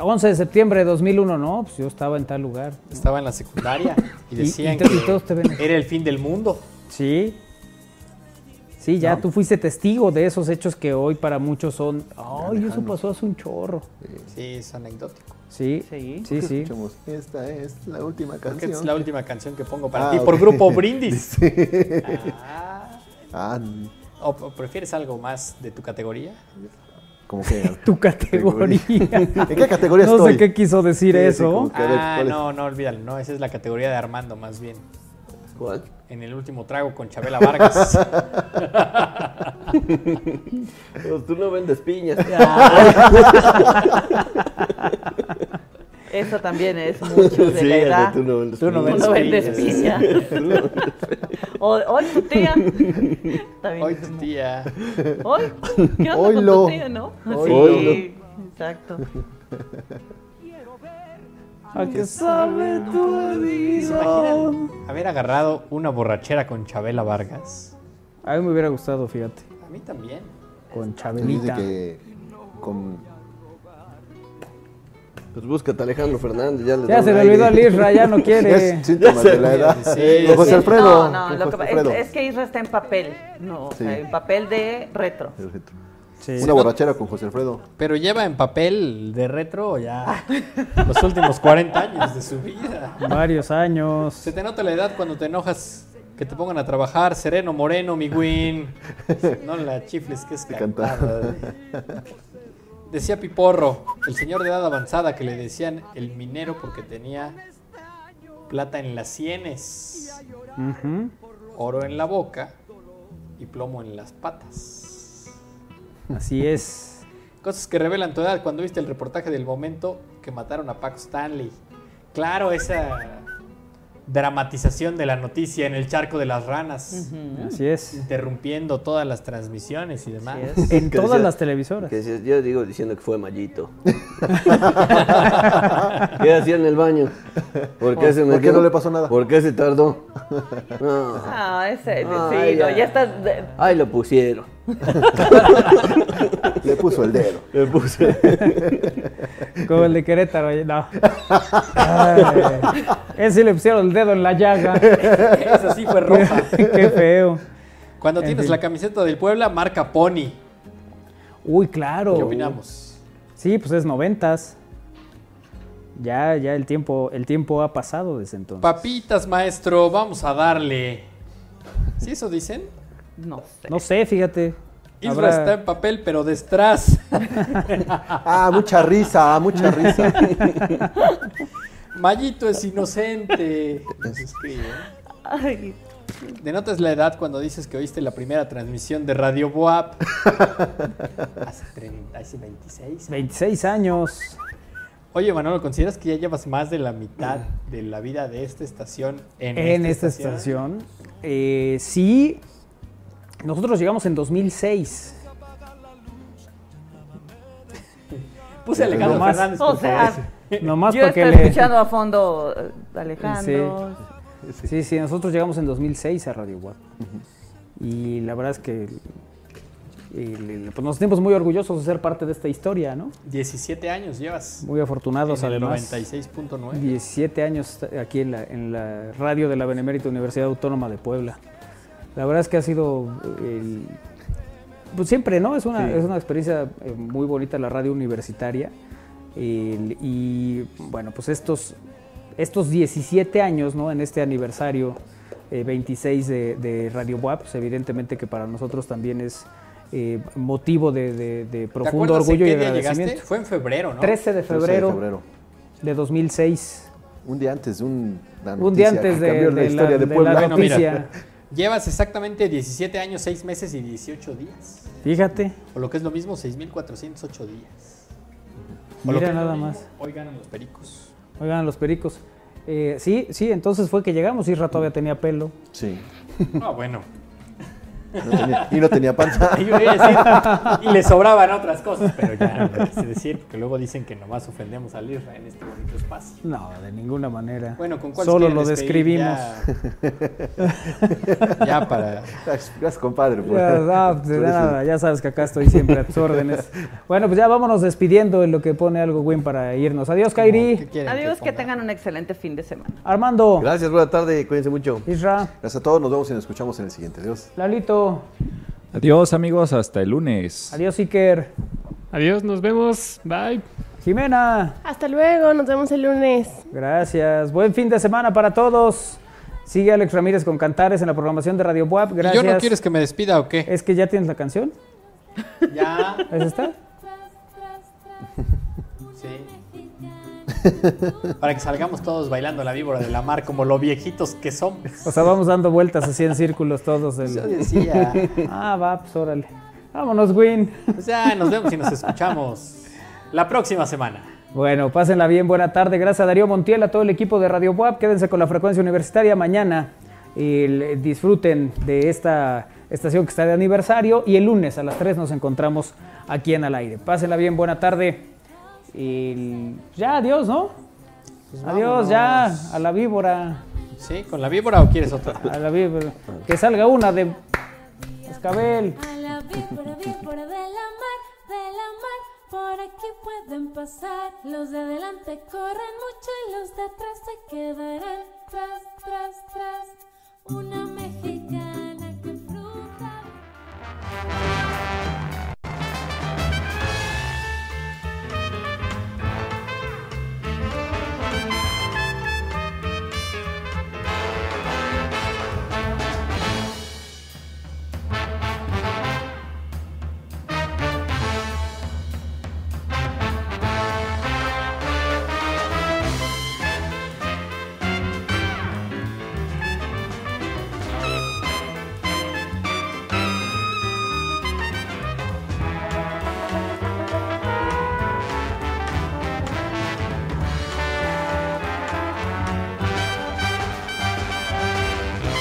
11 de septiembre de 2001, no, pues yo estaba en tal lugar. Estaba en la secundaria y decían y te- y que todos te ven. era el fin del mundo. Sí. Sí, ya No. tú fuiste testigo de esos hechos que hoy para muchos son, ay, eso pasó hace un chorro. Sí, es anecdótico. Sí, Sí. sí, sí. Escuchemos, Esta es la última Creo que canción. es la última canción que pongo para Ah, ti ok. por grupo Brindis. Sí. Ah. Ah, ¿O prefieres algo más de tu categoría? como que. Tu categoría. ¿En qué categoría no estoy? sé qué quiso decir Sí, sí, eso. ver, Ah, no, no, olvídalo. No, esa es la categoría de Armando, más bien. ¿Cuál? En el último trago con Chabela Vargas. Pero tú no vendes piñas. Eso también es mucho de Sí, la edad. tú no vendes Tú no piñas. Tú no vendes piñas. piña. Tú no vendes O- Hoy tu tía. También Hoy tu tía. Hoy. ¿Qué onda con Oilo. tu tía, no? Oilo. Sí, exacto. ¿A qué sabe tu imaginan haber agarrado una borrachera con Chabela Vargas? A mí me hubiera gustado, fíjate, A mí también. con Dice Chabelita. que con Pues búscate a Alejandro Fernández. Ya, le Ya da se le olvidó al Isra, ya no quiere. es síntomas de la edad. Sí, Con José sí. Alfredo. No, no, lo José que, es, Alfredo. es que Isra está en papel. No, o sea, en papel de retro. Perfecto. Sí. Una borrachera con José Alfredo. Pero lleva en papel de retro ya los últimos 40 años de su vida. Varios años. Se te nota la edad cuando te enojas que te pongan a trabajar, sereno, moreno, mi win. No la chifles que es cantar. cantada. Decía Piporro, el señor de edad avanzada, que le decían el minero porque tenía plata en las sienes, oro en la boca y plomo en las patas. Así es. Cosas que revelan tu edad cuando viste el reportaje del momento que mataron a Paco Stanley. Claro, esa dramatización de la noticia en el charco de las ranas, Así es. interrumpiendo todas las transmisiones y demás. En Que todas decía- las televisoras. Decías, yo digo diciendo que fue Mallito. ¿Qué hacía en el baño? ¿Por qué, se ¿Por metió? qué no le pasó nada? ¿Por qué se tardó? No. Ah, ese, Ah, sí, no, ya. ya estás. de- Ahí lo pusieron. Le puso el dedo. Le puso. Como el de Querétaro. No. Ay, ese le pusieron el dedo en la llaga. Esa sí fue roja. Qué feo. Cuando En tienes fin. la camiseta del Puebla, marca Pony. Uy, claro. ¿Qué opinamos? Sí, pues es noventas. Ya, ya el tiempo, el tiempo ha pasado desde entonces. Papitas, maestro, vamos a darle. ¿Sí eso dicen? No sé. No sé, fíjate. Isra Habrá- está en papel, pero detrás. Ah, mucha risa, mucha risa. Mayito es inocente. Nos escribe. Ay, Denotas la edad cuando dices que oíste la primera transmisión de Radio Boap. hace, 30, hace 26. 26 años. Oye, Manolo, ¿consideras que ya llevas más de la mitad de la vida de esta estación en, En esta estación. Eh, sí, nosotros llegamos en 2006. Puse a Alejandro Nomás- Fernández. O por sea, favor. Nomás yo para que estoy le- escuchando a fondo eh, a Alejandro. Sí, sí, nosotros llegamos en 2006 a Radio Guap. Y la verdad es que el- pues nos sentimos muy orgullosos de ser parte de esta historia, ¿no? 17 años llevas. Muy afortunados En el además. 96.9. 17 años aquí en la, en la radio de la Benemérita Universidad Autónoma de Puebla. La verdad es que ha sido el- pues siempre, ¿no? Es una, Sí. es una experiencia eh, muy bonita la radio universitaria. El- y bueno, pues estos, estos 17 años, ¿no? En este aniversario eh, 26 de, de Radio WAP, pues evidentemente que para nosotros también es eh, motivo de, de- de ¿Te profundo orgullo y qué día llegaste? agradecimiento. Fue en febrero, ¿no? 13 de 13 de febrero, febrero. de 2006. Un día antes de un, una Un día noticia antes de- la historia la- de de Puebla. la Bueno, mira, noticia. Llevas exactamente 17 años, 6 meses y 18 días. Fíjate, O lo que es lo mismo, 6.408 días. O lo que nada mismo, más. Hoy ganan los pericos. oigan los pericos. Eh, sí, sí, entonces fue que llegamos. Isra todavía tenía pelo. Sí. Ah, bueno. No tenía- y no tenía panza. Yo iba a decir, y le sobraban otras cosas, pero ya no lo quise decir, porque luego dicen que nomás ofendemos al Isra en este bonito espacio. No, de ninguna manera. Bueno, ¿con cuál Solo lo describimos. Ya, ya para... Gracias, compadre. por- Ya, no, de nada, ya sabes que acá estoy siempre a tus órdenes. Bueno, pues ya vámonos despidiendo en lo que pone algo Win para irnos. Adiós, Kairi. Adiós, que tengan un excelente fin de semana. Armando. Gracias, buena tarde, cuídense mucho. Isra. Gracias a todos, nos vemos y nos escuchamos en el siguiente. Adiós. Lalito. Adiós, amigos, hasta el lunes. Adiós, Iker. Adiós, nos vemos. Bye. Jimena. Hasta luego, nos vemos el lunes. Gracias. Buen fin de semana para todos. Sigue Alex Ramírez con Cantares en la programación de Radio Buap. ¿Y Gracias. yo no quieres que me despida o qué? ¿Es que ya tienes la canción? Ya. ¿Es esta? Sí. Para que salgamos todos bailando la víbora de la mar como lo viejitos que somos. O sea, vamos dando vueltas así en círculos todos. del- Yo decía. Ah, va, pues órale. Vámonos, Win. Pues ya nos vemos y nos escuchamos la próxima semana. Bueno, pásenla bien, buena tarde. Gracias a Darío Montiel, a todo el equipo de Radio Buap. Quédense con la frecuencia universitaria mañana. y disfruten de esta estación que está de aniversario. Y el lunes a las 3 nos encontramos aquí en Al Aire. Pásenla bien, buena tarde. Y ya, adiós, ¿no? Pues adiós, vámonos. ya, a la víbora. ¿Sí? ¿Con la víbora o quieres otra? A la víbora. Que salga una de escabel. A la víbora, víbora de la mar, de la mar. Por aquí pueden pasar. Los de adelante corren mucho y los de atrás se quedarán. Tras, tras, tras. Una mexicana que fruta.